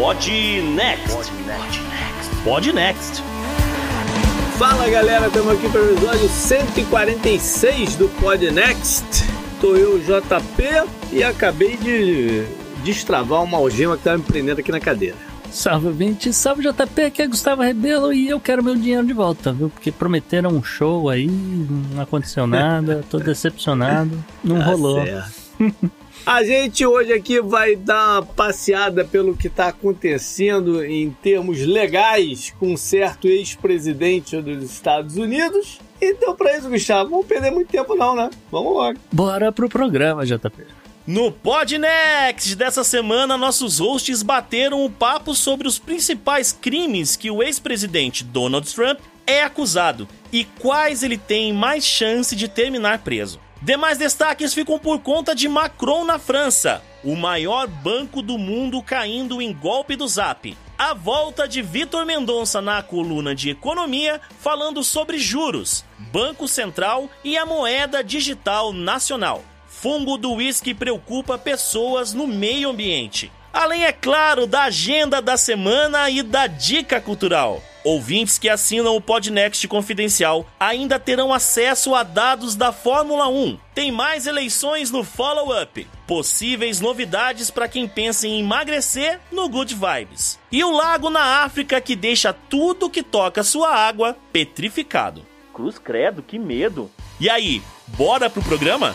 Pod Next. Pod Next. Fala galera, estamos aqui para o episódio 146 do Pod Next. Tô eu, JP, e acabei de destravar uma algema que estava me prendendo aqui na cadeira. Salve 20, salve JP, aqui é Gustavo Rebelo e eu quero meu dinheiro de volta, viu? Porque prometeram um show aí, não aconteceu nada, tô decepcionado, não Tá rolou. certo. A gente hoje aqui vai dar uma passeada pelo que está acontecendo em termos legais com um certo ex-presidente dos Estados Unidos. Então, para isso, Gustavo, não vamos perder muito tempo não, né? Vamos logo. Bora pro programa, JP. No Pod Next dessa semana, nossos hosts bateram um papo sobre os principais crimes que o ex-presidente Donald Trump é acusado e quais ele tem mais chance de terminar preso. Demais destaques ficam por conta de Macron na França, o maior banco do mundo caindo em golpe do Zap. A volta de Vitor Mendonça na coluna de economia falando sobre juros, Banco Central e a moeda digital nacional. Fungo do uísque preocupa pessoas no meio ambiente. Além, é claro, da agenda da semana e da dica cultural. Ouvintes que assinam o Podnext Confidencial ainda terão acesso a dados da Fórmula 1. Tem mais eleições no follow-up. Possíveis novidades para quem pensa em emagrecer no Good Vibes. E o lago na África que deixa tudo que toca sua água petrificado. Cruz credo, que medo. E aí, bora pro programa?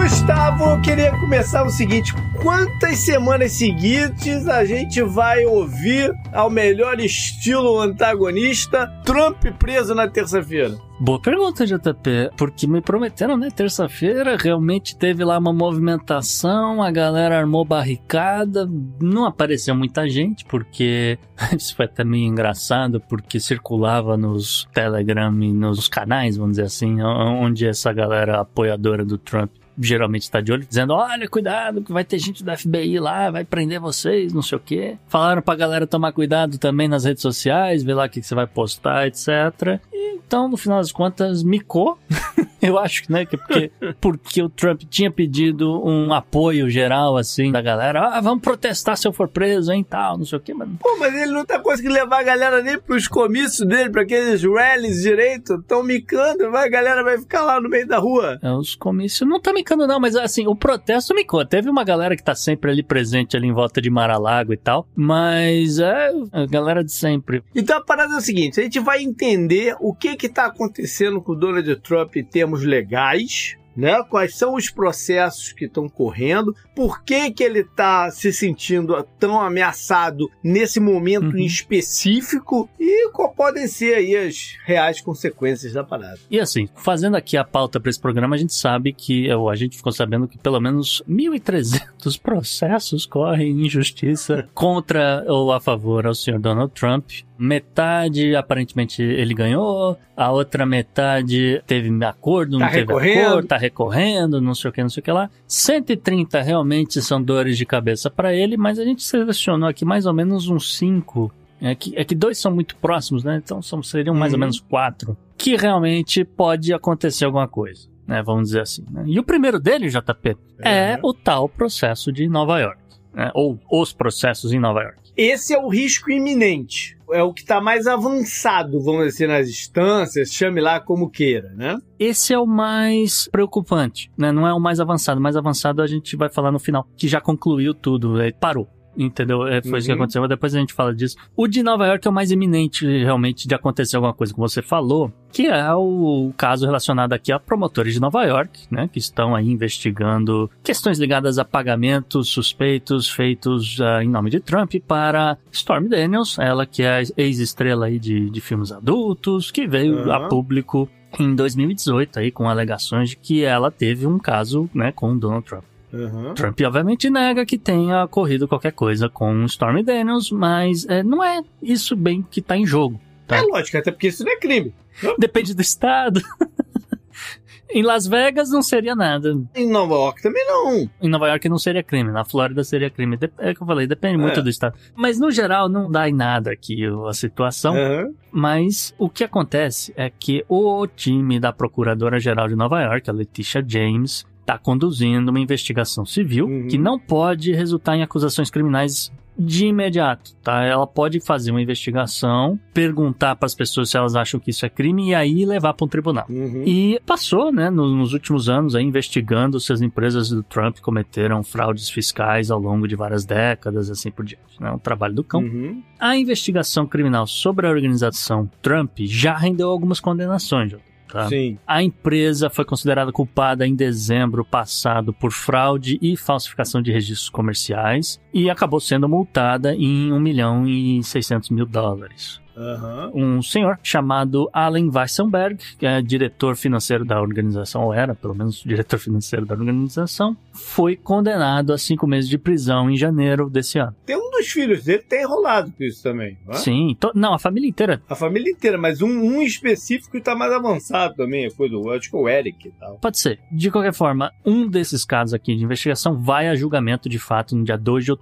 Gustavo, eu queria começar o seguinte: quantas semanas seguintes a gente vai ouvir, ao melhor estilo antagonista, Trump preso na terça-feira? Boa pergunta, JP, porque me prometeram, né? Terça-feira realmente teve lá uma movimentação, a galera armou barricada, não apareceu muita gente, porque isso foi até meio engraçado, porque circulava nos Telegram e nos canais, vamos dizer assim, onde essa galera apoiadora do Trump geralmente está de olho, dizendo: olha, cuidado, que vai ter gente do FBI lá, vai prender vocês, não sei o quê. Falaram pra galera tomar cuidado também nas redes sociais, ver lá o que, que você vai postar, etc. E, então, no final das contas, micou. Eu acho, né, que porque, porque o Trump tinha pedido um apoio geral, assim, da galera. Ah, vamos protestar se eu for preso, hein, tal, não sei o quê, mas Pô, mas ele não tá conseguindo levar a galera nem pros comícios dele, pra aqueles rallies direito, tão micando, vai, a galera vai ficar lá no meio da rua. É, os comícios não tá micando, não, mas assim, o protesto micou. Teve uma galera que tá sempre ali presente, ali em volta de Mar-a-Lago e tal, mas é a galera de sempre. Então a parada é o seguinte: a gente vai entender o que que tá acontecendo com o Donald Trump em termos legais. Né? Quais são os processos que estão correndo? Por que, que ele está se sentindo tão ameaçado nesse momento Uhum. em específico? E qual podem ser aí as reais consequências da parada? E assim, fazendo aqui a pauta para esse programa, a gente sabe que, ou a gente ficou sabendo que pelo menos 1.300 processos correm em justiça contra ou a favor ao senhor Donald Trump. Metade, aparentemente, ele ganhou, a outra metade teve acordo, não Tá teve recorrendo. acordo, tá recorrendo, não sei o que, não sei o que lá. 130 realmente são dores de cabeça para ele, mas a gente selecionou aqui mais ou menos uns 5 é que, é que dois são muito próximos, né? Então são, seriam mais ou Uhum. menos quatro. Que realmente pode acontecer alguma coisa, né? Vamos dizer assim. né? E o primeiro dele, JP, é o tal processo de Nova York. né? Ou os processos em Nova York. Esse é o risco iminente. É o que está mais avançado, vamos dizer, nas instâncias, chame lá como queira, né? Esse é o mais preocupante, né? Não é o mais avançado. O mais avançado a gente vai falar no final, que já concluiu tudo, ele parou. Entendeu? É, foi isso que Uhum. aconteceu, mas depois a gente fala disso. O de Nova York é o mais iminente, realmente, de acontecer alguma coisa, como você falou, que é o caso relacionado aqui a promotores de Nova York, né, que estão aí investigando questões ligadas a pagamentos suspeitos feitos ah, em nome de Trump para Stormy Daniels, ela que é a ex-estrela aí de, de filmes adultos, que veio Uhum. a público em 2018 aí com alegações de que ela teve um caso, né, com Donald Trump. Uhum. Trump obviamente nega que tenha ocorrido qualquer coisa com Stormy Daniels, mas é, não é isso bem que tá em jogo. Tá. É lógico, até porque isso não é crime. Depende do estado. em Las Vegas não seria nada. Em Nova York também não. Em Nova York não seria crime. Na Flórida seria crime. É o que eu falei, depende muito É. do estado. Mas no geral não dá em nada aqui a situação. Uhum. Mas o que acontece é que o time da Procuradora-Geral de Nova York, a Letitia James, está conduzindo uma investigação civil Uhum. que não pode resultar em acusações criminais de imediato, tá? Ela pode fazer uma investigação, perguntar para as pessoas se elas acham que isso é crime e aí levar para um tribunal. Uhum. E passou, né, no- nos últimos anos, aí, investigando se as empresas do Trump cometeram fraudes fiscais ao longo de várias décadas, assim por diante. É um trabalho do cão. Uhum. A investigação criminal sobre a organização Trump já rendeu algumas condenações, tá? Sim. A empresa foi considerada culpada em dezembro passado por fraude e falsificação de registros comerciais e acabou sendo multada em 1 milhão e 600 mil dólares. Aham. Um senhor chamado Allen Weissenberg, que é diretor financeiro da organização, ou era pelo menos diretor financeiro da organização, foi condenado a cinco meses de prisão em janeiro desse ano. Tem um dos filhos dele que tem enrolado com isso também. não é? Sim, to- não, a família inteira A família inteira, mas um, um específico está mais avançado também. Coisa, do- acho que o Eric e tal. Pode ser. De qualquer forma, um desses casos aqui de investigação vai a julgamento de fato no dia 2 de outubro,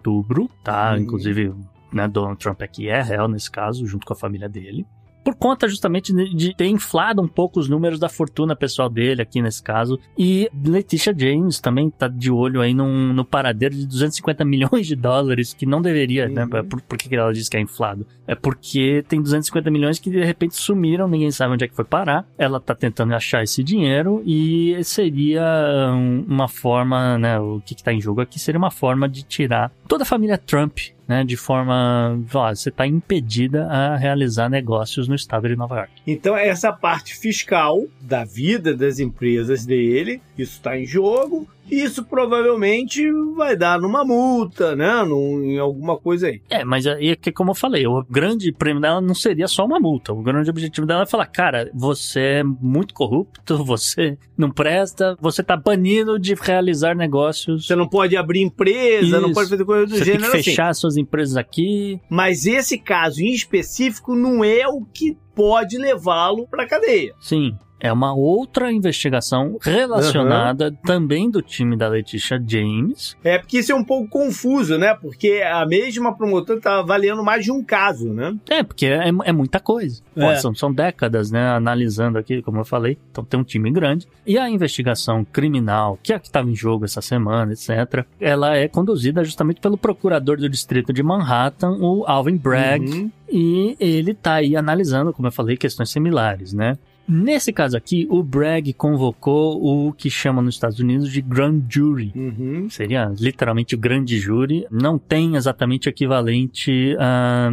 tá? Uhum. Inclusive, né, Donald Trump aqui é réu nesse caso, junto com a família dele. Por conta justamente de ter inflado um pouco os números da fortuna pessoal dele aqui nesse caso. E Letitia James também tá de olho aí num, no paradeiro de 250 milhões de dólares, que não deveria, né? Uhum. Por, por que ela diz que é inflado? É porque tem 250 milhões que de repente sumiram, ninguém sabe onde é que foi parar. Ela tá tentando achar esse dinheiro e seria um, uma forma, né? O que, que tá em jogo aqui seria uma forma de tirar toda a família Trump, né? De forma. Você tá impedida a realizar negócios no estado de Nova York. Então, essa parte fiscal da vida das empresas dele, isso está em jogo. Isso provavelmente vai dar numa multa, né? Num, em alguma coisa aí. É, mas aí é que, como eu falei, o grande prêmio dela não seria só uma multa. O grande objetivo dela é falar, cara, você é muito corrupto, você não presta, você tá banido de realizar negócios. Você não pode abrir empresa, não Isso. pode fazer coisa do Você tem gênero que assim. fechar suas empresas aqui. Mas esse caso em específico não é o que pode levá-lo para cadeia. Sim. É uma outra investigação relacionada também do time da Letitia James. É porque isso é um pouco confuso, né? Porque a mesma promotora tá avaliando mais de um caso, né? É, porque é, é muita coisa. Pô, É. são, são décadas, né? Analisando aqui, como eu falei. Então tem um time grande. E a investigação criminal, que é a que estava em jogo essa semana, etc., ela é conduzida justamente pelo procurador do distrito de Manhattan, o Alvin Bragg. Uhum. E ele tá aí analisando, como eu falei, questões similares, né? Nesse caso aqui, o Bragg convocou o que chama nos Estados Unidos de Grand Jury. Uhum. Seria literalmente o grande júri. Não tem exatamente o equivalente a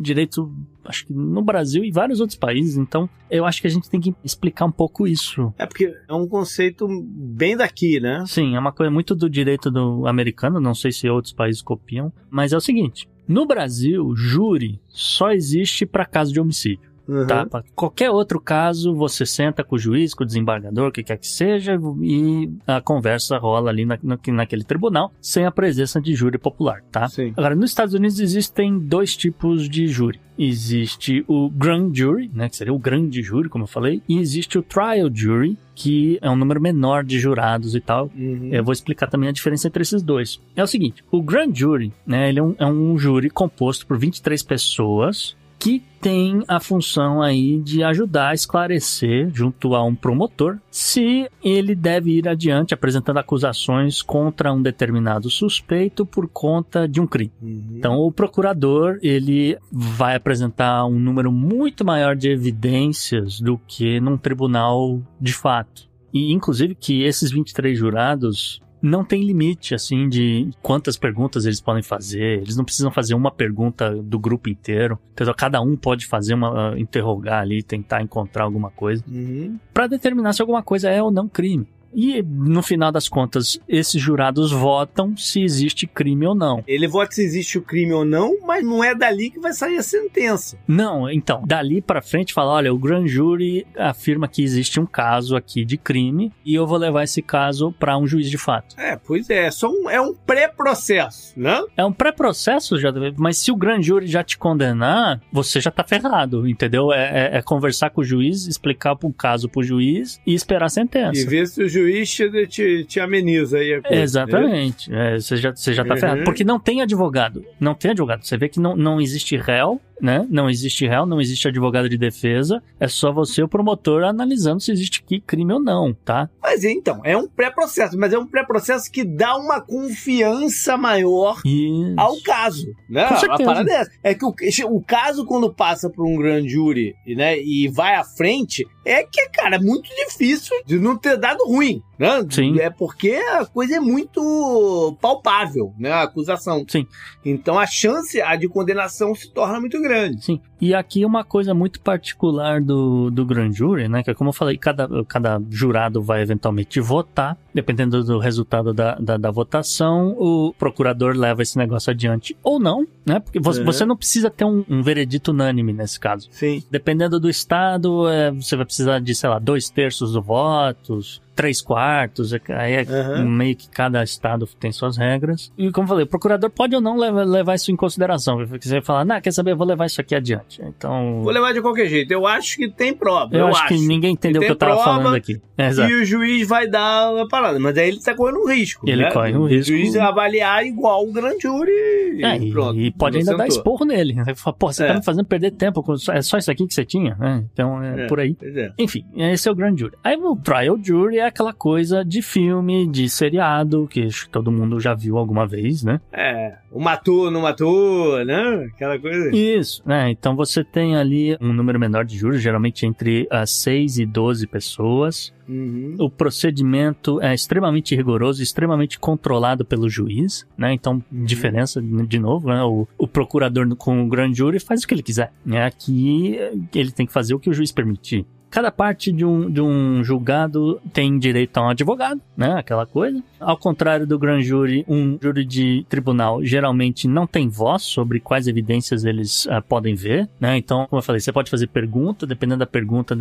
direito, acho que no Brasil e vários outros países. Então, eu acho que a gente tem que explicar um pouco isso. É porque é um conceito bem daqui, né? Sim, é uma coisa muito do direito do americano. Não sei se outros países copiam. Mas é o seguinte: no Brasil, júri só existe para caso de homicídio. Uhum. Tá? Pra qualquer outro caso, você senta com o juiz, com o desembargador, o que quer que seja, e a conversa rola ali na, na- naquele tribunal, sem a presença de júri popular, tá? Sim. Agora, nos Estados Unidos existem dois tipos de júri. Existe o Grand Jury, né, que seria o grande júri, como eu falei, e existe o Trial Jury, que é um número menor de jurados e tal. Uhum. Eu vou explicar também a diferença entre esses dois. É o seguinte, o Grand Jury, né, ele é um, é um júri composto por 23 pessoas que tem a função aí de ajudar a esclarecer, junto a um promotor, se ele deve ir adiante apresentando acusações contra um determinado suspeito por conta de um crime. Uhum. Então, o procurador, ele vai apresentar um número muito maior de evidências do que num tribunal de fato. E, inclusive, que esses 23 jurados, não tem limite, assim, de quantas perguntas eles podem fazer. Eles não precisam fazer uma pergunta do grupo inteiro. Entendeu? Cada um pode fazer uma, interrogar ali, tentar encontrar alguma coisa. Uhum. Pra determinar se alguma coisa é ou não crime. E no final das contas, esses jurados votam se existe crime ou não. Ele vota se existe o crime ou não, mas não é dali que vai sair a sentença. Não, então, dali pra frente fala, olha, o grand jury afirma que existe um caso aqui de crime e eu vou levar esse caso pra um juiz de fato. É, pois é, é só um, é um pré-processo, né? É um pré-processo, mas se o grand jury já te condenar, você já tá ferrado, entendeu? É, é- é conversar com o juiz, explicar o caso pro juiz e esperar a sentença. E ver se o juiz te, te, te ameniza aí a coisa. né? Exatamente. É, você, já, você já tá Uhum. ferrado. Porque não tem advogado. Não tem advogado. Você vê que não, não existe réu, né? Não existe réu, não existe advogado de defesa. É só você, o promotor, analisando se existe crime ou não, tá? Mas então, é um pré-processo, mas é um pré-processo que dá uma confiança maior E. ao caso, né? Com A certeza. parada é essa. É que o, o caso, quando passa por um grande júri, né, e vai à frente, é que, cara, é muito difícil de não ter dado ruim, assim, né? Sim. É porque a coisa é muito palpável, né? A acusação. Sim. Então a chance a de condenação se torna muito grande. Sim. E aqui uma coisa muito particular do, do grand jury, né? Que é como eu falei, cada, cada jurado vai eventualmente votar. Dependendo do resultado da, da, da votação, o procurador leva esse negócio adiante ou não, né? Porque você, Uhum. você não precisa ter um, um veredito unânime nesse caso. Sim. Dependendo do estado, é, você vai precisar de, sei lá, dois terços dos votos, três quartos, é- aí é Aham. meio que cada estado tem suas regras. E como eu falei, o procurador pode ou não levar, levar isso em consideração. Você vai falar, não, quer saber, eu vou levar isso aqui adiante. Então, Vou levar de qualquer jeito. Eu acho que tem prova. eu, acho, que ninguém entendeu o que eu tava falando aqui. É. E o juiz vai dar a parada. Mas aí ele tá correndo um risco. Ele né? corre um O risco. juiz vai avaliar igual o grande júri. É, e, pronto. e pode ainda dar Sentou. esporro nele. Ele fala, Pô, você É. tá me fazendo perder tempo, é só isso aqui que você tinha, né? Então é, É. por aí. É. Enfim, esse é o Grand Jury. Aí o Trial Jury é aquela coisa de filme, de seriado, que acho que todo mundo já viu alguma vez, né? É, o matou, não matou, né? Aquela coisa. Isso, né? Então você tem ali um número menor de júris, geralmente entre as 6 e 12 pessoas. Uhum. O procedimento é extremamente rigoroso, extremamente controlado pelo juiz, né? Então, diferença, de novo, né? O, o procurador com o grand jury faz o que ele quiser. Né? Aqui, ele tem que fazer o que o juiz permitir. Cada parte de um, de um julgado tem direito a um advogado, né? Aquela coisa. Ao contrário do grand jury, um júri de tribunal geralmente não tem voz sobre quais evidências eles ah, podem ver, né? Então, como eu falei, você pode fazer pergunta, dependendo da pergunta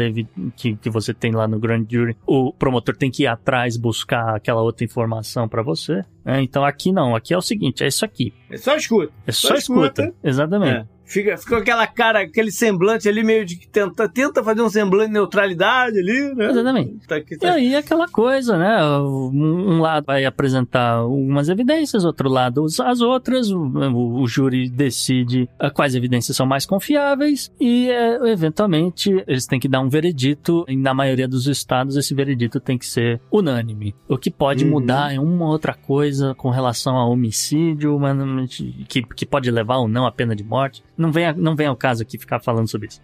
que, que você tem lá no grand jury, o promotor tem que ir atrás buscar aquela outra informação para você. né? Então, aqui não, aqui é o seguinte, é isso aqui. É só escuta. É só, Só escuta. escuta. Exatamente. É. Fica, fica aquela cara, aquele semblante ali meio de que tenta, tenta fazer um semblante de neutralidade ali, né? Exatamente. Tá aqui, E tá. aí aquela coisa, né? Um, lado vai apresentar algumas evidências, outro lado as- as outras. O, o- o júri decide ah, quais evidências são mais confiáveis e, eh, eventualmente, eles têm que dar um veredito. E na maioria dos estados, esse veredito tem que ser unânime. O que pode Uhum. mudar é uma outra coisa com relação a homicídio, que, que pode levar ou não à pena de morte. Não vem, não vem ao caso aqui ficar falando sobre isso.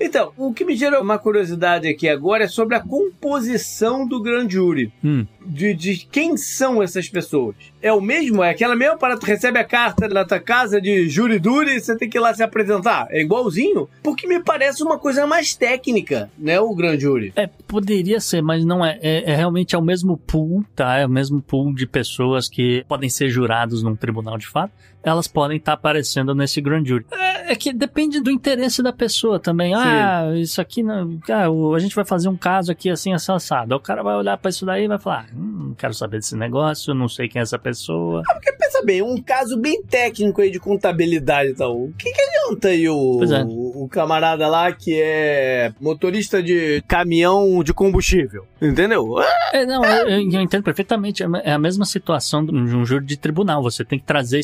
Então, o que me gera uma curiosidade aqui agora é sobre a composição do grande júri. Hum. De, de quem são essas pessoas? É o mesmo? É aquela mesma para tu recebe a carta na tua casa de júri duro e você tem que ir lá se apresentar? É igualzinho? Porque me parece uma coisa mais técnica, né? O grande júri. É, poderia ser, mas não é. É, é realmente é o mesmo pool, tá? É o mesmo pool de pessoas que podem ser jurados num tribunal de fato. Elas podem estar aparecendo nesse grand jury. É, é que depende do interesse da pessoa também. Ah, isso aqui não. Ah, a gente vai fazer um caso aqui assim, assado. O cara vai olhar pra isso daí e vai falar: hum, não quero saber desse negócio, não sei quem é essa pessoa. Porque pensa bem, um caso bem técnico aí de contabilidade e tal. O que, que adianta aí o, é. o, o camarada lá que é motorista de caminhão de combustível? Entendeu? É, não, eu, eu- entendo perfeitamente. É a mesma situação de um júri de tribunal. Você tem que trazer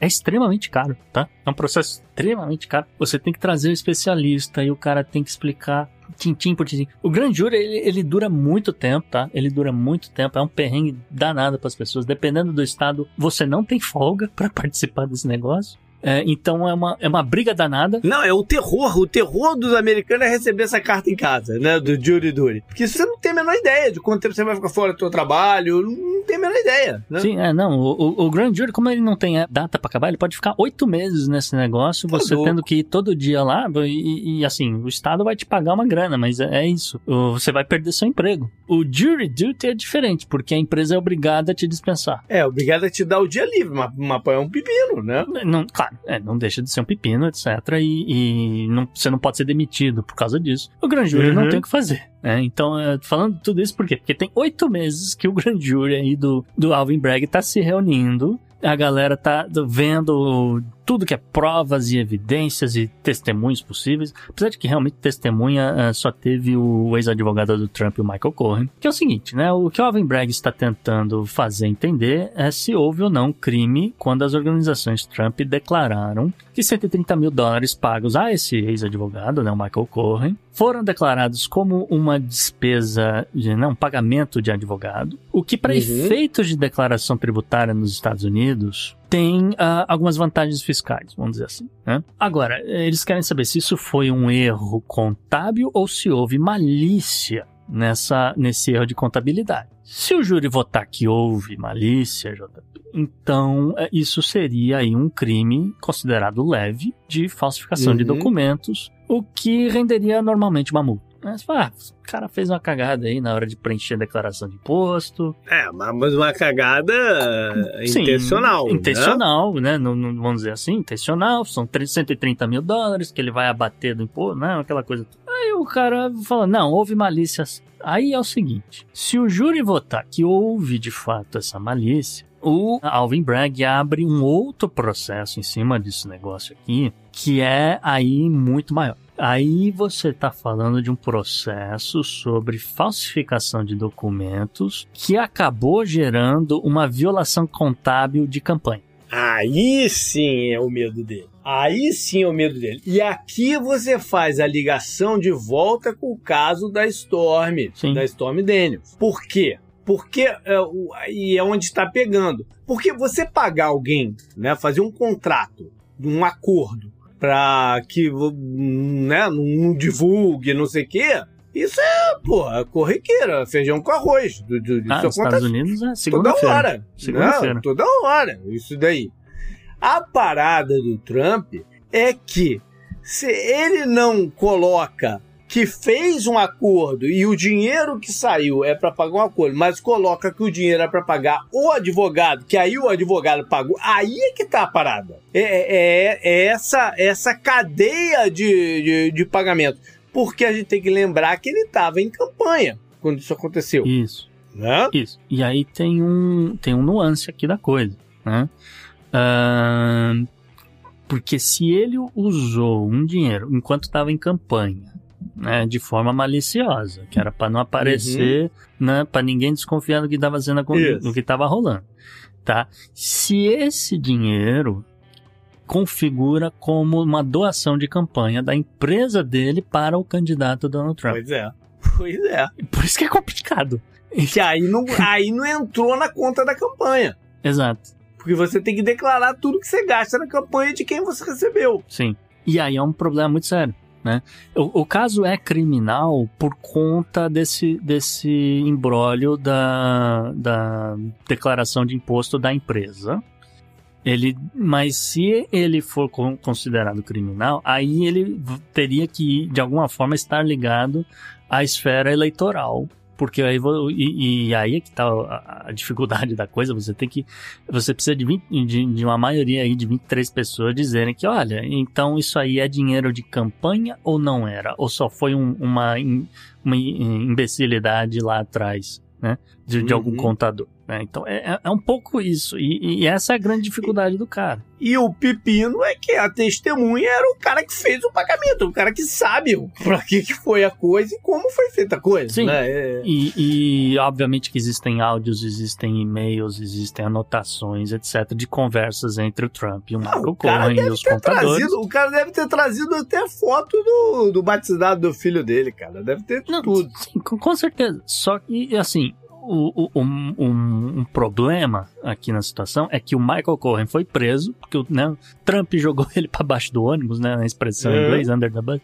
É extremamente caro, tá? É um processo extremamente caro. Você tem que trazer o especialista e o cara tem que explicar tintim por tintim. O grande júri, ele, ele dura muito tempo, tá? Ele dura muito tempo. É um perrengue danado para as pessoas. Dependendo do estado, você não tem folga para participar desse negócio. É, então é uma, é uma briga danada. Não, é o terror. O terror dos americanos é receber essa carta em casa, né? Do jury duty. Porque você não tem a menor ideia de quanto tempo você vai ficar fora do seu trabalho. Não tem a menor ideia. Né? Sim, é, não. O, o, o Grand Jury, como ele não tem data pra acabar, ele pode ficar oito meses nesse negócio, Tá você louco. tendo que ir todo dia lá, e, e, assim, o Estado vai te pagar uma grana, mas é, é isso. Você vai perder seu emprego. O Jury Duty é diferente, porque a empresa é obrigada a te dispensar. É, obrigado a te dar o dia livre, mas, mas é um pepino, né? Não, claro, é, não deixa de ser um pepino, etc. E, e não- você não pode ser demitido por causa disso. O Grand Jury Uhum. não tem o que fazer. né? Então, é, falando tudo isso por quê? Porque tem oito meses que o Grand Jury aí do, do Alvin Bragg tá se reunindo. A galera tá vendo tudo que é provas e evidências e testemunhos possíveis. Apesar de que realmente testemunha eh, só teve o ex-advogado do Trump, o Michael Cohen. Que é o seguinte, né? O que o Alvin Bragg está tentando fazer entender é se houve ou não crime quando as organizações Trump declararam que 130 mil dólares pagos a esse ex-advogado, né, o Michael Cohen, foram declarados como uma despesa de não pagamento de advogado, o que para Uhum. efeitos de declaração tributária nos Estados Unidos tem ah, algumas vantagens fiscais, vamos dizer assim. Né? Agora, eles querem saber se isso foi um erro contábil ou se houve malícia nessa, nesse erro de contabilidade. Se o júri votar que houve malícia, JP, então é, isso seria aí um crime considerado leve de falsificação de Uhum. documentos, o que renderia normalmente uma multa. Mas, ah, o cara fez uma cagada aí na hora de preencher a declaração de imposto, É, mas uma cagada Sim, intencional. né? Intencional, né? Não, não- vamos dizer assim, intencional. São 3- 130 mil dólares que ele vai abater do imposto, né? Aquela coisa. Aí o cara fala: não, houve malícia. Aí é o seguinte: se o júri votar que houve de fato essa malícia, o Alvin Bragg abre um outro processo em cima desse negócio aqui, que é aí muito maior. Aí você está falando de um processo sobre falsificação de documentos que acabou gerando uma violação contábil de campanha. Aí sim é o medo dele. Aí sim é o medo dele. E aqui você faz a ligação de volta com o caso da Storm, Sim. da Storm Daniels. Por quê? Porque é, o- e é onde está pegando. Porque você pagar alguém, né, fazer um contrato, um acordo para que né, não divulgue, não sei o quê. Isso é, pô, é corriqueira, feijão com arroz. Do- do- Ah, Isso Estados Unidos é Toda segunda-feira. hora. Segunda-feira. Não, toda hora. Isso daí. A parada do Trump é que se ele não coloca que fez um acordo e o dinheiro que saiu é para pagar um acordo, mas coloca que o dinheiro é para pagar o advogado, que aí o advogado pagou, aí é que tá a parada. É, é- é essa, essa cadeia de, de, de pagamento. Porque a gente tem que lembrar que ele estava em campanha quando isso aconteceu. Isso. Né? Isso. E aí tem um, tem um nuance aqui da coisa, né? Ahn, porque se ele usou um dinheiro enquanto estava em campanha, né, de forma maliciosa, que era para não aparecer, né, para ninguém desconfiar do que estava sendo do que estava rolando, tá? Se esse dinheiro configura como uma doação de campanha da empresa dele para o candidato Donald Trump. Pois é. Pois é. Por isso que é complicado. Que aí não, aí não entrou na conta da campanha. Exato. Porque você tem que declarar tudo que você gasta na campanha de quem você recebeu. Sim. E aí é um problema muito sério, né? O, o caso é criminal por conta desse, desse imbróglio da, da declaração de imposto da empresa. Ele, mas se ele for con- considerado criminal, aí ele teria que, de alguma forma, estar ligado à esfera eleitoral. Porque aí, e, e aí é que tá a, a dificuldade da coisa, você tem que você precisa de, 20 de, de uma maioria aí de 23 pessoas dizerem que, olha, então isso aí é dinheiro de campanha ou não era? Ou só foi um- uma, uma imbecilidade lá atrás, né? De, de algum Uhum. contador. né? Então é, é- é um pouco isso. E, e essa é a grande dificuldade do cara. E o pepino é que a testemunha era o cara que fez o pagamento, o cara que sabe pra que, que foi a coisa e como foi feita a coisa. Sim. Né? É- E, e, obviamente que existem áudios, existem e-mails, existem anotações, etc., de conversas entre o Trump e o Michael o cara Cohen e os contadores. trazido, o cara deve ter trazido até foto do, do batizado do filho dele, cara. Deve ter Não, tudo. Sim, com, com certeza. Só que, assim, o, o- um, um- um problema aqui na situação é que o Michael Cohen foi preso, porque o né, Trump jogou ele pra baixo do ônibus, né? Na expressão em É. inglês, under the bus.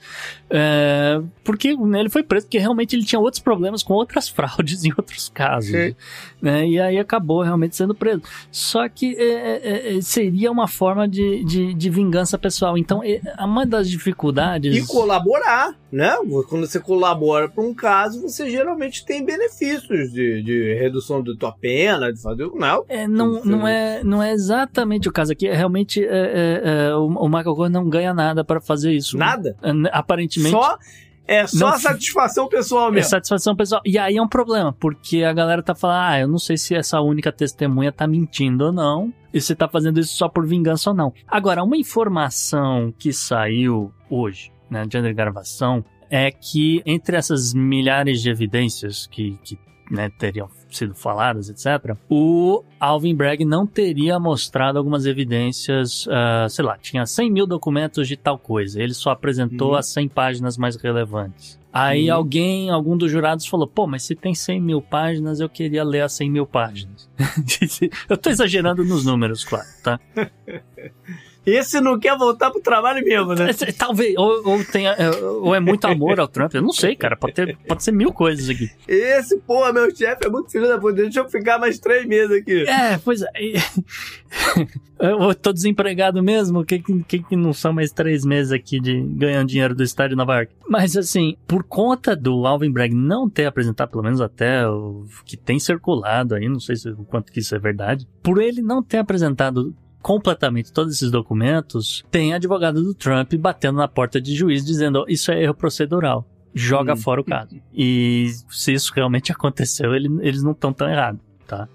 É, porque né, ele foi preso porque realmente ele tinha outros problemas com outras fraudes em outros casos. Sim. Né, e aí acabou realmente sendo preso. Só que é, é, é, seria uma forma de, de, de vingança pessoal. Então, é, uma das dificuldades. E colaborar, né? Quando você colabora para um caso, você geralmente tem benefícios de, de redução da tua pena, de fazer. Não, É, não, não, é, não é exatamente o caso aqui. É realmente é, é, é, o, o Michael Cohen não ganha nada para fazer isso. nada. É, Aparentemente. Só, é só Não- a satisfação pessoal É mesmo. satisfação pessoal. E aí é um problema, porque a galera tá falando, ah, eu não sei se essa única testemunha tá mentindo ou não, e se tá fazendo isso só por vingança ou não. Agora, uma informação que saiu hoje, né, dia da gravação, é que entre essas milhares de evidências que, que né, teriam sido faladas, etc., o Alvin Bragg não teria mostrado algumas evidências, ah, sei lá, tinha 100 mil documentos de tal coisa, ele só apresentou Uhum. as 100 páginas mais relevantes. Aí Uhum. alguém, algum dos jurados falou, pô, mas se tem 100 mil páginas, eu queria ler as 100 mil páginas. eu tô exagerando nos números, claro, tá? Esse não quer voltar pro trabalho mesmo, né? Talvez, ou, ou, tenha, é, ou é muito amor ao Trump, eu não sei, cara, pode, ter, pode ser mil coisas aqui. Esse, porra, meu chefe é muito filho da puta. Deixa eu ficar mais três meses aqui. É, pois é. Eu tô desempregado mesmo. Quem que, quem que não são mais três meses aqui de ganhando dinheiro do estádio de Nova York? Mas assim, por conta do Alvin Bragg não ter apresentado, pelo menos até o que tem circulado aí, não sei se, o quanto que isso é verdade, por ele não ter apresentado completamente todos esses documentos, tem advogado do Trump batendo na porta de juiz dizendo "Ó, isso é erro procedural. Joga Hum. fora o caso. E se isso realmente aconteceu, ele- eles não estão tão errados, tá?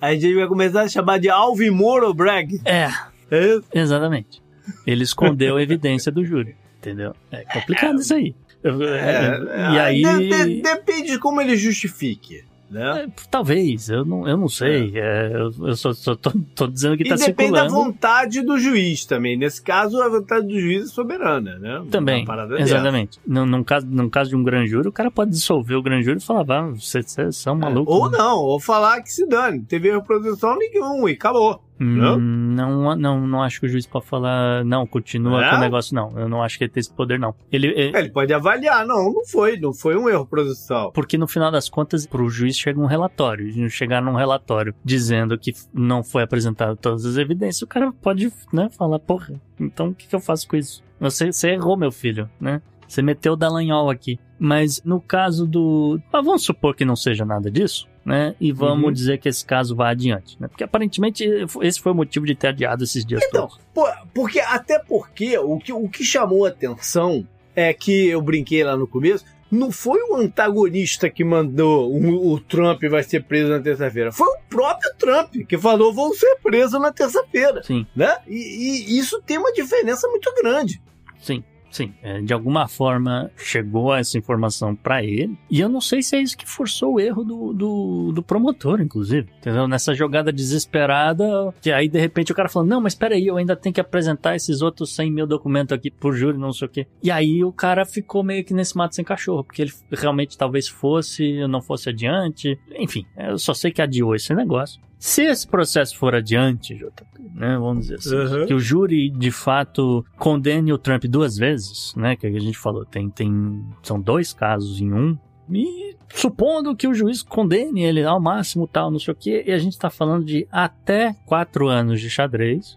Aí a gente vai começar a chamar de Alvin Moro Bragg. É, É? Exatamente. Ele escondeu a evidência do júri. Entendeu? É complicado isso aí. Eu- É, e aí. de- de- depende de como ele justifique, né? é, talvez, eu não, eu não sei. É, eu eu só, só tô, tô dizendo que E tá depende da circulando. vontade do juiz também. Nesse caso, a vontade do juiz é soberana, né? Também, exatamente. Num, num caso, num caso de um grande júri, o cara pode dissolver o grande júri e falar, vá, vocês vocês são malucos. É, Ou né?" não, ou falar que se dane. Teve reprodução nenhum e acabou. Hum, não, não, não acho que o juiz pode falar, não, continua com o negócio, não. Eu não acho que ele tem esse poder, não. Ele, é- Ele pode avaliar. Não, não foi. Não foi um erro produção. Porque no final das contas, pro juiz chega um relatório. E chegar num relatório dizendo que não foi apresentado todas as evidências, o cara pode, né, falar, porra, então o que, que eu faço com isso? Você, você errou, meu filho, né? Você meteu o Dallagnol aqui. Mas no caso do. Ah, vamos supor que não seja nada disso, né? E vamos Uhum. dizer que esse caso vá adiante, né? Porque aparentemente esse foi o motivo de ter adiado esses dias Então, todos. pô, porque, até porque o que, o que chamou a atenção é que eu brinquei lá no começo. Não foi o antagonista que mandou o, o Trump vai ser preso na terça-feira. Foi o próprio Trump que falou vou ser preso na terça-feira. Sim, Né? E, e isso tem uma diferença muito grande. sim. Sim, é, de alguma forma chegou essa informação pra ele. E eu não sei se é isso que forçou o erro do, do, do promotor, inclusive. Entendeu? Nessa jogada desesperada, que aí de repente o cara falou: Não, mas peraí, eu ainda tenho que apresentar esses outros 100 mil documentos aqui por júri, não sei o quê. E aí o cara ficou meio que nesse mato sem cachorro, porque ele realmente talvez fosse, não fosse adiante. Enfim, eu só sei que adiou esse negócio. Se esse processo for adiante, JP, né, vamos dizer assim, Uhum. que o júri de fato condene o Trump duas vezes, né, que a gente falou, tem, tem, são dois casos em um, e supondo que o juiz condene ele ao máximo tal, não sei o que, e a gente tá falando de até quatro anos de xadrez,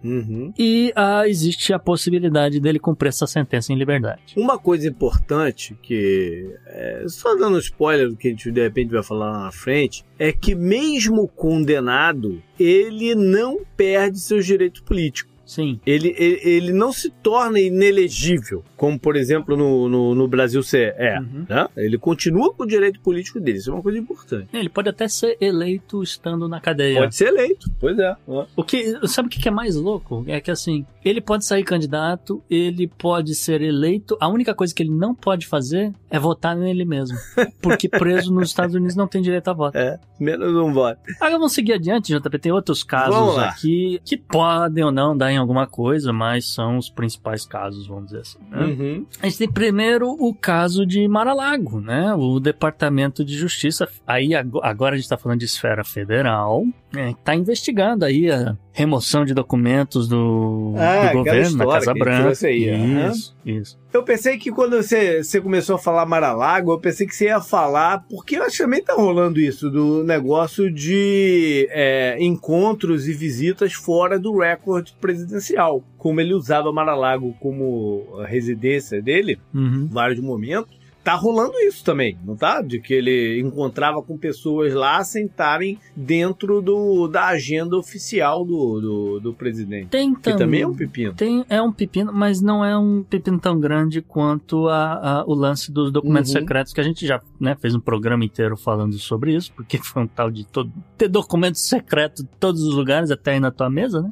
e ah, existe a possibilidade dele cumprir essa sentença em liberdade. Uma coisa importante que, é, só dando spoiler do que a gente de repente vai falar lá na frente, é que mesmo condenado, ele não perde seus direitos políticos. Sim, Ele, ele, ele não se torna inelegível, como por exemplo no, no, no Brasil você é. Uhum. né? Ele continua com o direito político dele, isso é uma coisa importante. ele pode até ser eleito estando na cadeia. Pode ser eleito, pois é. O que, sabe o que é mais louco? É que assim, ele pode sair candidato, ele pode ser eleito. A única coisa que ele não pode fazer é votar nele mesmo. Porque preso nos Estados Unidos não tem direito a voto. É, menos um voto. Agora vamos seguir adiante, JP. Tem outros casos aqui que podem ou não dar em alguma coisa, mas são os principais casos, vamos dizer assim. Né? Uhum. A gente tem primeiro o caso de Mar-a-Lago, né? O Departamento de Justiça, aí agora a gente está falando de esfera federal, está investigando aí a remoção de documentos do, Ah, do governo na Casa Branca. aí, isso, isso. Eu pensei que quando você, você começou a falar Mar-a-Lago, eu pensei que você ia falar, porque eu acho que também tá rolando isso, do negócio de é, encontros e visitas fora do recorde presidencial. Como ele usava Mar-a-Lago como residência dele, Uhum. em vários momentos. Tá rolando isso também, não tá? De que ele encontrava com pessoas lá sem estarem dentro do, da agenda oficial do, do, do presidente. Tem Que também é um pepino. Tem, é um pepino, mas não é um pepino tão grande quanto a, a- o lance dos documentos Uhum. secretos, que a gente já né, fez um programa inteiro falando sobre isso, porque foi um tal de todo, ter documentos secretos em todos os lugares, até aí na tua mesa, né?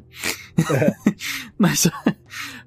mas,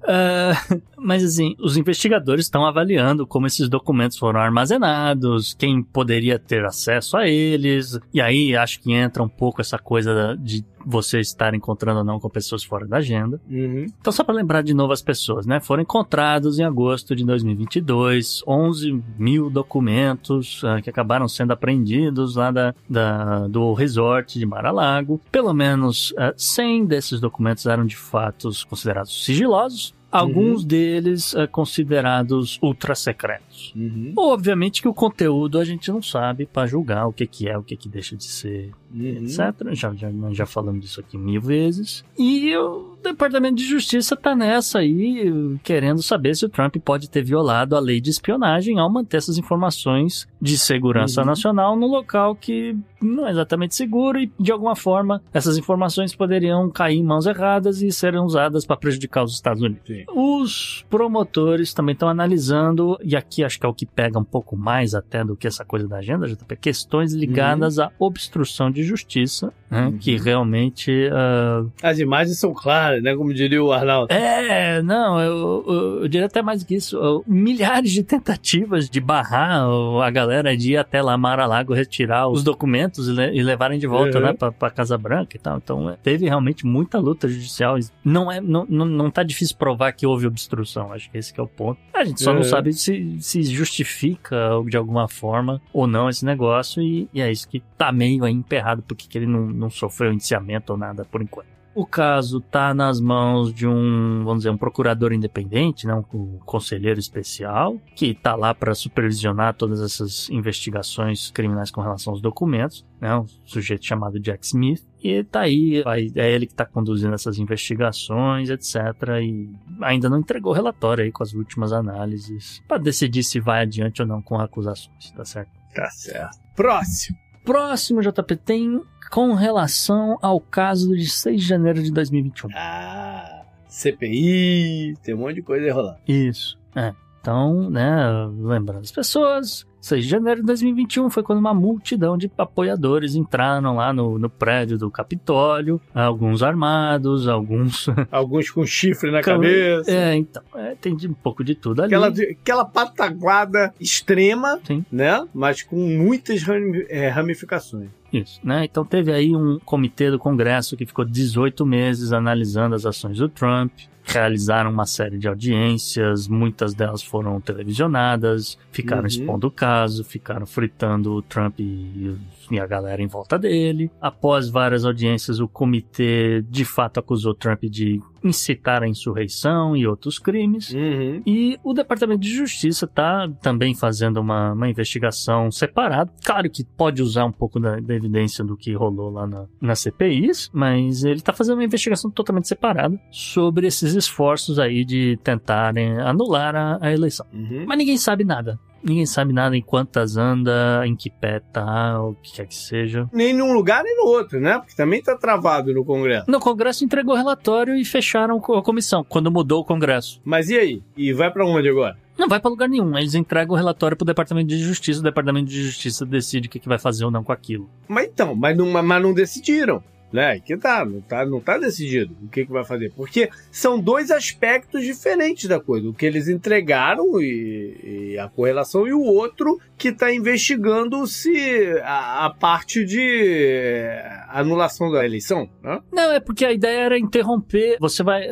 ah, mas assim, os investigadores estão avaliando como esses documentos foram armazenados, quem poderia ter acesso a eles, e aí acho que entra um pouco essa coisa de você estar encontrando ou não com pessoas fora da agenda. Uhum. Então, só para lembrar de novo as pessoas, né? Foram encontrados em agosto de 2022 11 mil documentos ah, que acabaram sendo apreendidos lá da, da- do resort de Mar-a-Lago. Pelo menos ah, 100 desses documentos eram de fato considerados sigilosos. Alguns deles ah, considerados ultra secretos. Uhum. Obviamente que o conteúdo a gente não sabe para julgar o que, que é, o que, que deixa de ser Uhum. etc. Já, já, já falamos disso aqui mil vezes. E o Departamento de Justiça tá nessa aí, querendo saber se o Trump pode ter violado a lei de espionagem ao manter essas informações de segurança Uhum. nacional no local que não é exatamente seguro e, de alguma forma, essas informações poderiam cair em mãos erradas e serem usadas para prejudicar os Estados Unidos. Sim. Os promotores também estão analisando, e aqui acho que é o que pega um pouco mais até do que essa coisa da agenda, JP, questões ligadas à obstrução de justiça, né, Uhum. que realmente. ah, As imagens são claras, né? Como diria o Arnaldo. é, não, eu, eu, eu diria até mais que isso. milhares de tentativas de barrar a galera de ir até lá Mar-a-Lago retirar os documentos e, le- e levarem de volta Uhum. né, pra, pra Casa Branca e tal. Então é, teve realmente muita luta judicial. Não, é, não, não, não tá difícil provar que houve obstrução. Acho que esse que é o ponto. A gente só não Uhum. sabe se, se justifica de alguma forma ou não esse negócio. E, e é isso que tá meio aí emperrado porque que ele não, não sofreu indiciamento ou nada por enquanto. O caso está nas mãos de um, vamos dizer, um procurador independente, né, um conselheiro especial, que está lá para supervisionar todas essas investigações criminais com relação aos documentos, né, um sujeito chamado Jack Smith. E tá aí, é ele que está conduzindo essas investigações, etc. E ainda não entregou o relatório aí com as últimas análises para decidir se vai adiante ou não com acusações, tá certo? Tá certo. Próximo. Próximo JP tem com relação ao caso de 6 de janeiro de 2021. Ah, CPI, tem um monte de coisa aí rolando. Isso. É. Então, né, lembrando as pessoas, 6 de janeiro de 2021 foi quando uma multidão de apoiadores entraram lá no, no prédio do Capitólio, alguns armados, alguns... Alguns com chifre na cabeça. É, então, é, tem um pouco de tudo ali. Aquela, aquela pataguada extrema, Sim. né? Mas com muitas é, ramificações. Isso, né? Então teve aí um comitê do Congresso que ficou 18 meses analisando as ações do Trump, realizaram uma série de audiências, muitas delas foram televisionadas, ficaram Uhum. expondo o caso, ficaram fritando o Trump e, e a galera em volta dele. Após várias audiências, o comitê de fato acusou Trump de incitar a insurreição e outros crimes. Uhum. E o Departamento de Justiça está também fazendo uma, uma investigação separada. Claro que pode usar um pouco da, da evidência do que rolou lá na, na CPIs, mas ele está fazendo uma investigação totalmente separada sobre esses esforços aí de tentarem anular a, a eleição. Uhum. Mas ninguém sabe nada. Ninguém sabe nada em quantas anda, em que pé tá, o que quer que seja. Nem num lugar nem no outro, né? Porque também tá travado no Congresso. No Congresso entregou o relatório e fecharam a comissão, quando mudou o Congresso. Mas e aí? E vai pra onde agora? Não vai pra lugar nenhum. Eles entregam o relatório pro Departamento de Justiça. O Departamento de Justiça decide o que, que vai fazer ou não com aquilo. Mas então, mas não, mas não decidiram. Né? Que tá, não tá, não tá decidido o que, que vai fazer. Porque são dois aspectos diferentes da coisa. O que eles entregaram e, e a correlação, e o outro que está investigando se a, a parte de anulação da eleição, né? Não, é porque a ideia era interromper. Você vai.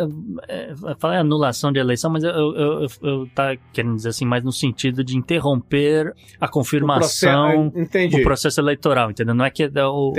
É, falar anulação de eleição, mas eu, eu, eu, eu tá querendo dizer assim, mais no sentido de interromper a confirmação O processo- entendi. do processo eleitoral, entendeu? Não é que é o,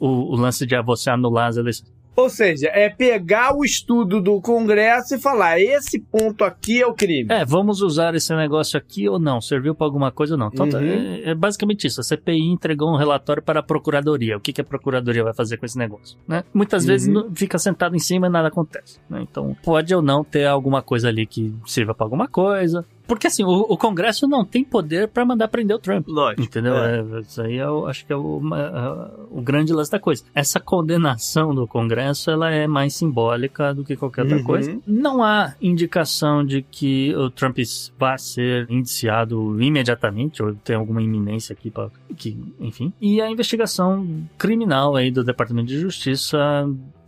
o, o lance de você anular as eleições. Ou seja, é pegar o estudo do Congresso e falar: esse ponto aqui é o crime. É, vamos usar esse negócio aqui ou não? Serviu pra alguma coisa ou não? Então, Uhum. é, é basicamente isso. A CPI entregou um relatório para a Procuradoria. O que, que a Procuradoria vai fazer com esse negócio? Né? Muitas vezes Uhum. não- fica sentado em cima e nada acontece. né? Então, pode ou não ter alguma coisa ali que sirva pra alguma coisa. Porque assim, o, o Congresso não tem poder pra mandar prender o Trump. Lógico. Entendeu? É. É, isso aí eu acho que é o, uma- o grande lance da coisa. Essa condenação do Congresso ela é mais simbólica do que qualquer outra Uhum. coisa. Não há indicação de que o Trump vá ser indiciado imediatamente ou tem alguma iminência aqui para que, enfim. E a investigação criminal aí do Departamento de Justiça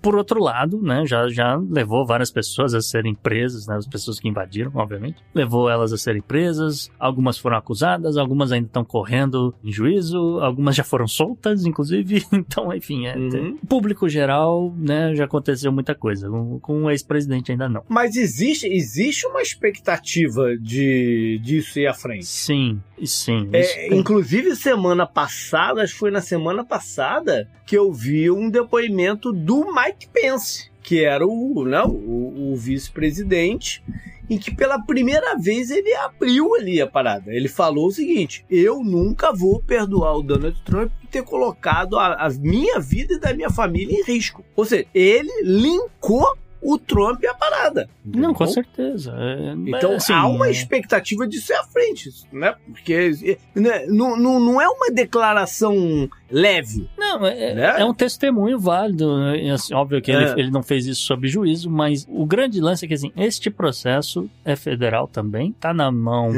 por outro lado, né, já, já levou várias pessoas a serem presas, né, as pessoas que invadiram, obviamente, levou elas a serem presas, algumas foram acusadas, algumas ainda estão correndo em juízo, algumas já foram soltas, inclusive, então, enfim, é, Uhum. público geral, né, já aconteceu muita coisa, com, com o ex-presidente ainda não. Mas existe, existe uma expectativa de disso ir à frente. Sim, sim. É, isso inclusive, semana passada, acho que foi na semana passada, que eu vi um depoimento do Mike Pence, que era o, né, o, o vice-presidente, em que pela primeira vez ele abriu ali a parada. Ele falou o seguinte: eu nunca vou perdoar o Donald Trump por ter colocado a, a minha vida e da minha família em risco. Ou seja, ele linkou o Trump à parada. Não, com Entendeu? certeza. É, Então assim, há uma é- expectativa disso à frente, né? Porque né, não, não, não é uma declaração leve. Não, é, Né? é um testemunho válido. né? Assim, óbvio que É. ele, ele não fez isso sob juízo, mas o grande lance é que assim, este processo é federal também, tá na mão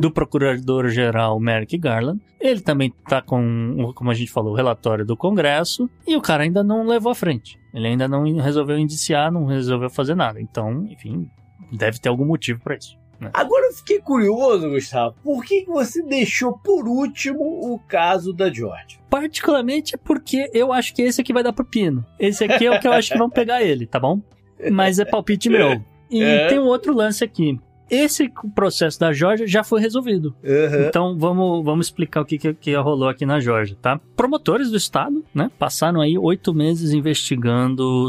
do procurador-geral Merrick Garland. Ele também tá com, como a gente falou, o relatório do Congresso e o cara ainda não levou à frente. Ele ainda não resolveu indiciar, não resolveu fazer nada. Então, enfim, deve ter algum motivo pra isso. né? Agora eu fiquei curioso, Gustavo, por que você deixou por último o caso da Georgia? Particularmente é porque eu acho que esse aqui vai dar pro Pino. Esse aqui é o que eu acho que vão pegar ele, tá bom? Mas é palpite meu. E É. tem um outro lance aqui. Esse processo da Georgia já foi resolvido. Então vamos, vamos explicar o que, que, que rolou aqui na Georgia, tá? Promotores do estado, né, passaram aí oito meses investigando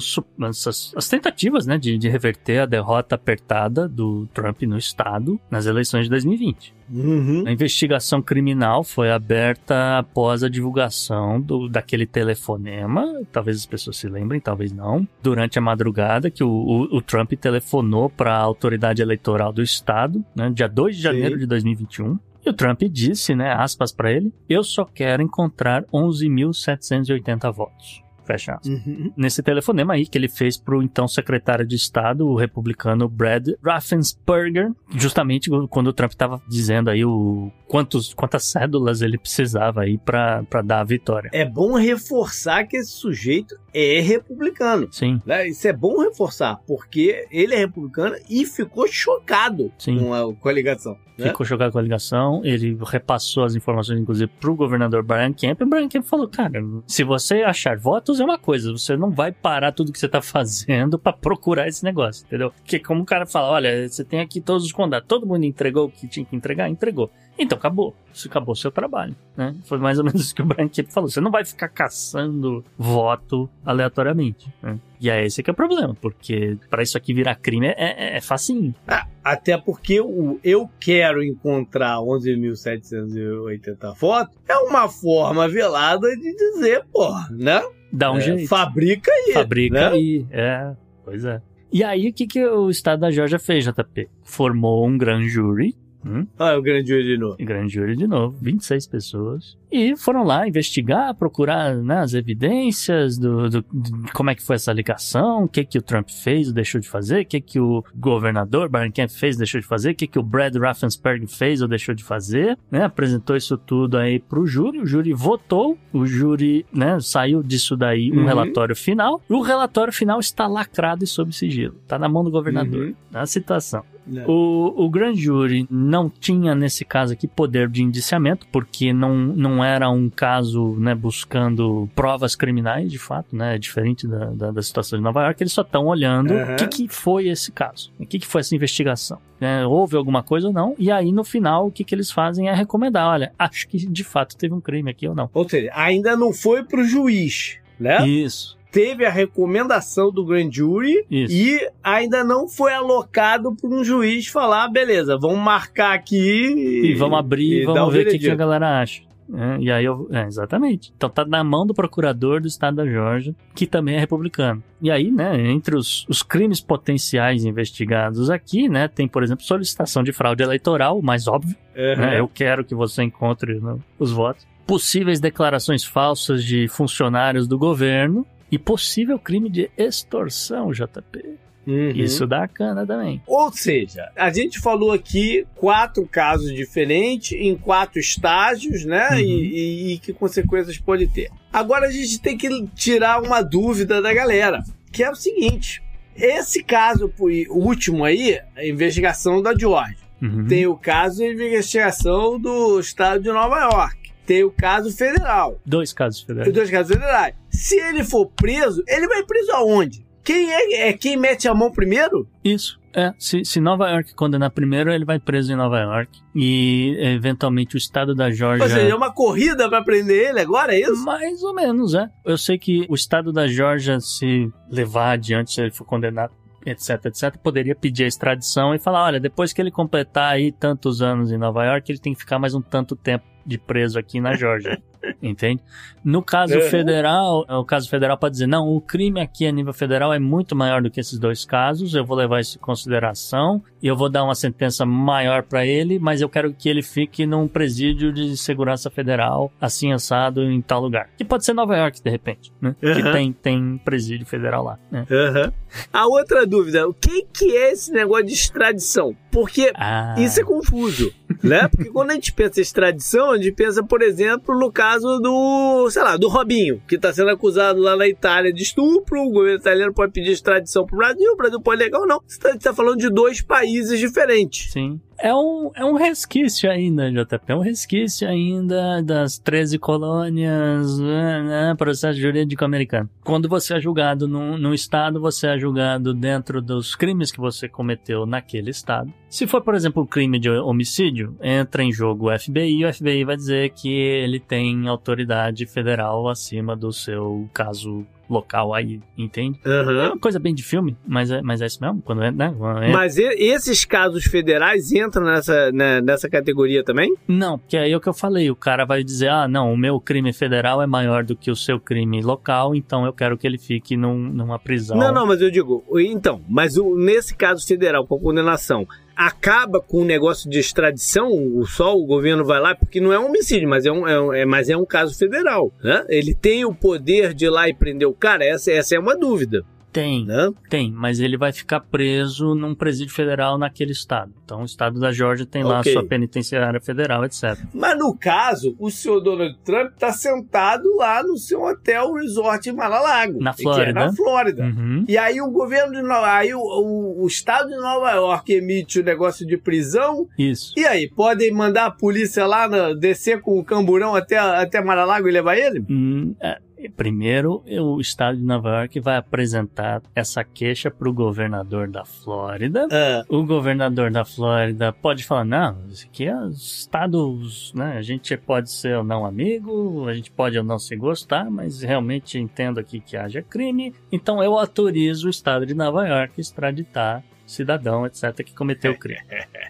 essas, as tentativas, né, de, de reverter a derrota apertada do Trump no estado nas eleições de 2020. Uhum. A investigação criminal foi aberta após a divulgação do, daquele telefonema, talvez as pessoas se lembrem, talvez não, durante a madrugada que o, o- o Trump telefonou para a autoridade eleitoral do estado, né, dia 2 de janeiro Sim. de 2021. E o Trump disse, né, aspas para ele, eu só quero encontrar 11.780 votos. Fecha aspas Uhum. nesse telefonema aí que ele fez pro então secretário de Estado, o republicano Brad Raffensperger, justamente quando o Trump tava dizendo aí o quantos, quantas cédulas ele precisava aí pra pra dar a vitória. É bom reforçar que esse sujeito é republicano. Sim, né? Isso é bom reforçar, porque ele é republicano e ficou chocado com a, com a ligação. né? ficou chocado com a ligação, ele repassou as informações, inclusive, pro governador Brian Kemp, e o Brian Kemp falou, cara, se você achar votos é uma coisa, você não vai parar tudo que você tá fazendo pra procurar esse negócio, entendeu? Porque como o cara fala, olha, você tem aqui todos os condados, todo mundo entregou o que tinha que entregar? Entregou. Então acabou. Isso acabou seu trabalho, né? Foi mais ou menos isso que o Brian falou. Você não vai ficar caçando voto aleatoriamente, né? E é esse que é o problema, porque pra isso aqui virar crime é, é, é facinho. Ah, até porque o eu quero encontrar 11.780 fotos é uma forma velada de dizer, pô, né? Dá um É, jeito. Fabrica aí. Fabrica né? e. É, pois é. E aí, o que, que o estado da Georgia fez, JP? Formou um grand jury. Hum? Ah, o grande olho de novo. Grand jury de novo, 26 pessoas. E foram lá investigar, procurar né, as evidências do, do- de como é que foi essa ligação, o que que o Trump fez ou deixou de fazer, o que que o governador Brian Kemp fez ou deixou de fazer, o que que o Brad Raffensperger fez ou deixou de fazer, né? Apresentou isso tudo aí pro júri, o júri votou, o júri, né, saiu disso daí um Uhum. relatório final, e o relatório final está lacrado e sob sigilo, tá na mão do governador, Uhum. na situação. O, o grand jury não tinha, nesse caso aqui, poder de indiciamento, porque não, não era um caso né, buscando provas criminais, de fato, né? É diferente da, da, da situação de Nova York. Eles só estão olhando Uhum. o que, que foi esse caso, o que, que foi essa investigação. né, houve alguma coisa ou não, e aí no final o que, que eles fazem é recomendar: olha, acho que de fato teve um crime aqui ou não. Ou seja, ainda não foi pro juiz, né? Isso. Teve a recomendação do grand jury Isso. e ainda não foi alocado para um juiz falar, beleza, vamos marcar aqui E vamos abrir e vamos ver o que, que a galera acha. É, e aí eu. É, exatamente. Então tá na mão do procurador do estado da Georgia, que também é republicano. E aí, né, entre os, os crimes potenciais investigados aqui, né, tem, por exemplo, solicitação de fraude eleitoral, o mais óbvio. Uhum. né, eu quero que você encontre né, os votos. Possíveis declarações falsas de funcionários do governo. E possível crime de extorsão, JP. Uhum. Isso dá cana também. Ou seja, a gente falou aqui quatro casos diferentes, em quatro estágios, né? Uhum. E, e- e que consequências pode ter. Agora a gente tem que tirar uma dúvida da galera, que é o seguinte: esse caso o último aí, a investigação da Georgia. Uhum. Tem o caso de investigação do estado de Nova York. Tem o caso federal. Dois casos federais. dois casos federais. Se ele for preso, ele vai preso aonde? Quem é, é quem mete a mão primeiro? Isso. É, se, se Nova York condenar primeiro, ele vai preso em Nova York. E, eventualmente, o estado da Georgia... Ou seja, é uma corrida pra prender ele agora, é isso? Mais ou menos, é. Eu sei que o estado da Georgia, se levar adiante, se ele for condenado, etc, etc, poderia pedir a extradição e falar, olha, depois que ele completar aí tantos anos em Nova York, ele tem que ficar mais um tanto tempo de preso aqui na Georgia. Entende? No caso Uhum. federal, o caso federal pode dizer, não, o crime aqui a nível federal é muito maior do que esses dois casos, eu vou levar isso em consideração e eu vou dar uma sentença maior pra ele, mas eu quero que ele fique num presídio de segurança federal, assim assado em tal lugar. Que pode ser Nova York, de repente, né? Que Uhum. tem, tem presídio federal lá, né? Aham. A outra dúvida, o que, que é esse negócio de extradição? Porque Ah, isso é confuso, né? Porque quando a gente pensa em extradição, a gente pensa, por exemplo, no caso do, sei lá, do Robinho, que está sendo acusado lá na Itália de estupro, o governo italiano pode pedir extradição pro Brasil, o Brasil pode negar ou não. Você está falando de dois países diferentes. Sim. É um, é um resquício ainda, JP. É um resquício ainda das 13 colônias, né, né, processo jurídico americano. Quando você é julgado num, num estado, você é julgado dentro dos crimes que você cometeu naquele estado. Se for, por exemplo, um crime de homicídio, entra em jogo o FBI o FBI vai dizer que ele tem autoridade federal acima do seu caso local aí, entende? É Aham. uma coisa bem de filme, mas é, mas é isso mesmo. Quando é, né? quando é- Mas e- esses casos federais entram nessa, né, nessa categoria também? Não, porque aí é o que eu falei, o cara vai dizer, ah, não, o meu crime federal é maior do que o seu crime local, então eu quero que ele fique num, numa prisão. Não, não, mas eu digo, então, mas o- nesse caso federal, com a condenação, acaba com o negócio de extradição? O só o governo vai lá, porque não é um homicídio, mas é um, é um- é- mas é um caso federal, né? Ele tem o poder de ir lá e prender o cara? Essa, essa é uma dúvida, Tem, né? tem, mas ele vai ficar preso num presídio federal naquele estado. Então o estado da Georgia tem lá a sua penitenciária federal, etc. Mas no caso, o senhor Donald Trump está sentado lá no seu hotel resort em Mar-a-Lago. Na que é Flórida. na Flórida. Uhum. E aí o governo de Nova aí o, o, o estado de Nova York emite o negócio de prisão. Isso. E aí, podem mandar a polícia lá na- descer com o camburão até, até Mar-a-Lago e levar ele? Hum, é, primeiro, o estado de Nova York vai apresentar essa queixa para o governador da Flórida. Ah, o governador da Flórida pode falar, não, isso aqui é estados, né? A gente pode ser ou não amigo, a gente pode ou não se gostar, mas realmente entendo aqui que haja crime, então eu autorizo o estado de Nova York a extraditar cidadão, etc., que cometeu o crime.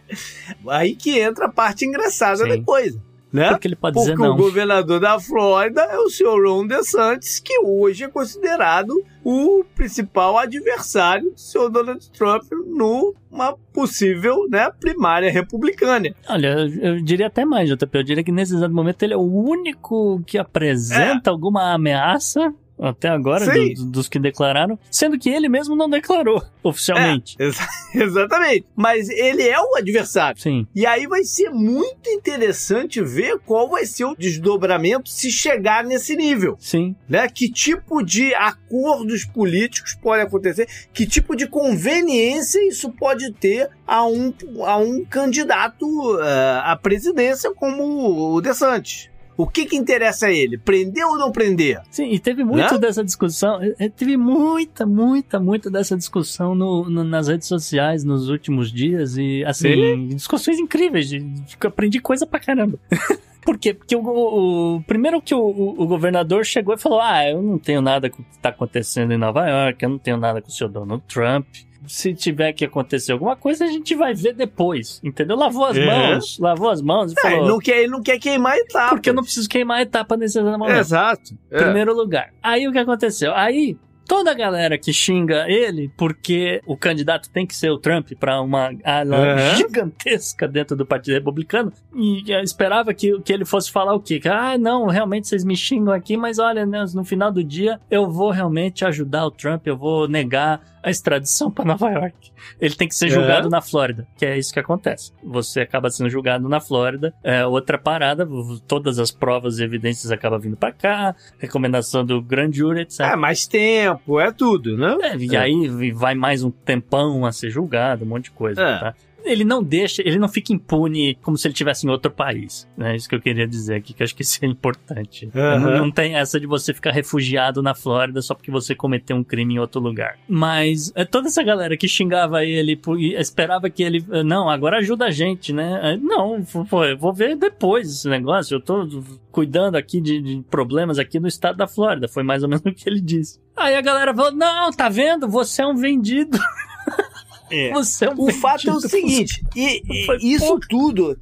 aí que entra a parte engraçada Sim. da coisa. Né? Porque ele pode Porque dizer o não. governador da Flórida é o senhor Ron DeSantis, que hoje é considerado o principal adversário do senhor Donald Trump numa possível né, primária republicana. Olha, eu eu diria até mais, JP, eu diria que nesse exato momento ele é o único que apresenta alguma ameaça até agora, do- dos que declararam, sendo que ele mesmo não declarou oficialmente. É, exa- exatamente. Mas ele é o adversário. Sim, E aí vai ser muito interessante ver qual vai ser o desdobramento se chegar nesse nível. sim. Né? Que tipo de acordos políticos pode acontecer, que tipo de conveniência isso pode ter a um, a um candidato eh, à presidência como o DeSantis. O que que interessa a ele? Prender ou não prender? Sim, e teve muito Né? dessa discussão, eh, eh, teve muita, muita, muita dessa discussão no, no- nas redes sociais nos últimos dias e, assim, discussões incríveis, de, de aprendi coisa pra caramba. Por quê? Porque o, o- o- primeiro que o, o- governador chegou e falou: Ah, eu não tenho nada com o que tá acontecendo em Nova York, eu não tenho nada com o senhor Donald Trump. Se tiver que acontecer alguma coisa, a gente vai ver depois. Entendeu? Lavou as É. mãos, lavou as mãos e É, falou. não quer, ele não quer queimar etapa. Porque eu não preciso queimar a etapa nesse momento. Exato. É. Primeiro lugar. Aí o que aconteceu? Aí toda a galera que xinga ele porque o candidato tem que ser o Trump para uma ala Uhum. gigantesca dentro do Partido Republicano e esperava que, que ele fosse falar o quê? Que, ah, não, realmente vocês me xingam aqui, mas olha, né, no final do dia eu vou realmente ajudar o Trump, eu vou negar a extradição para Nova York. Ele tem que ser julgado na Flórida, que é isso que acontece. Você acaba sendo julgado na Flórida, é outra parada, todas as provas e evidências acabam vindo para cá, recomendação do grande júri, etc. É, mais tempo, é tudo, né? É, e É. aí vai mais um tempão a ser julgado, um monte de coisa, É. tá? Ele não deixa, ele não fica impune como se ele estivesse em outro país, né? Isso que eu queria dizer aqui, que eu acho que isso é importante. Aham. Não, não tem essa de você ficar refugiado na Flórida só porque você cometeu um crime em outro lugar. Mas é, toda essa galera que xingava ele e esperava que ele, eh, não, agora ajuda a gente, né? Eh, Não, eu vou ver depois esse negócio, eu tô cuidando aqui de, de problemas aqui no estado da Flórida, foi mais ou menos o que ele disse. Aí a galera falou, não, tá vendo? Você é um vendido. É. Você é um O fato é o seguinte, e, e isso tudo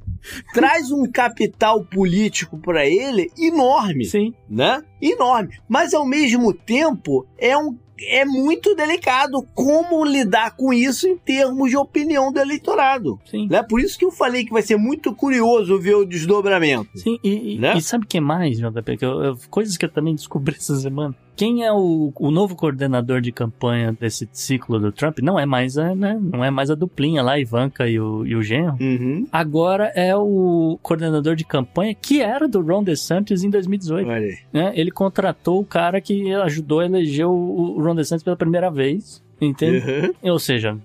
traz um capital político para ele enorme, Sim, né? Enorme. Mas ao mesmo tempo é um é muito delicado como lidar com isso em termos de opinião do eleitorado. sim. Né? Por isso que eu falei que vai ser muito curioso ver o desdobramento. Sim, e, e- Né? e sabe o que mais, JP? Que eu- eu- coisas que eu também descobri essa semana. Quem é o, o novo coordenador de campanha desse ciclo do Trump? Não é mais a, né, não é mais a duplinha lá, Ivanka e o, e o genro. Uhum. Agora é o coordenador de campanha que era do Ron DeSantis em 2018. Olha aí. né? Ele contratou o cara que ajudou a eleger o, o Ron DeSantis pela primeira vez. Entende? Uhum. Ou seja,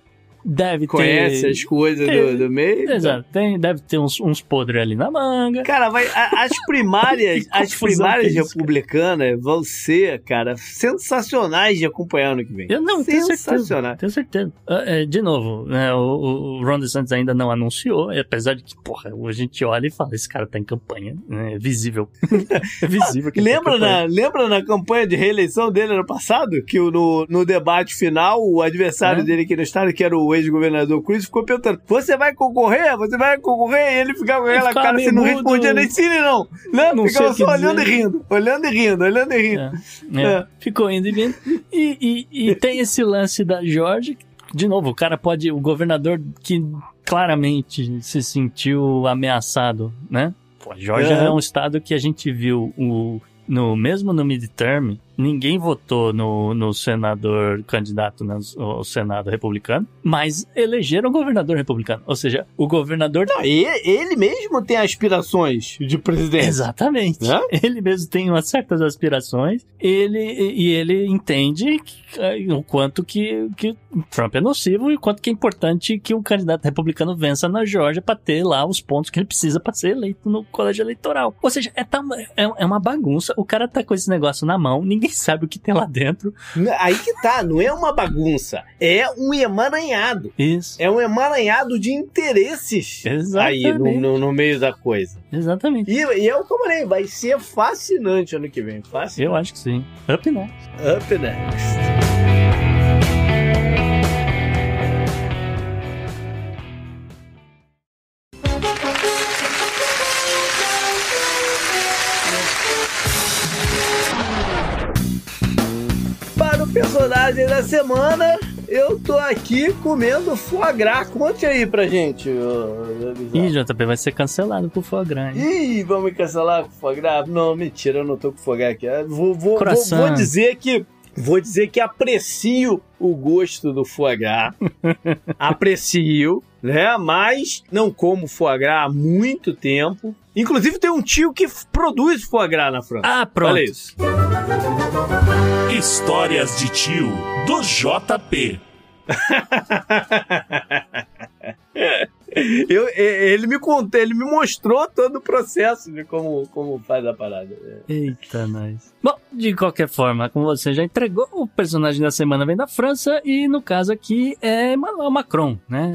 deve Conhece ter. as coisas É, do, do meio. Exato, tem, deve ter uns, uns podres ali na manga. Cara, vai, as primárias, as primárias é isso, republicanas vão ser, cara, sensacionais de acompanhar ano que vem. Eu não tenho certeza. Sensacional. Tenho certeza. Ah, é, de novo, né, o, o- Ron DeSantis ainda não anunciou, apesar de que, porra, a gente olha e fala, esse cara tá em campanha, né, é visível. é visível que tá em Lembra campanha. na, lembra na campanha de reeleição dele ano passado? Que no, no debate final, o adversário É. dele aqui no estado, que era o ex-governador Cruz, ficou perguntando: Você vai concorrer? Você vai concorrer? E ele ficava com aquela cara assim, não respondia nem sim nem não. Né? Não ficava o só olhando dizer. e rindo, olhando e rindo, olhando e rindo. É, é, É. Ficou indo e vindo. E, e, e tem esse lance da Georgia. De novo, o cara pode. O governador que claramente se sentiu ameaçado, né? Pô, Georgia Aham. é um estado que a gente viu o. No, mesmo no midterm, ninguém votou no, no senador candidato né, ao Senado republicano, mas elegeram o governador republicano. Ou seja, o governador Não, e ele mesmo tem aspirações de presidente. Exatamente. Né? Ele mesmo tem umas certas aspirações. Ele e ele entende que, eh, o quanto que, que Trump é nocivo e o quanto que é importante que um candidato republicano vença na Geórgia para ter lá os pontos que ele precisa para ser eleito no colégio eleitoral. Ou seja, é, tam- é, é uma bagunça. O cara tá com esse negócio na mão, ninguém sabe o que tem lá dentro. Aí que tá, não é uma bagunça, é um emaranhado. Isso. É um emaranhado de interesses Exatamente. aí no, no, no meio da coisa. Exatamente. E, e é o que eu falei, vai ser fascinante ano que vem. Fascinante. Eu acho que sim. Up next. Up next. O personagem da semana, Eu tô aqui comendo foie gras. Conte aí pra gente. Ih. JP vai ser cancelado por foie gras. hein? Ih, vamos cancelar com foie gras? Não, mentira, eu não tô com foie gras aqui. Vou, vou, vou, vou dizer que. Vou dizer que aprecio o gosto do foie gras. aprecio, né? Mas não como foie gras há muito tempo. Inclusive tem um tio que produz foie gras na França. Ah, pronto. Olha isso. Histórias de tio do JP. Eu, ele me contou, ele me mostrou todo o processo de como, como faz a parada. Eita, nós. Bom, de qualquer forma, como você já entregou, o personagem da semana vem da França e no caso aqui é Emmanuel Macron, né?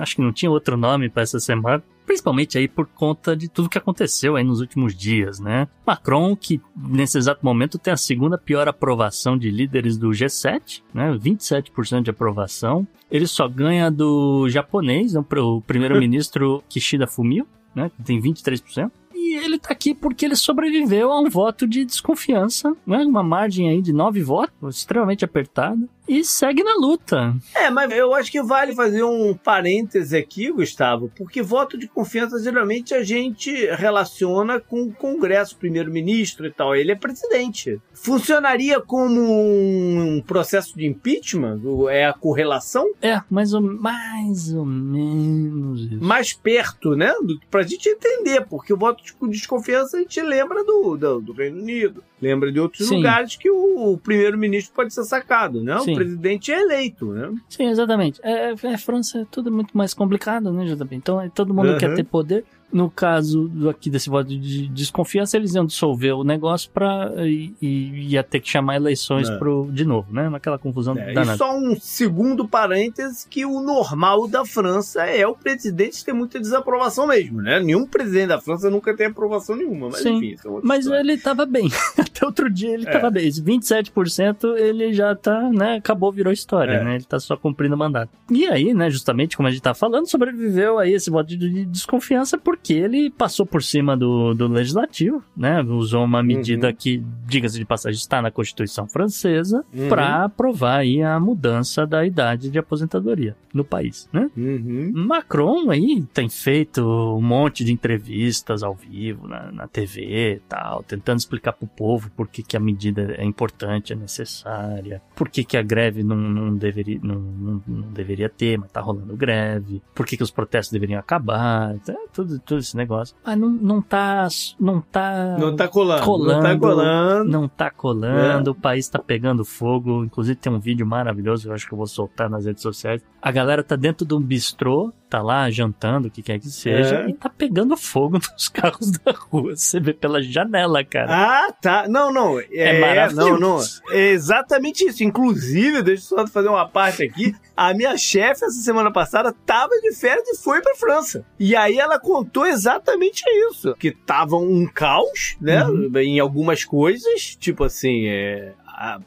Acho que não tinha outro nome para essa semana. Principalmente aí por conta de tudo que aconteceu aí nos últimos dias, né? Macron, que nesse exato momento tem a segunda pior aprovação de líderes do G7, né? 27% de aprovação. Ele só ganha do japonês, né? o primeiro-ministro Kishida Fumio, né? Que tem 23%. E ele tá aqui porque ele sobreviveu a um voto de desconfiança, né? Uma margem aí de nove votos, extremamente apertada. E segue na luta. É, mas eu acho que vale fazer um parêntese aqui, Gustavo, porque voto de confiança geralmente a gente relaciona com o Congresso, primeiro-ministro e tal. Ele é presidente. Funcionaria como um processo de impeachment? É a correlação? É, mais ou, mais ou menos isso. mais perto, né? Do, pra gente entender, porque o voto de desconfiança a gente lembra do, do, do Reino Unido, lembra de outros Sim. lugares que o, o primeiro-ministro pode ser sacado, né? Sim. O presidente é eleito, né? Sim, exatamente. É, é, a França é tudo muito mais complicado, né, JP? Então é, todo mundo Uhum. quer ter poder. No caso aqui desse voto de desconfiança, eles iam dissolver o negócio pra, e, e ia ter que chamar eleições É. pro, de novo, né? Naquela confusão É, danada. e só um segundo parêntese que o normal da França é o presidente ter muita desaprovação mesmo, né? Nenhum presidente da França nunca tem aprovação nenhuma, mas Sim. enfim, é Mas história. ele tava bem. Até outro dia ele É. tava bem. Esse 27% ele já tá, né? Acabou, virou história, É. né? Ele tá só cumprindo o mandato. E aí, né, justamente como a gente tá falando, sobreviveu aí esse voto de- de desconfiança porque ele passou por cima do, do legislativo, né? Usou uma medida Uhum. que, diga-se de passagem, está na Constituição francesa Uhum. pra aprovar aí a mudança da idade de aposentadoria no país, né? Uhum. Macron aí tem feito um monte de entrevistas ao vivo na, na TV e tal, tentando explicar pro povo por que, que a medida é importante, é necessária, por que, que a greve não, não, deveria, não, não, não deveria ter, mas tá rolando greve, por que, que os protestos deveriam acabar, tá, tudo, tudo esse negócio. Mas não, não tá. Não tá. Não tá colando, colando, não tá colando. Não tá colando, É. o país tá pegando fogo. Inclusive tem um vídeo maravilhoso, eu acho que eu vou soltar nas redes sociais. A galera tá dentro de um bistrô, tá lá jantando, o que quer que seja, É. e tá pegando fogo nos carros da rua. Você vê pela janela, cara. Ah, tá. Não, não. É, É maravilhoso. Não, não. É exatamente isso. Inclusive, deixa eu só fazer uma parte aqui. A minha chefe, essa semana passada, tava de férias e foi pra França. E aí ela contou exatamente isso. Que tava um caos, né? Uhum. Em algumas coisas. Tipo assim, é.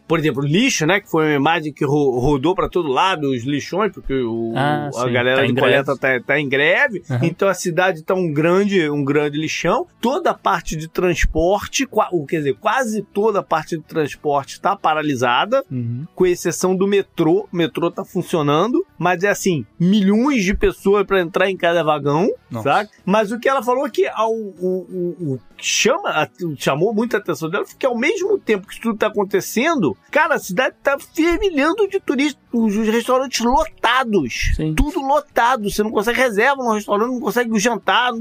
Por exemplo, lixo, né? Que foi uma imagem que ro- rodou pra todo lado, os lixões, porque o, Ah, a sim, galera tá de coleta tá, tá em greve. Aham. Então a cidade tá um grande, um grande lixão. Toda a parte de transporte, quer dizer, quase toda a parte de transporte está paralisada, Uhum. com exceção do metrô. O metrô tá funcionando, mas é assim, milhões de pessoas para entrar em cada vagão, Nossa. sabe? Mas o que ela falou é que ao, o, o, chama, a- chamou muita atenção dela, foi que ao mesmo tempo que isso tudo tá acontecendo, cara, a cidade tá fervilhando de turistas, os restaurantes lotados. Sim. Tudo lotado, você não consegue reserva no restaurante, não consegue jantar,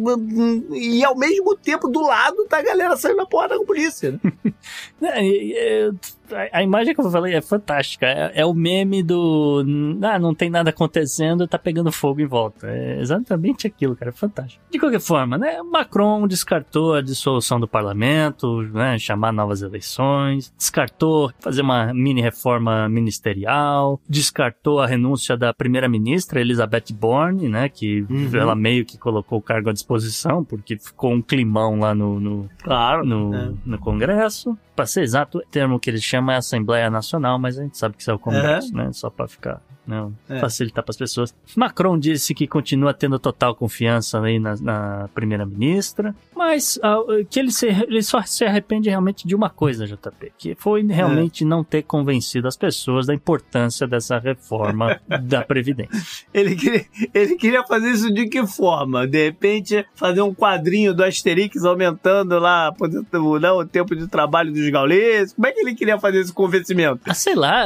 e ao mesmo tempo do lado tá a galera saindo na porta com a polícia. Né? É, a- a imagem que eu falei é fantástica. É, é o meme do. Ah, não tem nada acontecendo, tá pegando fogo em volta. É exatamente aquilo, cara. É fantástico. De qualquer forma, né? Macron descartou a dissolução do parlamento, né? Chamar novas eleições, descartou fazer uma mini reforma ministerial, descartou a renúncia da primeira-ministra Elizabeth Borne, né? Que Uhum. ela meio que colocou o cargo à disposição, porque ficou um climão lá no- no, Claro. no, É. no Congresso. Pra ser exato, o termo que eles chamam é Assembleia Nacional, mas a gente sabe que isso é o Congresso, né? Só pra ficar não, É. facilitar para as pessoas. Macron disse que continua tendo total confiança aí na, na primeira-ministra, mas ah, que ele, se, ele só se arrepende realmente de uma coisa, JP, que foi realmente não ter convencido as pessoas da importância dessa reforma da Previdência. Ele queria, ele queria fazer isso de que forma? De repente, fazer um quadrinho do Asterix aumentando lá a aposenta- o- né, o tempo de trabalho dos gauleses? Como é que ele queria fazer esse convencimento? Ah, sei lá,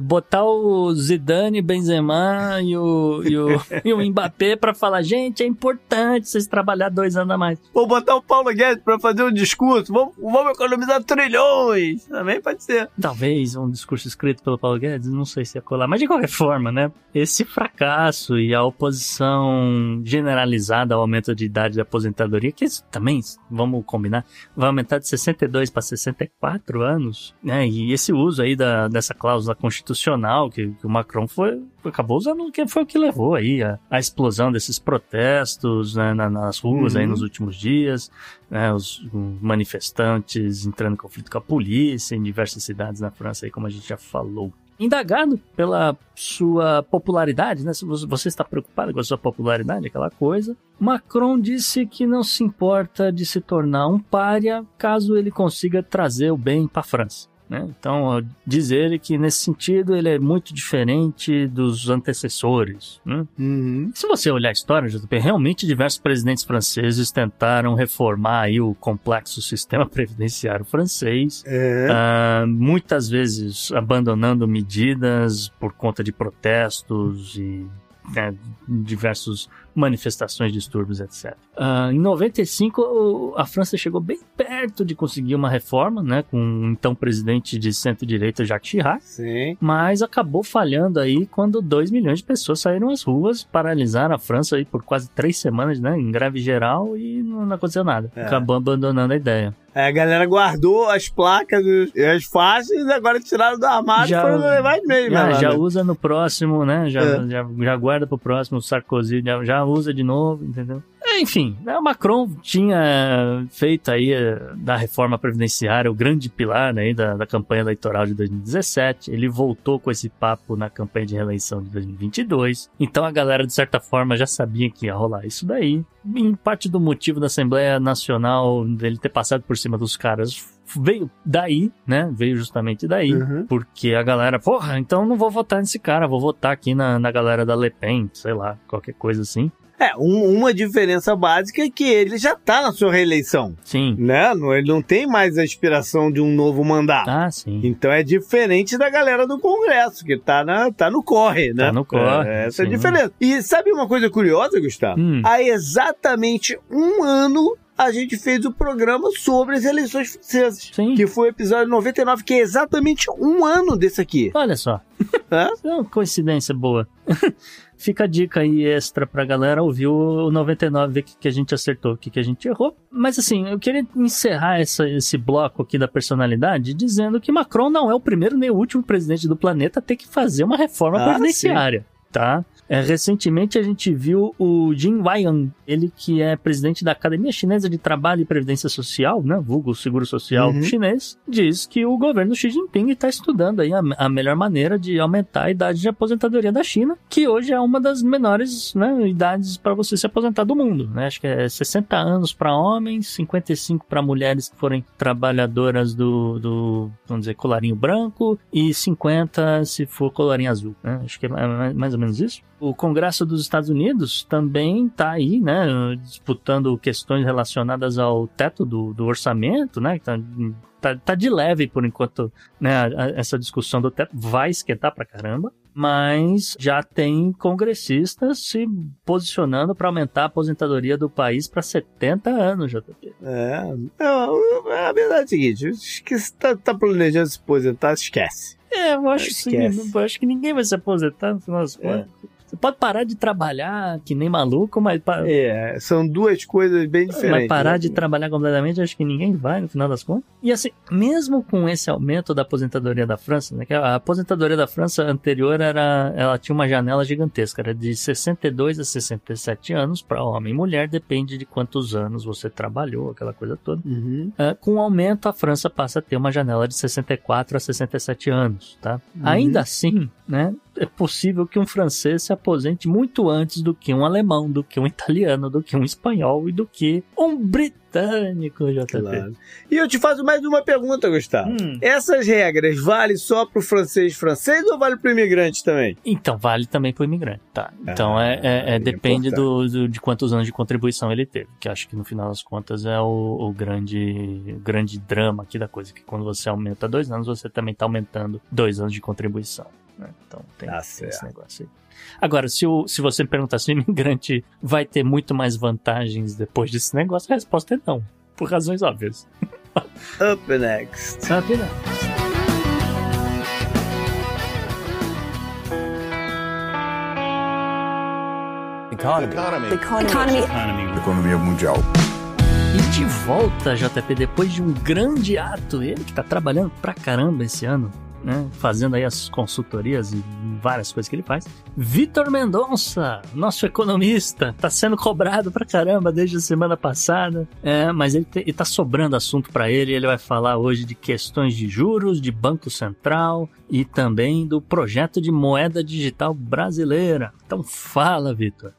botar o Zidane, Benzema e o, e o, e o Mbappé pra falar, gente, é importante vocês trabalhar dois anos a mais. Vou botar o Paulo Guedes pra fazer um discurso. Vamos, vamos economizar trilhões. Também pode ser. Talvez um discurso escrito pelo Paulo Guedes, não sei se ia colar, mas de qualquer forma, né? Esse fracasso e a oposição generalizada ao aumento de idade da aposentadoria, que isso também, vamos combinar, vai aumentar de 62 para 64 anos, né? E esse uso aí da, dessa cláusula constitucional que, que o Macron foi, acabou usando, que foi o que levou aí a, a explosão desses protestos né, na- nas ruas aí Uhum. nos últimos dias, né, os manifestantes entrando em conflito com a polícia em diversas cidades na França, aí, como a gente já falou. Indagado pela sua popularidade, né? Se você você está preocupado com a sua popularidade, aquela coisa, Macron disse que não se importa de se tornar um pária caso ele consiga trazer o bem para a França. Né? Então, ó, diz ele que nesse sentido ele é muito diferente dos antecessores. Né? Uhum. Se você olhar a história, JP, realmente diversos presidentes franceses tentaram reformar aí o complexo sistema previdenciário francês, É. ah, muitas vezes abandonando medidas por conta de protestos e né, diversas manifestações, distúrbios, etc. Ah, em 95, o- a França chegou bem perto de conseguir uma reforma, né, com o então presidente de centro-direita Jacques Chirac, Sim. mas acabou falhando aí quando 2 milhões de pessoas saíram às ruas, paralisaram a França aí por quase três semanas, né, em greve geral e não aconteceu nada. É. Acabou abandonando a ideia. Aí a galera guardou as placas e as e agora tiraram do armário Já- e foram levar de meio, Já, né? já usa no próximo, né? Já, É. já, já guarda pro próximo, o Sarkozy já, já usa de novo, entendeu? É, Enfim, né, o Macron tinha feito aí eh, da reforma previdenciária o grande pilar né, da, da campanha eleitoral de 2017. Ele voltou com esse papo na campanha de reeleição de 2022. Então a galera, de certa forma, já sabia que ia rolar isso daí. Em parte do motivo da Assembleia Nacional dele ter passado por cima dos caras veio daí, né? Veio justamente daí. Uhum. Porque a galera, porra, então não vou votar nesse cara, vou votar aqui na, na galera da Le Pen, sei lá, qualquer coisa assim. É, um- uma diferença básica é que ele já tá na sua reeleição, Sim. né? Não- Ele não tem mais a aspiração de um novo mandato. Ah, sim. Então é diferente da galera do Congresso, que tá, na, tá no corre, né? Tá no corre, É, essa é a sim. diferença. E sabe uma coisa curiosa, Gustavo? Hum. Há exatamente um ano a gente fez o programa sobre as eleições francesas. Sim. Que foi o episódio 99, que é exatamente um ano desse aqui. Olha só. É uma coincidência boa. Fica a dica aí extra pra galera ouvir o 99, ver o que, que a gente acertou, o que, que a gente errou. Mas assim, eu queria encerrar essa- esse bloco aqui da personalidade dizendo que Macron não é o primeiro nem o último presidente do planeta a ter que fazer uma reforma Ah, previdenciária. Tá? É, recentemente a gente viu o Jin Waian, ele que é presidente da Academia Chinesa de Trabalho e Previdência Social, né, vulgo Seguro Social Uhum. chinês, diz que o governo Xi Jinping está estudando aí a, a melhor maneira de aumentar a idade de aposentadoria da China, que hoje é uma das menores né, idades para você se aposentar do mundo. Né? Acho que é 60 anos para homens, 55 para mulheres que forem trabalhadoras do, do, vamos dizer, colarinho branco, e 50 se for colarinho azul. Né? Acho que é mais- mais ou menos isso. O Congresso dos Estados Unidos também está aí, né, disputando questões relacionadas ao teto do, do orçamento, né, que tá, tá, tá de leve por enquanto, né, essa discussão do teto vai esquentar pra caramba, mas já tem congressistas se posicionando para aumentar a aposentadoria do país para 70 anos, JP. É, é, a verdade é a seguinte: se tá, tá planejando se aposentar, esquece. É, eu acho, que, Esquece. eu acho que ninguém vai se aposentar no final das É. Você pode parar de trabalhar que nem maluco, mas, pa- É, são duas coisas bem diferentes. mas parar né? de trabalhar completamente, acho que ninguém vai no final das contas. E assim, mesmo com esse aumento da aposentadoria da França, né, a aposentadoria da França anterior era, ela tinha uma janela gigantesca, era de 62 a 67 anos para homem e mulher, depende de quantos anos você trabalhou, aquela coisa toda. Uhum. Ah, com o aumento, a França passa a ter uma janela de 64 a 67 anos, tá? Ainda assim, né, é possível que um francês se aposente muito antes do que um alemão, do que um italiano, do que um espanhol e do que um britânico, JP. Claro. E eu te faço mais uma pergunta, Gustavo. Hum. Essas regras valem só pro francês francês ou vale pro imigrante também? Então, vale também para o imigrante, tá? Então, Ah, é, é- é- é depende do, do- de quantos anos de contribuição ele teve, que acho que no final das contas é o, o grande, o grande drama aqui da coisa, que quando você aumenta dois anos, você também está aumentando dois anos de contribuição, né? Então, tem, Tá tem certo. esse negócio aí. Agora, se, o, se você me perguntar se o imigrante vai ter muito mais vantagens depois desse negócio, a resposta é não, por razões óbvias. Up next. Sabe, né? Economia mundial. E de volta, JP, depois de um grande ato, ele que tá trabalhando pra caramba esse ano, né? Fazendo aí as consultorias e várias coisas que ele faz. Vitor Mendonça, nosso economista, tá sendo cobrado pra caramba desde a semana passada. É, mas ele, te, tá sobrando assunto pra ele. Ele vai falar hoje de questões de juros, de Banco Central e também do projeto de moeda digital brasileira. Então fala, Vitor.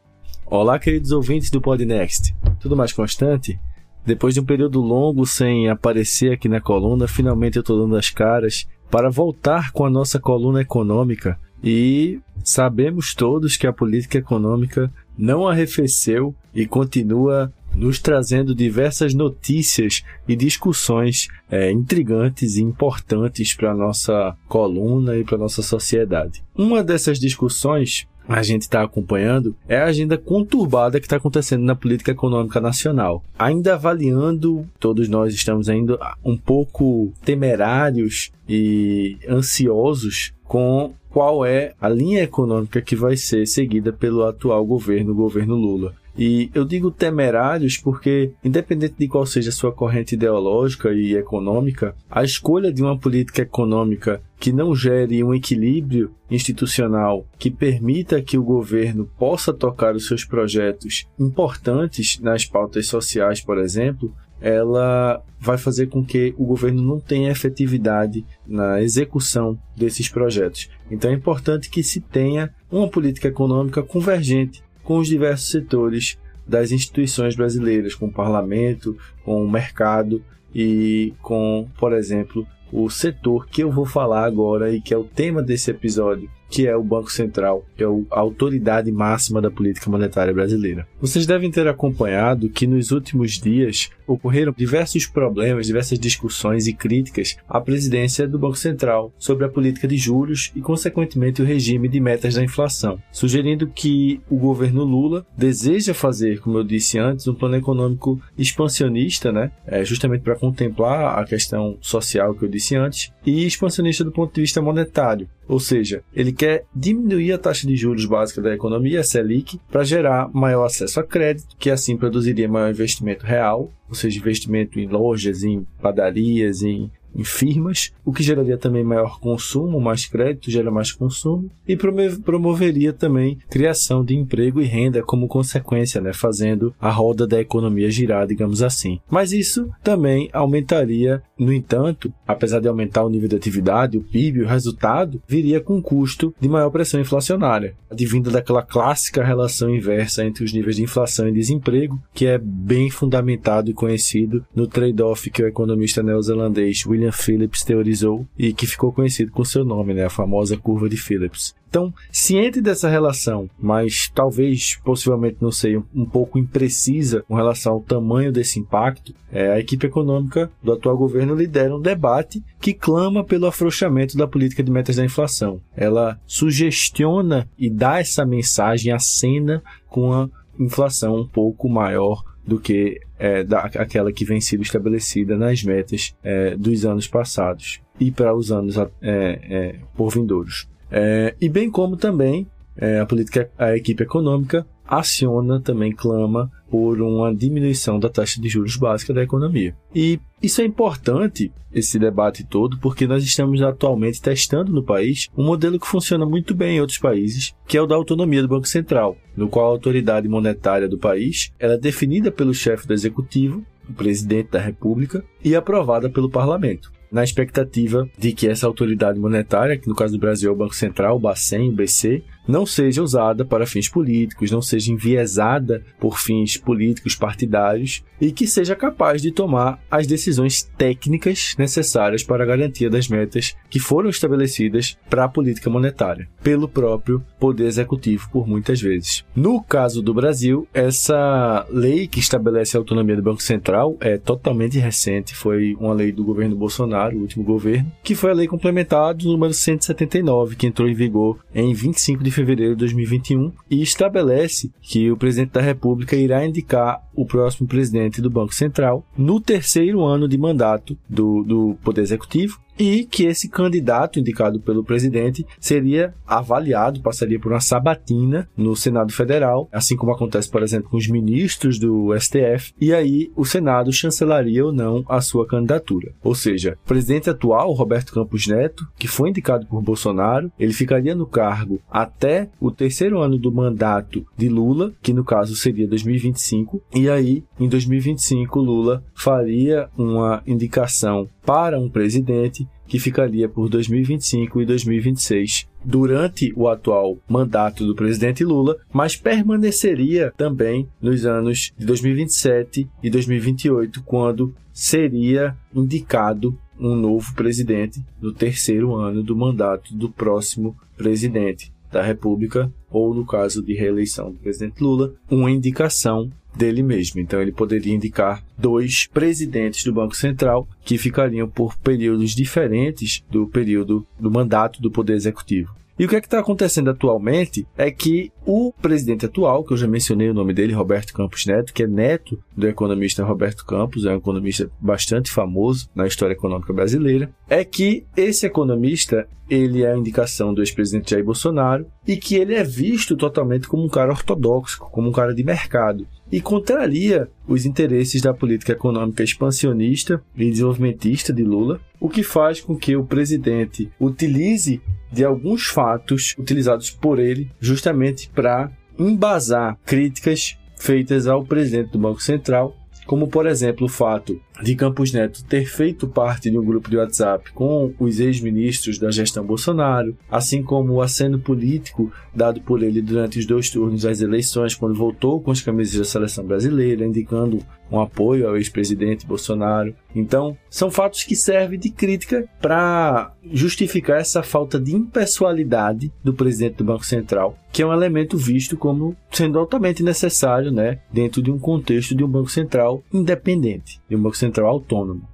Olá, queridos ouvintes do Podnext. Tudo mais constante? Depois de um período longo sem aparecer aqui na coluna, finalmente eu estou dando as caras para voltar com a nossa coluna econômica. E sabemos todos que a política econômica não arrefeceu e continua nos trazendo diversas notícias e discussões é, intrigantes e importantes para a nossa coluna e para a nossa sociedade. Uma dessas discussões a gente está acompanhando é a agenda conturbada que está acontecendo na política econômica nacional. Ainda avaliando, todos nós estamos ainda um pouco temerários e ansiosos com qual é a linha econômica que vai ser seguida pelo atual governo, o governo Lula. E eu digo temerários porque, independente de qual seja a sua corrente ideológica e econômica, a escolha de uma política econômica que não gere um equilíbrio institucional que permita que o governo possa tocar os seus projetos importantes nas pautas sociais, por exemplo, ela vai fazer com que o governo não tenha efetividade na execução desses projetos. Então é importante que se tenha uma política econômica convergente com os diversos setores das instituições brasileiras, com o parlamento, com o mercado e com, por exemplo, o setor que eu vou falar agora e que é o tema desse episódio, que é o Banco Central, que é a autoridade máxima da política monetária brasileira. Vocês devem ter acompanhado que nos últimos dias ocorreram diversos problemas, diversas discussões e críticas à presidência do Banco Central sobre a política de juros e, consequentemente, o regime de metas da inflação, sugerindo que o governo Lula deseja fazer, como eu disse antes, um plano econômico expansionista, né? É, justamente para contemplar a questão social que eu disse antes, e expansionista do ponto de vista monetário. Ou seja, ele quer diminuir a taxa de juros básica da economia, a Selic, para gerar maior acesso a crédito, que assim produziria maior investimento real, ou seja, investimento em lojas, em padarias, em, em firmas, o que geraria também maior consumo, mais crédito gera mais consumo e promoveria também criação de emprego e renda como consequência, né, fazendo a roda da economia girar, digamos assim. Mas isso também aumentaria, no entanto, apesar de aumentar o nível de atividade, o PIB, o resultado viria com um custo de maior pressão inflacionária, advinda daquela clássica relação inversa entre os níveis de inflação e desemprego, que é bem fundamentado e conhecido no trade-off que o economista neozelandês William Phillips teorizou e que ficou conhecido com seu nome, né, a famosa curva de Phillips. Então, ciente dessa relação, mas talvez, possivelmente, não sei, um pouco imprecisa com relação ao tamanho desse impacto, é, a equipe econômica do atual governo lidera um debate que clama pelo afrouxamento da política de metas da inflação. Ela sugestiona e dá essa mensagem, acena com a inflação um pouco maior do que é, da, aquela que vem sido estabelecida nas metas é, dos anos passados e para os anos é, é, por vindouros. É, e bem como também é, a política, a equipe econômica aciona também clama por uma diminuição da taxa de juros básica da economia. E isso é importante, esse debate todo, porque nós estamos atualmente testando no país um modelo que funciona muito bem em outros países, que é o da autonomia do Banco Central, no qual a autoridade monetária do país é definida pelo chefe do executivo, o presidente da República, e aprovada pelo parlamento na expectativa de que essa autoridade monetária, que no caso do Brasil é o Banco Central, o Bacen, o BC, não seja usada para fins políticos, não seja enviesada por fins políticos partidários e que seja capaz de tomar as decisões técnicas necessárias para a garantia das metas que foram estabelecidas para a política monetária pelo próprio poder executivo por muitas vezes. No caso do Brasil, essa lei que estabelece a autonomia do Banco Central é totalmente recente, foi uma lei do governo Bolsonaro, o último governo, que foi a lei complementar do número 179, que entrou em vigor em 25 de fevereiro de 2021 e estabelece que o presidente da República irá indicar o próximo presidente do Banco Central no terceiro ano de mandato do, do Poder Executivo e que esse candidato indicado pelo presidente seria avaliado, passaria por uma sabatina no Senado Federal, assim como acontece, por exemplo, com os ministros do STF, e aí o Senado chancelaria ou não a sua candidatura. Ou seja, o presidente atual, Roberto Campos Neto, que foi indicado por Bolsonaro, ele ficaria no cargo até o terceiro ano do mandato de Lula, que no caso seria 2025, e aí em 2025 Lula faria uma indicação para um presidente que ficaria por 2025 e 2026 durante o atual mandato do presidente Lula, mas permaneceria também nos anos de 2027 e 2028, quando seria indicado um novo presidente no terceiro ano do mandato do próximo presidente da República, ou no caso de reeleição do presidente Lula, uma indicação dele mesmo. Então ele poderia indicar dois presidentes do Banco Central que ficariam por períodos diferentes do período do mandato do Poder Executivo. E o que é está acontecendo atualmente é que o presidente atual, que eu já mencionei o nome dele, Roberto Campos Neto, que é neto do economista Roberto Campos, é um economista bastante famoso na história econômica brasileira, é que esse economista ele é a indicação do ex-presidente Jair Bolsonaro e que ele é visto totalmente como um cara ortodoxo, como um cara de mercado e contraria os interesses da política econômica expansionista e desenvolvimentista de Lula, o que faz com que o presidente utilize de alguns fatos utilizados por ele justamente para embasar críticas feitas ao presidente do Banco Central, como por exemplo o fato de Campos Neto ter feito parte de um grupo de WhatsApp com os ex-ministros da gestão Bolsonaro, assim como o aceno político dado por ele durante os dois turnos das eleições, quando voltou com as camisas da seleção brasileira, indicando um apoio ao ex-presidente Bolsonaro. Então, são fatos que servem de crítica para justificar essa falta de impessoalidade do presidente do Banco Central, que é um elemento visto como sendo altamente necessário, né, dentro de um contexto de um Banco Central independente, de um Banco Central autônomo.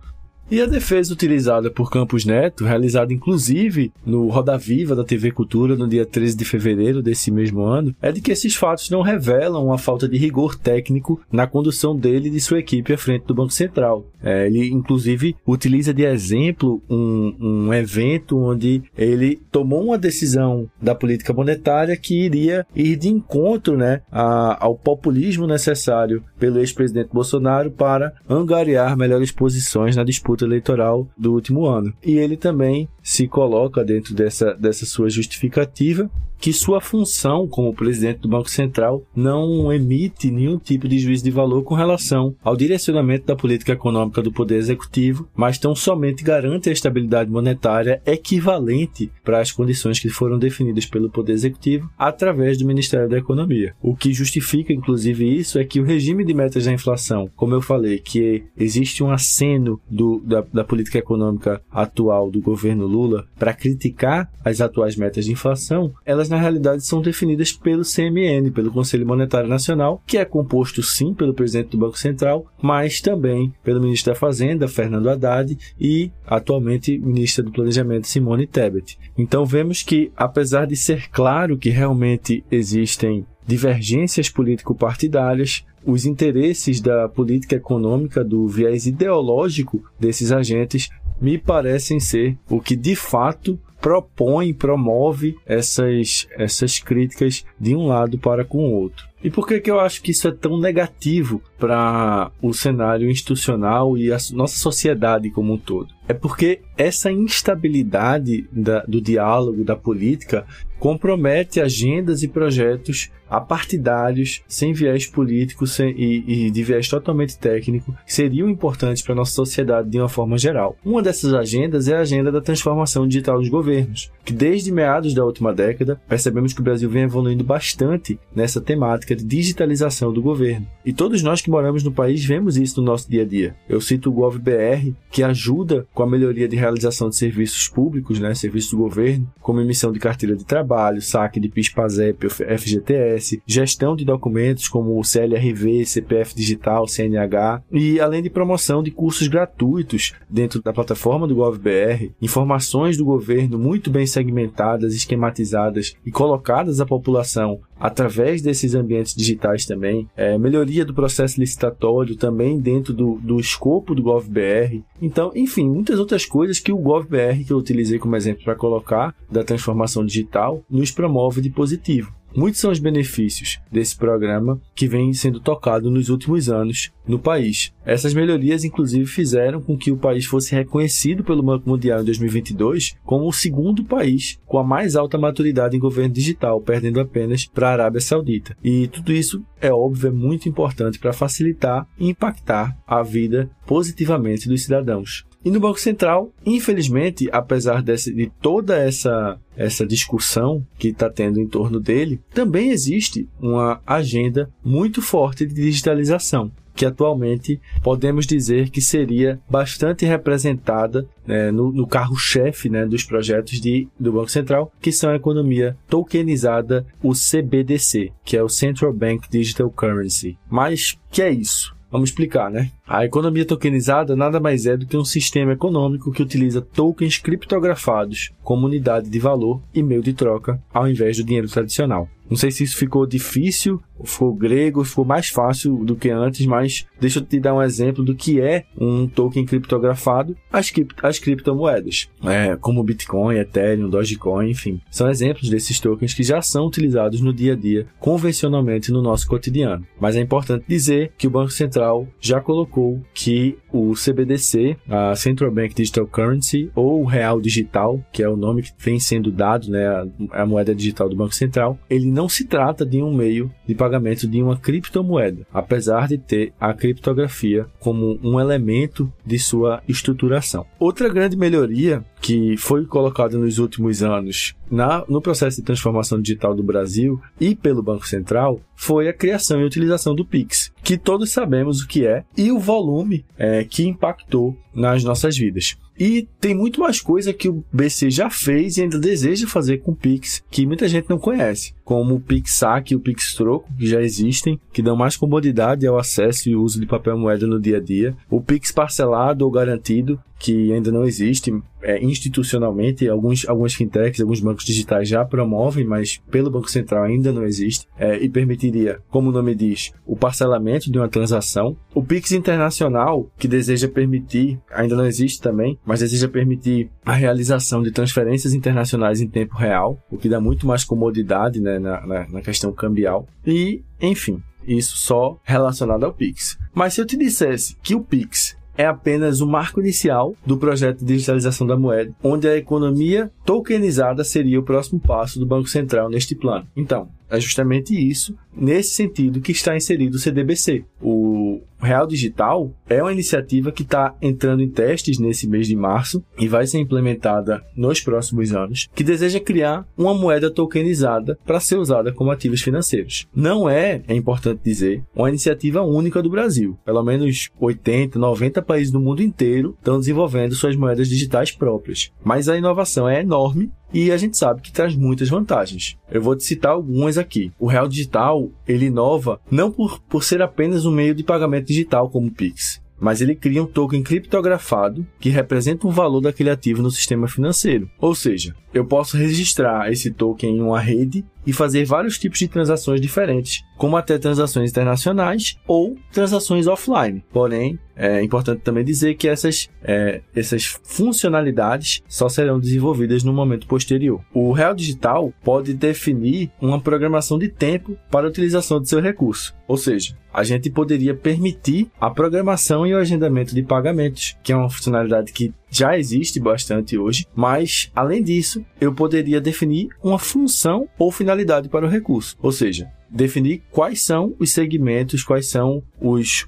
E a defesa utilizada por Campos Neto, realizada inclusive no Roda Viva da TV Cultura no dia 13 de fevereiro desse mesmo ano, é de que esses fatos não revelam uma falta de rigor técnico na condução dele e de sua equipe à frente do Banco Central. É, ele, inclusive, utiliza de exemplo um, um evento onde ele tomou uma decisão da política monetária que iria ir de encontro né, a, ao populismo necessário pelo ex-presidente Bolsonaro para angariar melhores posições na disputa eleitoral do último ano. E ele também se coloca dentro dessa, dessa sua justificativa que sua função como presidente do Banco Central não emite nenhum tipo de juízo de valor com relação ao direcionamento da política econômica do Poder Executivo, mas tão somente garante a estabilidade monetária equivalente para as condições que foram definidas pelo Poder Executivo através do Ministério da Economia. O que justifica, inclusive, isso é que o regime de metas da inflação, como eu falei, que existe um aceno do, da, da política econômica atual do governo Lula para criticar as atuais metas de inflação, elas na realidade são definidas pelo CMN, pelo Conselho Monetário Nacional, que é composto sim pelo presidente do Banco Central, mas também pelo ministro da Fazenda, Fernando Haddad, e atualmente ministra do Planejamento, Simone Tebet. Então vemos que, apesar de ser claro que realmente existem divergências político-partidárias, os interesses da política econômica, do viés ideológico desses agentes, me parecem ser o que de fato propõe, promove essas, essas críticas de um lado para com o outro. E por que, que eu acho que isso é tão negativo para o cenário institucional e a nossa sociedade como um todo? É porque essa instabilidade da, do diálogo, da política, compromete agendas e projetos apartidários, sem viés político sem, e, e, de viés totalmente técnico, que seriam importantes para a nossa sociedade de uma forma geral. Uma dessas agendas é a agenda da transformação digital dos governos, que desde meados da última década percebemos que o Brasil vem evoluindo bastante nessa temática de digitalização do governo. E todos nós que moramos no país vemos isso no nosso dia a dia. Eu cito o GovBR, que ajuda com a melhoria de realização de serviços públicos, né, serviços do governo, como emissão de carteira de trabalho, saque de PIS-PASEP, FGTS, gestão de documentos como o CLRV, CPF Digital, CNH, e além de promoção de cursos gratuitos dentro da plataforma do GovBR, informações do governo muito bem segmentadas, esquematizadas e colocadas à população através desses ambientes digitais também, é, melhoria do processo licitatório também dentro do, do escopo do GovBR. Então, enfim, muitas outras coisas que o GovBR, que eu utilizei como exemplo para colocar, da transformação digital, nos promove de positivo. Muitos são os benefícios desse programa que vem sendo tocado nos últimos anos no país. Essas melhorias, inclusive, fizeram com que o país fosse reconhecido pelo Banco Mundial em 2022 como o segundo país com a mais alta maturidade em governo digital, perdendo apenas para a Arábia Saudita. E tudo isso, é óbvio, é muito importante para facilitar e impactar a vida positivamente dos cidadãos. E no Banco Central, infelizmente, apesar desse, de toda essa, essa discussão que está tendo em torno dele, também existe uma agenda muito forte de digitalização que atualmente podemos dizer que seria bastante representada né, no, no carro-chefe né, dos projetos de, do Banco Central, que são a economia tokenizada, o CBDC, que é o Central Bank Digital Currency. Mas que é isso? Vamos explicar, né? A economia tokenizada nada mais é do que um sistema econômico que utiliza tokens criptografados como unidade de valor e meio de troca, ao invés do dinheiro tradicional. Não sei se isso ficou difícil, ficou grego, ficou mais fácil do que antes, mas deixa eu te dar um exemplo do que é um token criptografado, as, as criptomoedas, é, como Bitcoin, Ethereum, Dogecoin, enfim. São exemplos desses tokens que já são utilizados no dia a dia, convencionalmente no nosso cotidiano. Mas é importante dizer que o Banco Central já colocou que o CBDC, a Central Bank Digital Currency, ou o Real Digital, que é o nome que vem sendo dado, né, a, a moeda digital do Banco Central, ele não se trata de um meio de pagamento de uma criptomoeda, apesar de ter a criptografia como um elemento de sua estruturação. Outra grande melhoria que foi colocada nos últimos anos na, no processo de transformação digital do Brasil e pelo Banco Central foi a criação e utilização do Pix, que todos sabemos o que é e o volume é, que impactou nas nossas vidas. E tem muito mais coisa que o BC já fez e ainda deseja fazer com o Pix, que muita gente não conhece, como o Pix Saque e o Pix Troco, que já existem, que dão mais comodidade ao acesso e uso de papel moeda no dia a dia. O Pix parcelado ou garantido, que ainda não existe é, institucionalmente. Alguns, algumas fintechs, alguns bancos digitais já promovem, mas pelo Banco Central ainda não existe. É, e permitiria, como o nome diz, o parcelamento de uma transação. O Pix Internacional, que deseja permitir, ainda não existe também, mas deseja permitir a realização de transferências internacionais em tempo real, o que dá muito mais comodidade né, na, na, na questão cambial. E, enfim, isso só relacionado ao Pix. Mas se eu te dissesse que o Pix é apenas o marco inicial do projeto de digitalização da moeda, onde a economia tokenizada seria o próximo passo do Banco Central neste plano. Então, é justamente isso, nesse sentido, que está inserido o CDBC. O Real Digital é uma iniciativa que está entrando em testes nesse mês de março e vai ser implementada nos próximos anos, que deseja criar uma moeda tokenizada para ser usada como ativos financeiros. Não é, é importante dizer, uma iniciativa única do Brasil. Pelo menos 80, 90 países do mundo inteiro estão desenvolvendo suas moedas digitais próprias. Mas a inovação é enorme e a gente sabe que traz muitas vantagens. Eu vou te citar algumas aqui. O Real Digital, ele inova não por, por ser apenas um meio de pagamento digital como o Pix, mas ele cria um token criptografado que representa o valor daquele ativo no sistema financeiro. Ou seja, eu posso registrar esse token em uma rede e fazer vários tipos de transações diferentes, como até transações internacionais ou transações offline. Porém, é importante também dizer que essas, é, essas funcionalidades só serão desenvolvidas no momento posterior. O Real Digital pode definir uma programação de tempo para a utilização de seu recurso, ou seja, a gente poderia permitir a programação e o agendamento de pagamentos, que é uma funcionalidade que já existe bastante hoje, mas além disso, eu poderia definir uma função ou finalidade para o recurso, ou seja, definir quais são os segmentos, quais são os,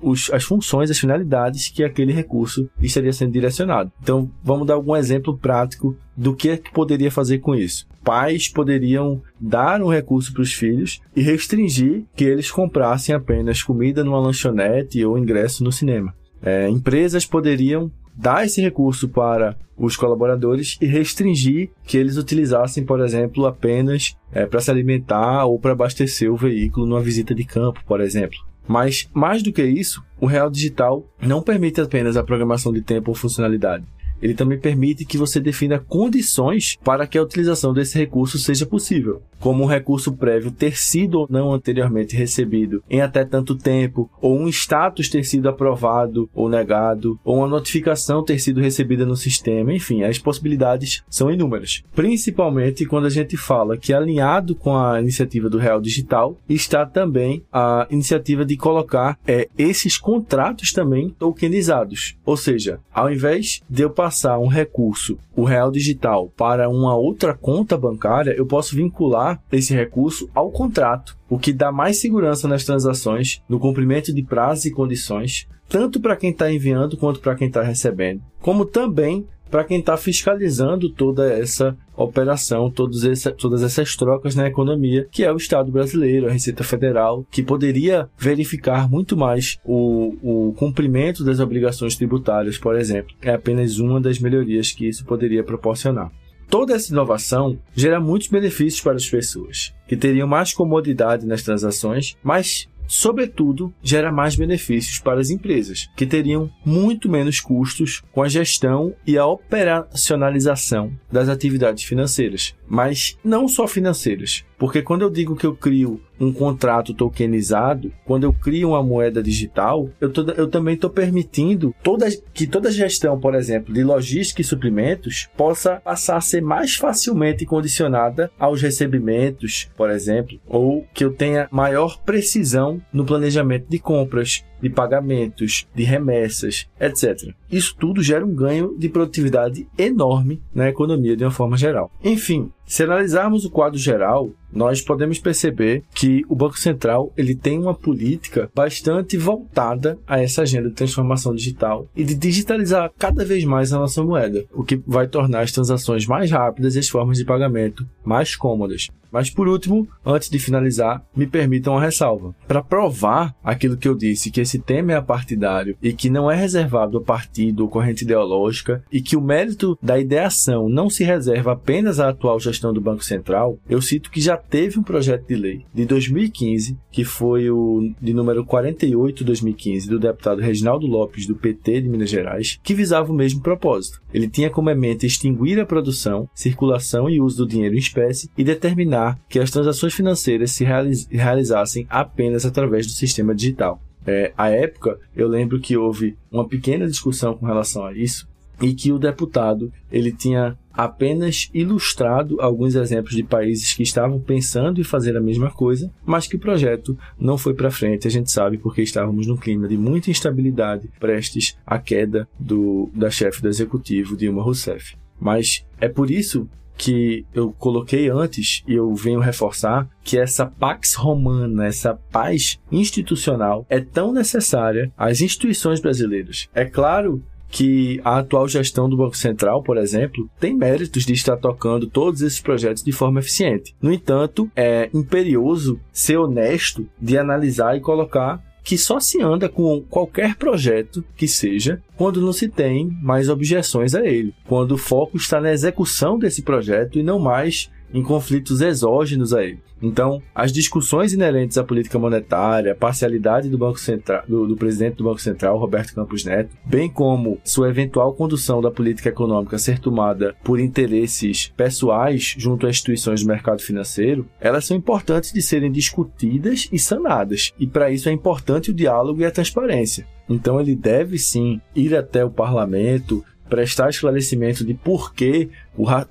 os, as funções, as finalidades que aquele recurso estaria sendo direcionado. Então, vamos dar algum exemplo prático do que, é que poderia fazer com isso. Pais poderiam dar um recurso para os filhos e restringir que eles comprassem apenas comida numa lanchonete ou ingresso no cinema. É, empresas poderiam dar esse recurso para os colaboradores e restringir que eles utilizassem, por exemplo, apenas é, para se alimentar ou para abastecer o veículo numa visita de campo, por exemplo. Mas, mais do que isso, o Real Digital não permite apenas a programação de tempo ou funcionalidade ele também permite que você defina condições para que a utilização desse recurso seja possível, como um recurso prévio ter sido ou não anteriormente recebido em até tanto tempo, ou um status ter sido aprovado ou negado, ou uma notificação ter sido recebida no sistema, enfim, as possibilidades são inúmeras. Principalmente quando a gente fala que alinhado com a iniciativa do Real Digital está também a iniciativa de colocar é, esses contratos também tokenizados, ou seja, ao invés de eu passar um recurso, o real digital, para uma outra conta bancária, eu posso vincular esse recurso ao contrato, o que dá mais segurança nas transações, no cumprimento de prazos e condições, tanto para quem está enviando quanto para quem está recebendo, como também para quem está fiscalizando toda essa operação, essa, todas essas trocas na economia, que é o Estado brasileiro, a Receita Federal, que poderia verificar muito mais o, o cumprimento das obrigações tributárias, por exemplo. É apenas uma das melhorias que isso poderia proporcionar. Toda essa inovação gera muitos benefícios para as pessoas, que teriam mais comodidade nas transações, mas sobretudo, gera mais benefícios para as empresas, que teriam muito menos custos com a gestão e a operacionalização das atividades financeiras, mas não só financeiras, porque quando eu digo que eu crio um contrato tokenizado, quando eu crio uma moeda digital, eu, tô, eu também estou permitindo toda, que toda gestão, por exemplo, de logística e suprimentos possa passar a ser mais facilmente condicionada aos recebimentos, por exemplo, ou que eu tenha maior precisão no planejamento de compras, de pagamentos, de remessas, etc. Isso tudo gera um ganho de produtividade enorme na economia de uma forma geral. Enfim, se analisarmos o quadro geral, nós podemos perceber que o Banco Central ele tem uma política bastante voltada a essa agenda de transformação digital e de digitalizar cada vez mais a nossa moeda, o que vai tornar as transações mais rápidas e as formas de pagamento mais cômodas. Mas por último, antes de finalizar, me permitam uma ressalva. Para provar aquilo que eu disse, que esse tema é apartidário e que não é reservado a partido ou corrente ideológica e que o mérito da ideação não se reserva apenas à atual gestão do Banco Central, eu cito que já teve um projeto de lei de 2015, que foi o de número 48 2015 do deputado Reginaldo Lopes do PT de Minas Gerais, que visava o mesmo propósito. Ele tinha como meta extinguir a produção, circulação e uso do dinheiro em espécie e determinar que as transações financeiras se realizassem apenas através do sistema digital. É, à época, eu lembro que houve uma pequena discussão com relação a isso e que o deputado ele tinha apenas ilustrado alguns exemplos de países que estavam pensando em fazer a mesma coisa, mas que o projeto não foi para frente. A gente sabe porque estávamos num clima de muita instabilidade, prestes à queda do, da chefe do executivo Dilma Rousseff. Mas é por isso que eu coloquei antes e eu venho reforçar que essa pax romana, essa paz institucional é tão necessária às instituições brasileiras. É claro que a atual gestão do Banco Central, por exemplo, tem méritos de estar tocando todos esses projetos de forma eficiente. No entanto, é imperioso ser honesto de analisar e colocar que só se anda com qualquer projeto que seja quando não se tem mais objeções a ele, quando o foco está na execução desse projeto e não mais em conflitos exógenos a ele. Então, as discussões inerentes à política monetária, a parcialidade do Banco Central, do, do, presidente do Banco Central, Roberto Campos Neto, bem como sua eventual condução da política econômica ser tomada por interesses pessoais junto a instituições do mercado financeiro, elas são importantes de serem discutidas e sanadas. E para isso é importante o diálogo e a transparência. Então ele deve sim ir até o parlamento, prestar esclarecimento de por que,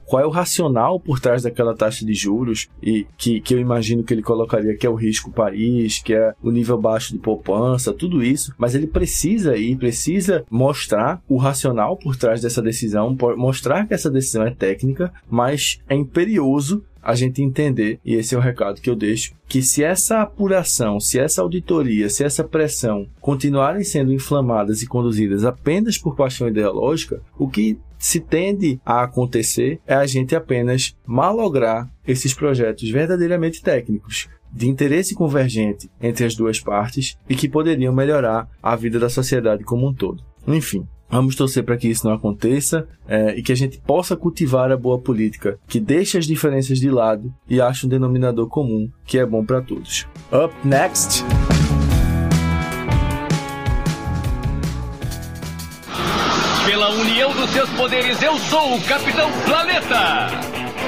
qual é o racional por trás daquela taxa de juros e que, que eu imagino que ele colocaria que é o risco país, que é o nível baixo de poupança, tudo isso, mas ele precisa ir, precisa mostrar o racional por trás dessa decisão, mostrar que essa decisão é técnica, mas é imperioso a gente entender, e esse é o recado que eu deixo, que se essa apuração, se essa auditoria, se essa pressão continuarem sendo inflamadas e conduzidas apenas por paixão ideológica, o que se tende a acontecer é a gente apenas malograr esses projetos verdadeiramente técnicos de interesse convergente entre as duas partes e que poderiam melhorar a vida da sociedade como um todo. Enfim, Vamos torcer para que isso não aconteça é, e que a gente possa cultivar a boa política, que deixe as diferenças de lado e ache um denominador comum que é bom para todos. Up next! Dos seus poderes, eu sou o Capitão Planeta!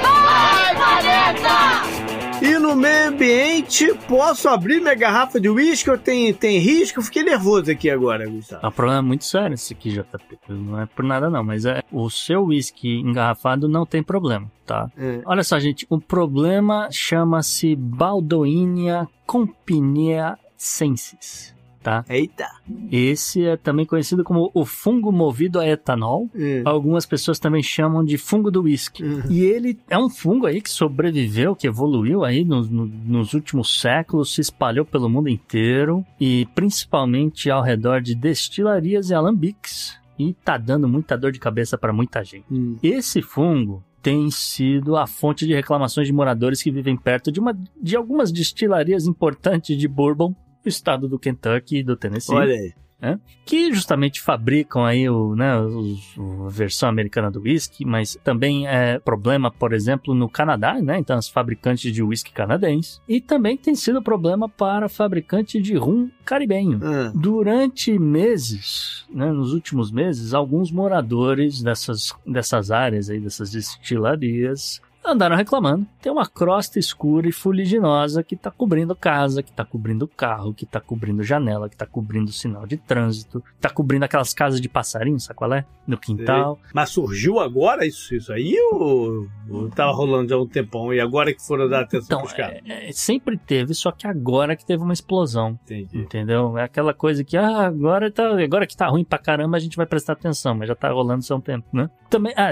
Vai, Planeta! E no meio ambiente, posso abrir minha garrafa de uísque ou tem, tem risco? Eu fiquei nervoso aqui agora, Gustavo. O problema é muito sério esse aqui, JP. Não é por nada não, mas é o seu uísque engarrafado não tem problema, tá? É. Olha só, gente, o problema chama-se Baldoinia compinea sensis tá? Eita! Esse é também conhecido como o fungo movido a etanol. Hum. Algumas pessoas também chamam de fungo do whisky. Hum. E ele é um fungo aí que sobreviveu, que evoluiu aí no, no, nos últimos séculos, se espalhou pelo mundo inteiro e principalmente ao redor de destilarias e alambiques. E tá dando muita dor de cabeça para muita gente. Hum. Esse fungo, tem sido a fonte de reclamações de moradores que vivem perto de, uma, de algumas destilarias importantes de bourbon estado do Kentucky e do Tennessee. Olha aí. Né? Que justamente fabricam aí o, né, a versão americana do whisky, mas também é problema, por exemplo, no Canadá, né? Então, as fabricantes de whisky canadense. E também tem sido problema para fabricante de rum caribenho. Hum. Durante meses, né, nos últimos meses, alguns moradores dessas, dessas áreas aí, dessas destilarias, andaram reclamando. Tem uma crosta escura e fuliginosa que tá cobrindo casa, que tá cobrindo carro, que tá cobrindo janela, que tá cobrindo sinal de trânsito, tá cobrindo aquelas casas de passarinho, sabe qual é? No quintal. Mas surgiu agora isso, isso aí ou, ou tava rolando já há um tempão e agora que foram dar atenção então, caras? É, é, sempre teve, só que agora que teve uma explosão. Entendi. Entendeu? É aquela coisa que, ah, agora, tá, agora que tá ruim pra caramba a gente vai prestar atenção, mas já tá rolando há um tempo, né? Também, ah,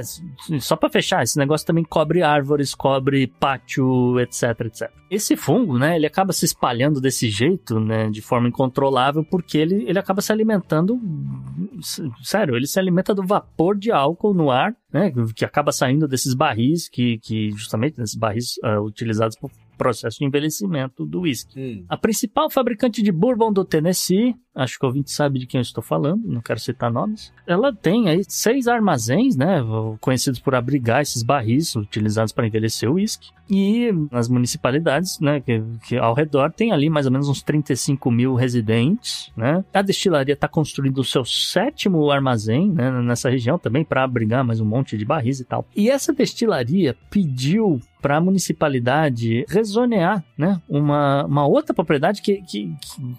só pra fechar, esse negócio também cobre árvore árvores, cobre pátio, etc, etc. Esse fungo, né, ele acaba se espalhando desse jeito, né, de forma incontrolável, porque ele, ele acaba se alimentando, sério, ele se alimenta do vapor de álcool no ar, né, que acaba saindo desses barris, que, que justamente, nesses barris uh, utilizados por processo de envelhecimento do whisky. Hum. A principal fabricante de bourbon do Tennessee, acho que o ouvinte sabe de quem eu estou falando, não quero citar nomes, ela tem aí seis armazéns, né, conhecidos por abrigar esses barris utilizados para envelhecer o whisky. E nas municipalidades, né, que, que, ao redor tem ali mais ou menos uns 35 mil residentes, né. A destilaria está construindo o seu sétimo armazém, né, nessa região também para abrigar mais um monte de barris e tal. E essa destilaria pediu para a municipalidade rezonear, né, uma, uma outra propriedade que, que,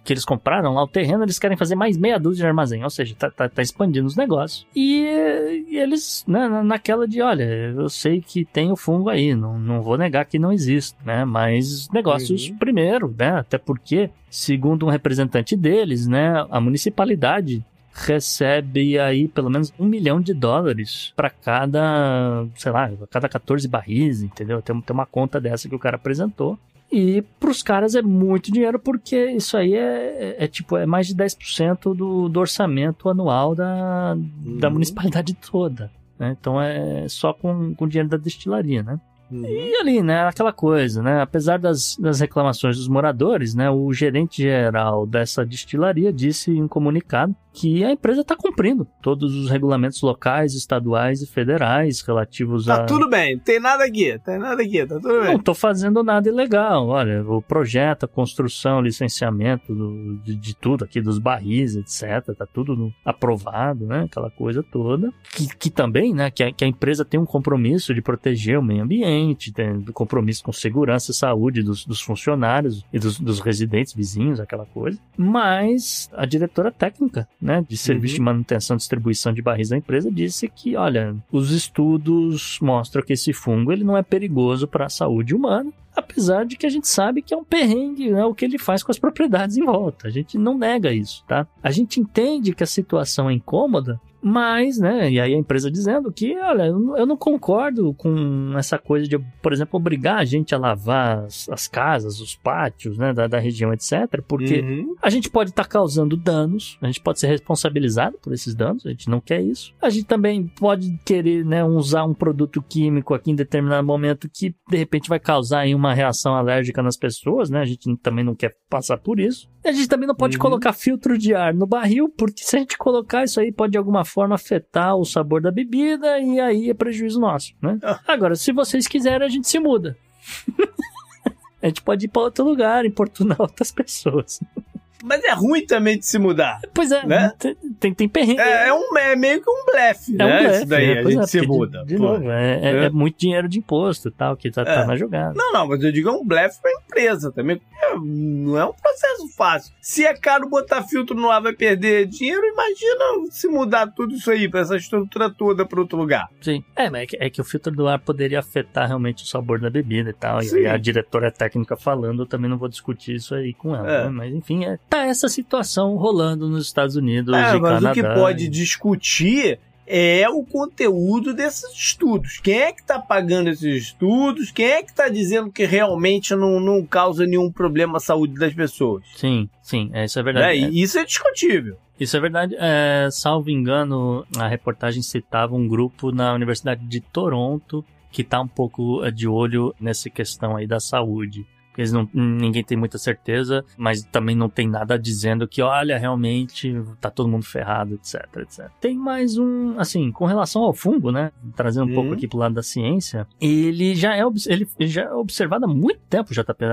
que, eles compraram lá, o terreno, eles querem fazer mais meia dúzia de armazém, ou seja, tá, tá, tá expandindo os negócios. E, e eles, né, naquela de, olha, eu sei que tem o fungo aí, não, não vou negar que não existe, né, mas negócios uhum. primeiro, né, até porque, segundo um representante deles, né, a municipalidade recebe aí pelo menos um milhão de dólares para cada, sei lá, cada 14 barris, entendeu? Tem, tem uma conta dessa que o cara apresentou. E pros caras é muito dinheiro porque isso aí é, é, é tipo, é mais de 10% do, do orçamento anual da, uhum. da municipalidade toda. Né? Então é só com, com o dinheiro da destilaria, né? Uhum. E ali, né, aquela coisa, né, apesar das, das reclamações dos moradores, né, o gerente geral dessa destilaria disse em comunicado que a empresa está cumprindo todos os regulamentos locais, estaduais e federais relativos Tá a. tudo bem, tem nada aqui, tem nada aqui, tá tudo bem. Não tô fazendo nada ilegal. Olha, o projeto, a construção, licenciamento do- de, de tudo aqui, dos barris, etc. Tá tudo no- aprovado, né? Aquela coisa toda. Que, que também, né? Que a, que a empresa tem um compromisso de proteger o meio ambiente, tem um compromisso com segurança e saúde dos, dos funcionários e dos, dos residentes vizinhos, aquela coisa. Mas a diretora técnica, né? De serviço de manutenção e distribuição de barris da empresa disse que, olha, os estudos mostram que esse fungo ele não é perigoso para a saúde humana, apesar de que a gente sabe que é um perrengue, né, o que ele faz com as propriedades em volta. A gente não nega isso, tá? A gente entende que a situação é incômoda, mas, né, e aí a empresa dizendo que, olha, eu não- concordo com essa coisa de, por exemplo, obrigar a gente a lavar as, as casas, os pátios, né, da, da região, etc., porque Uhum. a gente pode estar causando danos, a gente pode ser responsabilizado por esses danos, a gente não quer isso. A gente também pode querer né, usar um produto químico aqui em determinado momento que de repente vai causar aí uma reação alérgica nas pessoas, né? A gente também não quer passar por isso. E a gente também não pode Uhum. colocar filtro de ar no barril, porque se a gente colocar isso aí pode de alguma forma afetar o sabor da bebida e aí é prejuízo nosso, né? Agora, se vocês quiserem, a gente se muda. A gente pode ir para outro lugar, importunar outras pessoas. Mas é ruim também de se mudar. Pois é, Né? tem, tem, perrengue. É, é um, é meio que um blefe, É um né? blefe, Isso daí, né? a gente é, se de- muda. De, pô. novo, é, é- É. é muito dinheiro de imposto e tal, que tá, tá É. na jogada. Não, não, mas eu digo é um blefe pra empresa também. é- Não é um processo fácil. Se é caro botar filtro no ar, vai perder dinheiro, imagina se mudar tudo isso aí, pra essa estrutura toda pra outro lugar. Sim. É, mas é que, é que o filtro do ar poderia afetar realmente o sabor da bebida e tal. E Sim. aí a diretora técnica falando, eu também não vou discutir isso aí com ela. É. né? Mas enfim, é, tá essa situação rolando nos Estados Unidos É, e mas Canadá. o que pode e- discutir é o conteúdo desses estudos. Quem é que tá pagando esses estudos? Quem é que tá dizendo que realmente não, não causa nenhum problema à saúde das pessoas? Sim, sim, é, isso é Né? verdade. É, E isso é discutível. Isso é verdade. É, salvo engano, a reportagem citava um grupo na Universidade de Toronto que tá um pouco é, de olho nessa questão aí da saúde. Eles não, ninguém tem muita certeza, mas também não tem nada dizendo que, olha, realmente tá todo mundo ferrado, etc, etc. Tem mais um, assim, com relação ao fungo, né? Trazendo um Uhum. pouco aqui pro lado da ciência, ele já é, ele já é observado há muito tempo, JP.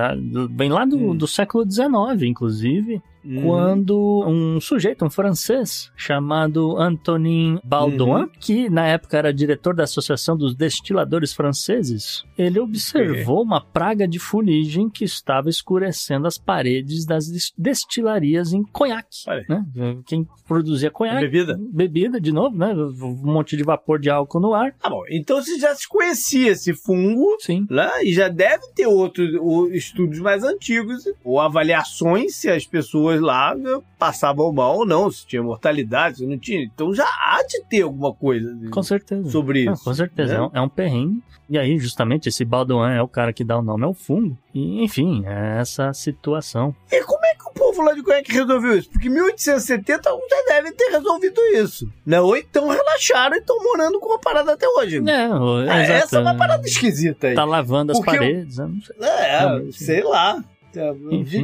Vem lá do, Hum. do século XIX, inclusive Uhum. quando um sujeito, um francês, chamado Antonin Baldouin, Uhum. que na época era diretor da Associação dos Destiladores Franceses, ele observou uma praga de fuligem que estava escurecendo as paredes das des- destilarias em conhaque. Né? Quem produzia conhaque. Bebida? Bebida, de novo, né? Um monte de vapor de álcool no ar. Tá bom, então você já se conhecia esse fungo, Sim. né? E já deve ter outros estudos mais antigos, ou avaliações se as pessoas lá né, passavam mal ou não, se tinha mortalidade, se não tinha. Então já há de ter alguma coisa Com certeza. sobre Ah, isso. com certeza, né? é, um, é um perrengue. E aí, justamente, esse Baldouin é o cara que dá o nome ao fungo. E, enfim, é essa situação. E como é que o povo lá de Conhaque resolveu isso? Porque em 1870 alguns já devem ter resolvido isso. Né? Ou então relaxaram e estão morando com a parada até hoje. É, É, essa é uma parada esquisita aí. Tá lavando as Porque eu- paredes? Não sei. É, sei lá. É,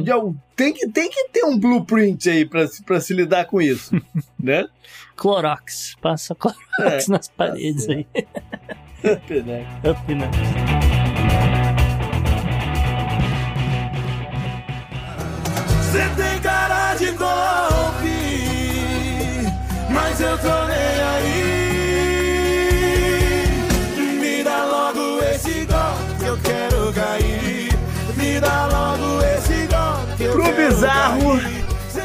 de algum- Tem que, tem que ter um blueprint aí pra, se- pra se lidar com isso, né? Clorox. Passa Clorox nas paredes aí. né? Up, né? Você tem cara de golpe, mas eu tô nem aí. Bizarro,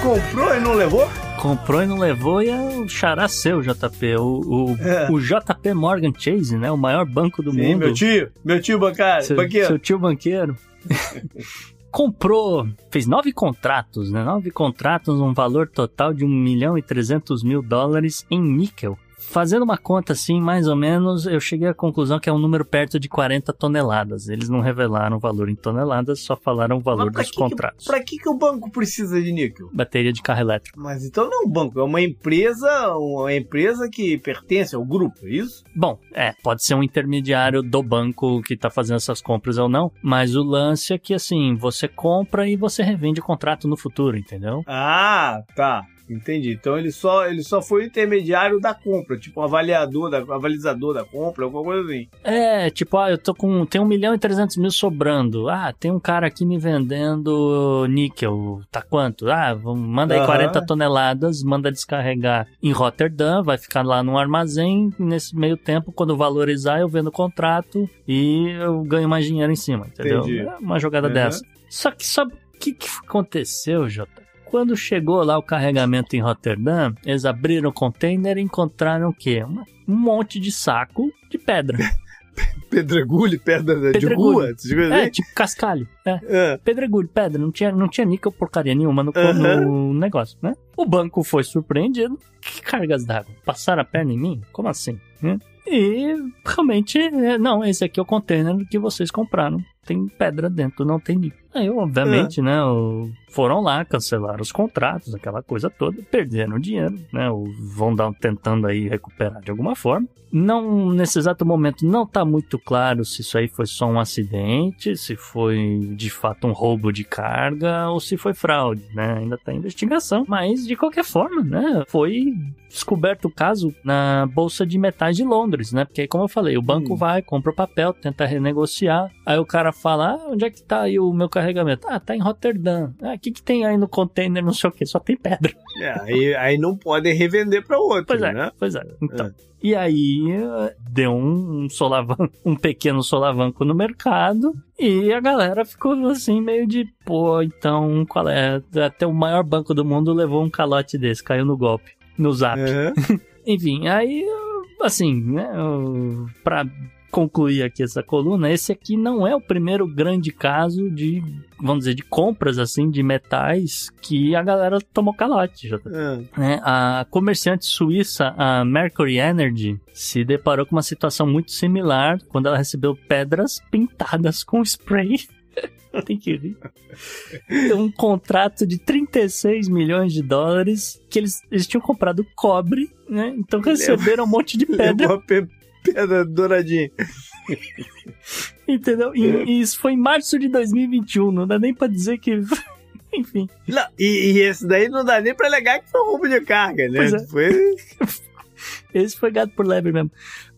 comprou e não levou? Comprou e não levou e é o xará seu, JP. O, o, É. o JP Morgan Chase, né? O maior banco do Sim, mundo. meu tio, meu tio bancário, seu, banqueiro. seu tio banqueiro. Comprou, fez nove contratos, né? Nove contratos, um valor total de 1 milhão e 300 mil dólares em níquel. Fazendo uma conta assim, mais ou menos, eu cheguei à conclusão que é um número perto de 40 toneladas. Eles não revelaram o valor em toneladas, só falaram o valor dos que que- contratos. Pra que, que o banco precisa de níquel? Bateria de carro elétrico. Mas então não é um banco, é uma empresa, uma empresa que pertence ao grupo, é isso? Bom, é, pode ser um intermediário do banco que tá fazendo essas compras ou não, mas o lance é que assim, você compra e você revende o contrato no futuro, entendeu? Ah, tá. Entendi. Então ele só, ele só foi o intermediário da compra, tipo um avaliador, da, avalizador da compra, alguma coisa assim. É, tipo, ah, eu tô com. Tem 1 milhão e 300 mil sobrando. Ah, tem um cara aqui me vendendo níquel. Tá quanto? Ah, manda aí Aham. 40 toneladas, manda descarregar em Rotterdam, vai ficar lá no armazém. Nesse meio tempo, quando valorizar, eu vendo o contrato e eu ganho mais dinheiro em cima, entendeu? Entendi. É uma jogada Uhum. dessa. Só que sabe o que, que aconteceu, Jota? Quando chegou lá o carregamento em Rotterdam, eles abriram o container e encontraram o quê? Um monte de saco de pedra. Pedregulho, pedra de Pedregulho. rua, essas coisas É, assim? tipo cascalho. É. É. Pedregulho, pedra. Não tinha, não tinha níquel porcaria nenhuma no, no negócio, né? O banco foi surpreendido. Que cargas d'água? Passaram a perna em mim? Como assim? né? E realmente, é, não, esse aqui é o container que vocês compraram. Tem pedra dentro, não tem níquel. Aí, obviamente, né, o- foram lá, cancelaram os contratos, aquela coisa toda, perderam dinheiro, né, o- vão dar, tentando aí recuperar de alguma forma. Não, nesse exato momento, não tá muito claro se isso aí foi só um acidente, se foi de fato um roubo de carga ou se foi fraude, né, ainda tá em investigação. Mas, de qualquer forma, né, foi descoberto o caso na Bolsa de Metais de Londres, né, porque como eu falei, o banco Hum. vai, compra o papel, tenta renegociar, aí o cara fala, ah, onde é que tá aí o meu carregamento? Ah, tá em Rotterdam. Ah, o que que tem aí no container, não sei o que, só tem pedra. É, aí, aí não podem revender para outro, Pois é, né? pois é. Então. É. E aí deu um, solavanco, um pequeno solavanco no mercado e a galera ficou assim meio de, pô, então qual é? Até o maior banco do mundo levou um calote desse, caiu no golpe, no zap. Uhum. Enfim, aí, assim, né, pra concluir aqui essa coluna, esse aqui não é o primeiro grande caso de, vamos dizer, de compras, assim, de metais que a galera tomou calote, já É. né, a comerciante suíça, a Mercury Energy, se deparou com uma situação muito similar quando ela recebeu pedras pintadas com spray. Tem que rir. Um contrato de 36 milhões de dólares que eles, eles tinham comprado cobre, né? Então receberam um monte de pedra, Levou a pe- pedra douradinha. entendeu? E, isso foi em março de 2021, não dá nem pra dizer que. Enfim. Não, e, e esse daí não dá nem pra alegar que foi roubo de carga, né? É. Foi... Esse foi gato por lebre mesmo.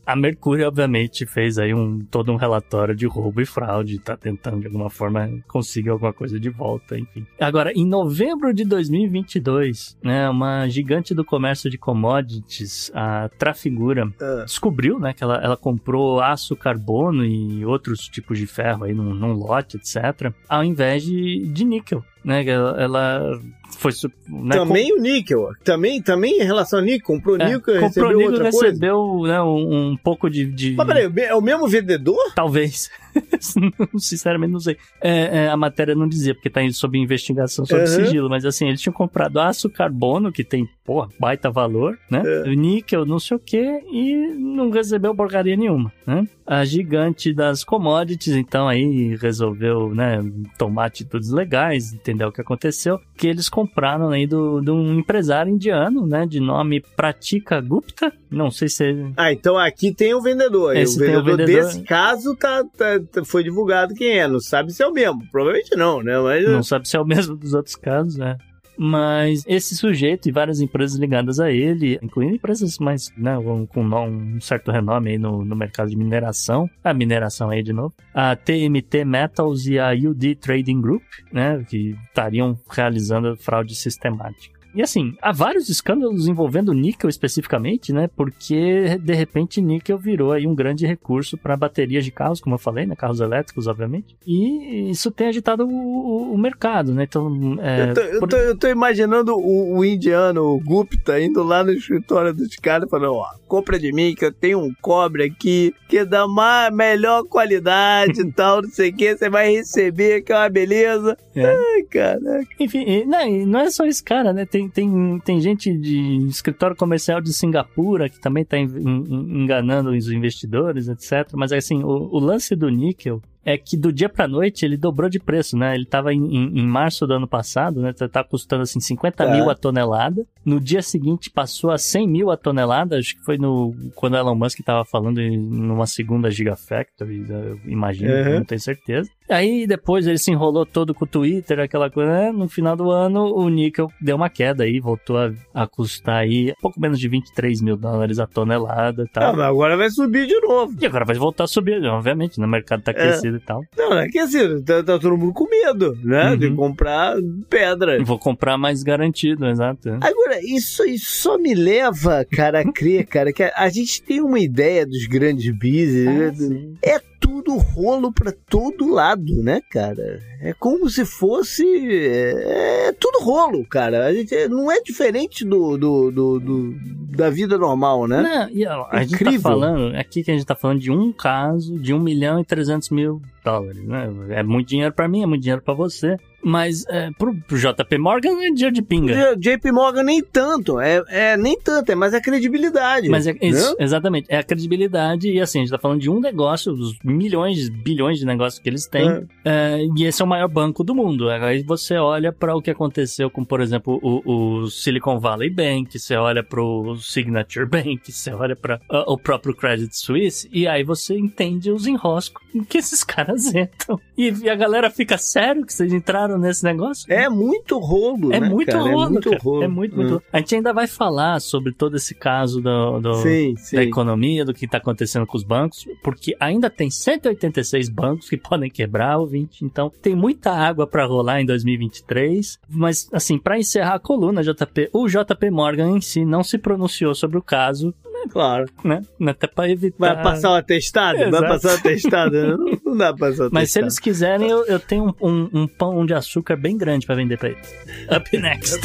A Mercúrio, obviamente, fez aí um, todo um relatório de roubo e fraude, tá tentando de alguma forma conseguir alguma coisa de volta, enfim. Agora, em novembro de 2022, né, uma gigante do comércio de commodities, a Trafigura, Ah. descobriu, né, que ela, ela comprou aço carbono e outros tipos de ferro aí num, num lote, etc., ao invés de, de níquel, né, ela, ela foi... Né, Também o níquel. Também, também em relação ao níquel, comprou é, níquel e comprou recebeu níquel, outra coisa. recebeu né, um, um pouco de, de- Mas peraí, é o mesmo vendedor? Talvez. Sinceramente, não sei. É, é, a matéria não dizia, porque tá sob investigação, sob Uhum. sigilo. Mas assim, eles tinham comprado aço carbono, que tem, porra, baita valor, né? É. Níquel, não sei o quê, e não recebeu porcaria nenhuma, né? A gigante das commodities, então, aí resolveu, né, tomar atitudes legais, entender o que aconteceu, que eles compraram aí do, de um empresário indiano, né, de nome Pratika Gupta, não sei se... é Ah, então aqui tem o vendedor. Esse o tem o vendedor, vendedor. desse caso tá- tá- foi divulgado quem é. Não sabe se é o mesmo. Provavelmente não, né? Mas Não sabe se é o mesmo dos outros casos, né? Mas esse sujeito e várias empresas ligadas a ele, incluindo empresas mais, né, com, um certo renome aí no, no mercado de mineração, a mineração aí de novo, a TMT Metals e a UD Trading Group, né, que estariam realizando fraude sistemática. E assim, há vários escândalos envolvendo níquel especificamente, né? Porque de repente níquel virou aí um grande recurso para baterias de carros, como eu falei, né? Carros elétricos, obviamente. E isso tem agitado o, o- mercado, né? Então, é, Eu tô, eu por- tô- eu tô imaginando o, o indiano, o Gupta, indo lá no escritório dos caras e falando, ó, compra de mim que eu tenho um cobre aqui que dá uma melhor qualidade e tal, não sei o que, você vai receber, que é uma beleza. É. Ai, caraca. Enfim, não, não é só esse cara, né? Tem, tem, tem gente de escritório comercial de Singapura que também tá en- en- enganando os investidores, etc. Mas assim, o, o lance do níquel é que do dia pra noite ele dobrou de preço, né? Ele tava em, em, em março do ano passado, né? Tá, tá custando assim 50 Tá. mil a tonelada. No dia seguinte passou a 100 mil a tonelada. Acho que foi no quando Elon Musk tava falando em numa segunda Gigafactory, eu imagino, Uhum. não tenho certeza. Aí depois ele se enrolou todo com o Twitter, aquela coisa, né? No final do ano, o níquel deu uma queda aí, voltou a, a custar aí pouco menos de 23 mil dólares a tonelada e tal. Ah, mas agora vai subir de novo. E agora vai voltar a subir, obviamente, né? O mercado tá aquecido e tal. Não, é que assim, tá, tá todo mundo com medo, né? De Uhum. comprar pedra. Vou comprar mais garantido, exato. Agora, isso, isso só me leva, cara, a crer, cara, que a, a gente tem uma ideia dos grandes business. né? é tudo rolo pra todo lado, né, cara? É como se fosse. É, é tudo rolo, cara. A gente é- não é diferente do, do, do- do- da vida normal, né? Não, e ó, a gente tá Incrível. falando, aqui que a gente tá falando de um caso de 1 milhão e 300 mil dólares, né? É muito dinheiro pra mim, é muito dinheiro pra você. Mas é, pro, pro JP Morgan é dinheiro de pinga. JP Morgan nem tanto, é, é nem tanto, é mais a credibilidade. Mas é isso, né? exatamente. É a credibilidade, e assim, a gente tá falando de um negócio, dos milhões, bilhões de negócios que eles têm, É. é, e esse é o maior banco do mundo. Aí você olha para o que aconteceu com, por exemplo, o, o Silicon Valley Bank, você olha pro Signature Bank, você olha para o próprio Credit Suisse, e aí você entende os enroscos que esses caras entram. E, e a galera fica, sério que vocês entraram nesse negócio? É muito rolo, É né, muito cara? rolo, É muito cara. rolo. É muito, muito Hum. rolo. A gente ainda vai falar sobre todo esse caso do, do- Sim, sim. da economia, do que está acontecendo com os bancos, porque ainda tem 186 bancos que podem quebrar o 20, então tem muita água para rolar em 2023, mas assim, para encerrar a coluna, JP, o JP Morgan em si não se pronunciou sobre o caso, Claro. né? Até para evitar Vai passar o atestado? Vai Exato. passar o atestado? Não, dá pra passar o Mas se atestado. eles quiserem, eu, eu tenho um, um- um pão de açúcar bem grande para vender para eles. Up next.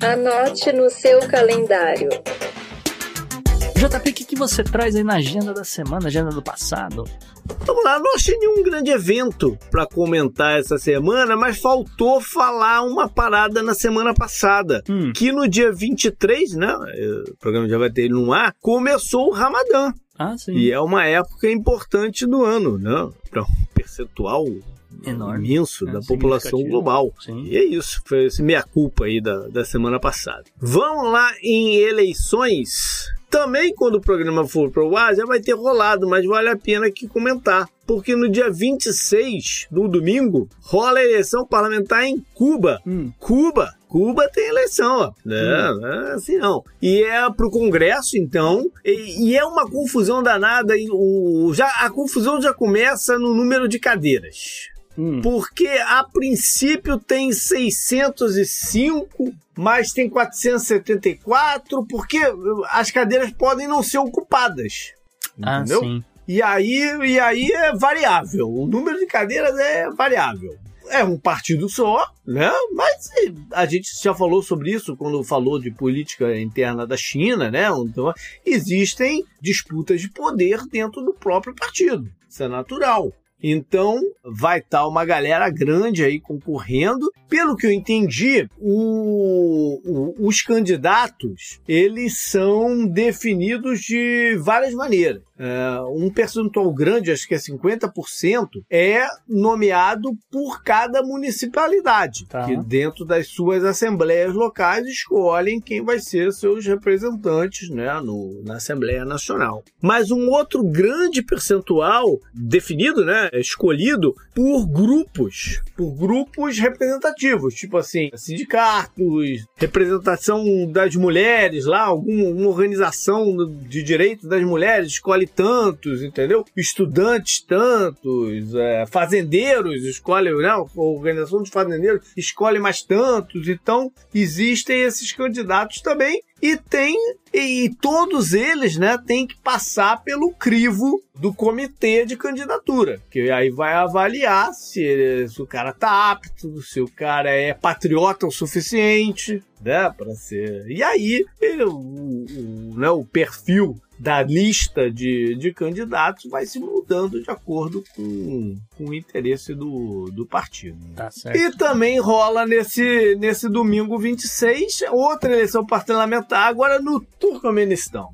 Anote no seu calendário. JP, o que, que você traz aí na agenda da semana, agenda do passado? Vamos lá, não achei nenhum grande evento pra comentar essa semana, mas faltou falar uma parada na semana passada. Hum. Que no dia 23, né? O programa já vai ter ele no ar, começou o Ramadã. Ah, sim. E é uma época importante do ano, né? Para um percentual Enorme. imenso É, da população global. Sim. E é isso, foi esse meia-culpa aí da, da semana passada. Vamos lá em eleições. Também quando o programa for pro ar, já vai ter rolado, mas vale a pena aqui comentar. Porque no dia 26, no domingo, rola a eleição parlamentar em Cuba. Hum. Cuba. Cuba tem eleição, ó. Não, não é assim não. E é pro Congresso, então. E, e é uma confusão danada. E o, já, a confusão já começa no número de cadeiras. Hum. Porque a princípio tem 605, mas tem 474, porque as cadeiras podem não ser ocupadas. Ah, Entendeu? sim. E aí, e aí é variável. O número de cadeiras é variável. É um partido só, né? Mas a gente já falou sobre isso quando falou de política interna da China, né? Então, existem disputas de poder dentro do próprio partido. Isso é natural. Então, vai estar uma galera grande aí concorrendo. Pelo que eu entendi, o- o- os candidatos, eles são definidos de várias maneiras. É, um percentual grande, acho que é 50%, é nomeado por cada municipalidade, Tá. que dentro das suas assembleias locais escolhem quem vai ser seus representantes né, no, na Assembleia Nacional. Mas um outro grande percentual definido, né, é escolhido por grupos, por grupos representativos, tipo assim, sindicatos, representação das mulheres lá, alguma uma organização de direitos das mulheres escolhe tantos, entendeu? Estudantes tantos, é, fazendeiros escolhem, né? A organização dos fazendeiros escolhe mais tantos, então existem esses candidatos também e tem e, todos eles, né, têm que passar pelo crivo do comitê de candidatura, que aí vai avaliar se, se o cara tá apto, se o cara é patriota o suficiente, né, para ser. E aí ele, o, o, né, o perfil da lista de, de candidatos vai se mudando de acordo com, com o interesse do, do partido. Tá certo. E também rola nesse, nesse domingo 26 outra eleição parlamentar, agora no Turcomenistão.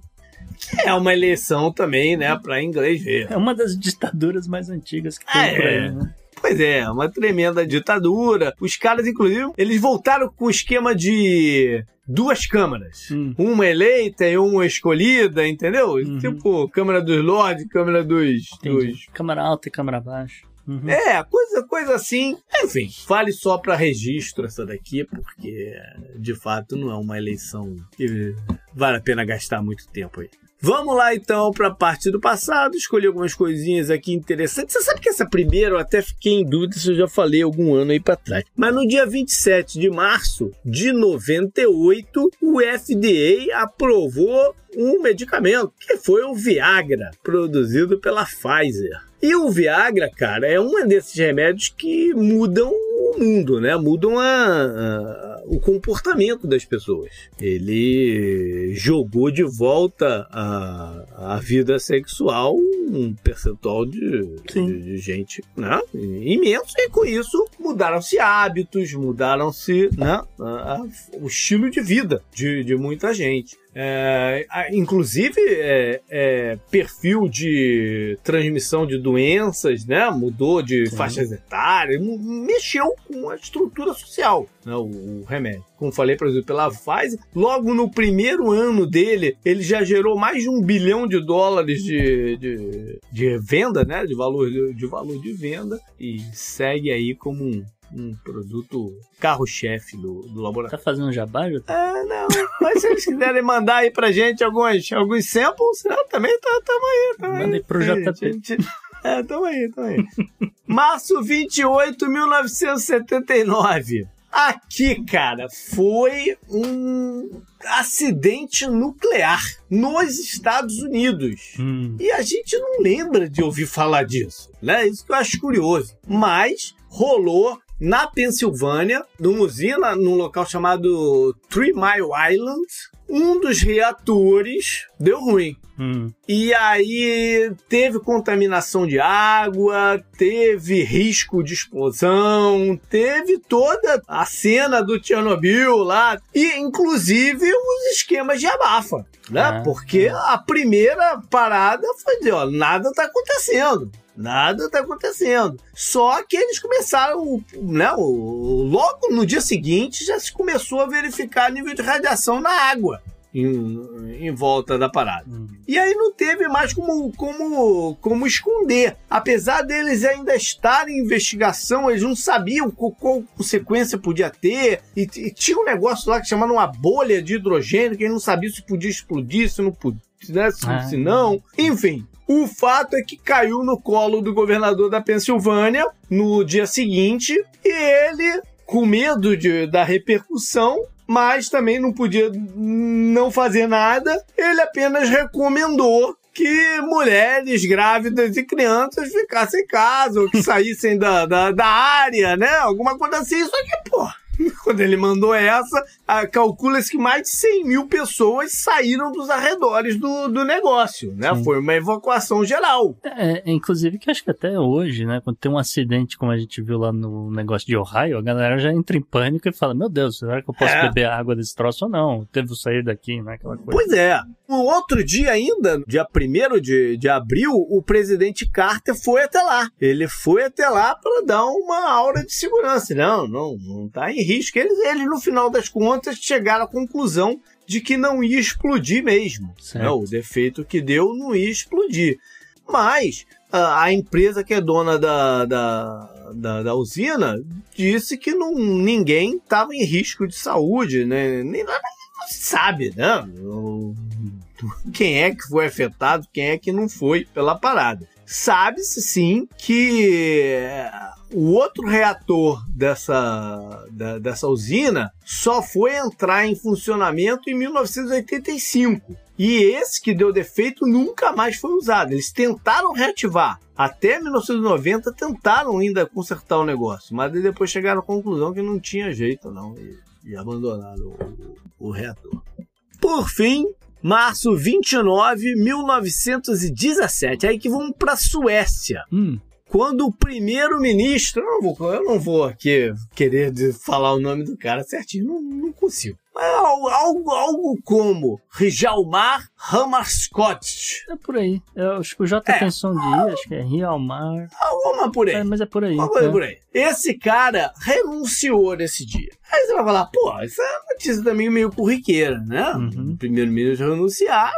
Que é uma eleição também, né, para inglês ver. É uma das ditaduras mais antigas que tem É. por aí, né? Pois é, uma tremenda ditadura. Os caras, inclusive, eles voltaram com o esquema de duas câmaras. Hum. Uma eleita e uma escolhida, entendeu? Uhum. Tipo, Câmara dos Lords, Câmara dos... Dos... Câmara alta e câmara baixa. Uhum. É, coisa, coisa assim. Enfim, vale só para registro essa daqui, porque de fato não é uma eleição que vale a pena gastar muito tempo aí. Vamos lá então para a parte do passado, escolhi algumas coisinhas aqui interessantes. Você sabe que essa primeira eu até fiquei em dúvida se eu já falei algum ano aí para trás. Mas no dia 27 de março de 98, o FDA aprovou um medicamento que foi o Viagra, produzido pela Pfizer. E o Viagra, cara, é um desses remédios que mudam o mundo, né? Mudam a, a, o comportamento das pessoas. Ele jogou de volta a, a vida sexual um percentual de, de, de gente né? imenso, e com isso mudaram-se hábitos, mudaram-se né? o estilo de vida de, de muita gente. É, inclusive, é, é, perfil de transmissão de doenças, né? Mudou de faixas etárias, mexeu com a estrutura social, né? O, o remédio. Como falei, por exemplo, pela Pfizer, logo no primeiro ano dele, ele já gerou mais de um bilhão de dólares de, de, de venda, né? De valor de, de valor de venda e segue aí como um, um produto carro-chefe do, do laboratório. Tá fazendo jabá, já? É, não. Mas se eles quiserem mandar aí pra gente alguns, alguns samples, né, também tá, tamo aí. Tamo. Manda aí pro JP. gente. É, tamo aí, tamo aí. Março 28, 1979. Aqui, cara, foi um acidente nuclear nos Estados Unidos. Hum. E a gente não lembra de ouvir falar disso, né? Isso que eu acho curioso. Mas rolou na Pensilvânia, numa usina, num local chamado Three Mile Island, um dos reatores deu ruim. Hum. E aí teve contaminação de água, teve risco de explosão, teve toda a cena do Chernobyl lá, e inclusive os esquemas de abafa, né? Ah. Porque a primeira parada foi dizer, ó, nada tá acontecendo. Nada tá acontecendo. Só que eles começaram, né? Logo no dia seguinte já se começou a verificar nível de radiação na água em, em volta da parada. E aí não teve mais como, como, como esconder. Apesar deles ainda estarem em investigação, eles não sabiam qual, qual consequência podia ter. E, e tinha um negócio lá que chamava uma bolha de hidrogênio, que eles não sabiam se podia explodir, se não podia, né, se, Ah. se não. Enfim. O fato é que caiu no colo do governador da Pensilvânia no dia seguinte e ele, com medo de, da repercussão, mas também não podia não fazer nada, ele apenas recomendou que mulheres grávidas e crianças ficassem em casa, ou que saíssem da, da, da área, né? Alguma coisa assim. Só que, pô, quando ele mandou essa, calcula-se que mais de 100 mil pessoas saíram dos arredores do, do negócio, né? Sim. Foi uma evacuação geral. É, inclusive que acho que até hoje, né, quando tem um acidente como a gente viu lá no negócio de Ohio, a galera já entra em pânico e fala, meu Deus, será que eu posso É. beber água desse troço ou não? Devo sair daqui, né, aquela coisa. Pois é. No outro dia ainda, dia 1 de, de abril, o presidente Carter foi até lá. Ele foi até lá para dar uma aura de segurança. Não, não, não tá em risco. Eles, eles, no final das contas, chegaram à conclusão de que não ia explodir mesmo. Né? O defeito que deu não ia explodir. Mas a, a empresa que é dona da, da, da, da usina disse que não, ninguém estava em risco de saúde, né? Nem se sabe, né? O- Quem é que foi afetado, quem é que não foi pela parada. Sabe-se sim que eh, o outro reator dessa, da- dessa usina só foi entrar em funcionamento em 1985. E esse que deu defeito nunca mais foi usado. Eles tentaram reativar. Até 1990 tentaram ainda consertar o negócio, mas depois chegaram à conclusão que não tinha jeito não e, e abandonaram o, o reator. Por fim, março 29, 1917, aí que vamos para Suécia. Hum, quando o primeiro-ministro, eu, não vou- eu não vou aqui querer falar o nome do cara certinho, não, não consigo. Algo, algo, algo como Rijalmar Hammarskott. É por aí. Eu acho que o J É. dia, acho que é Rialmar. Alguma por aí. É, mas é por aí. Alguma coisa né? por aí. Esse cara renunciou nesse dia. Aí você vai falar, pô, isso é uma notícia também meio corriqueira, né? Uhum. O primeiro-ministro renunciar,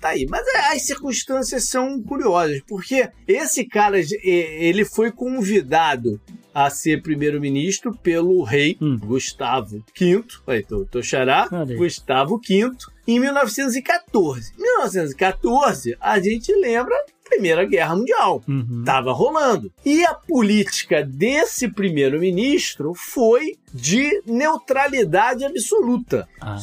tá aí. Mas é, as circunstâncias são curiosas, porque esse cara, e- ele foi convidado a ser primeiro-ministro pelo rei Hum. Gustavo V, aí, tô, tô xará. Gustavo V, em 1914. Em 1914, a gente lembra a Primeira Guerra Mundial Uhum. estava rolando. E a política desse primeiro-ministro foi de neutralidade absoluta. Ah,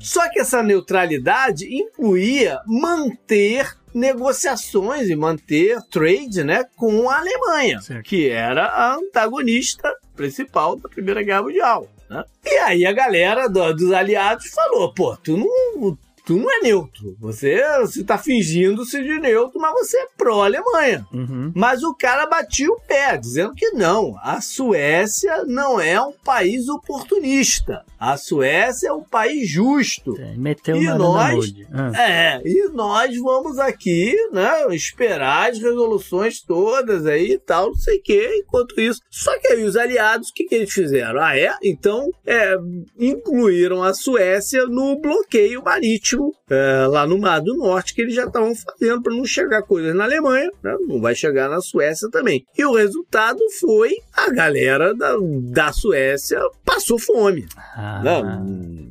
Só que essa neutralidade incluía manter negociações e manter trade né, com a Alemanha, Certo. que era a antagonista principal da Primeira Guerra Mundial. né? E aí a galera do- dos aliados falou: pô, tu não. Tu não é neutro. Você, você tá fingindo ser de neutro, mas você é pró-Alemanha. uhum. Mas o cara batia o pé, dizendo que não, a Suécia não é um país oportunista. A Suécia é um país justo. É, meteu E na nós? Ah, É, e nós vamos aqui, né, esperar as resoluções todas aí e tal, não sei o que, enquanto isso. Só que aí os aliados, o que, que eles fizeram? Ah, é? Então, é, incluíram a Suécia no bloqueio marítimo é, lá no Mar do Norte, que eles já estavam fazendo para não chegar coisas na Alemanha, né, não vai chegar na Suécia também. E o resultado foi a galera da, da Suécia passou fome. ah, Não,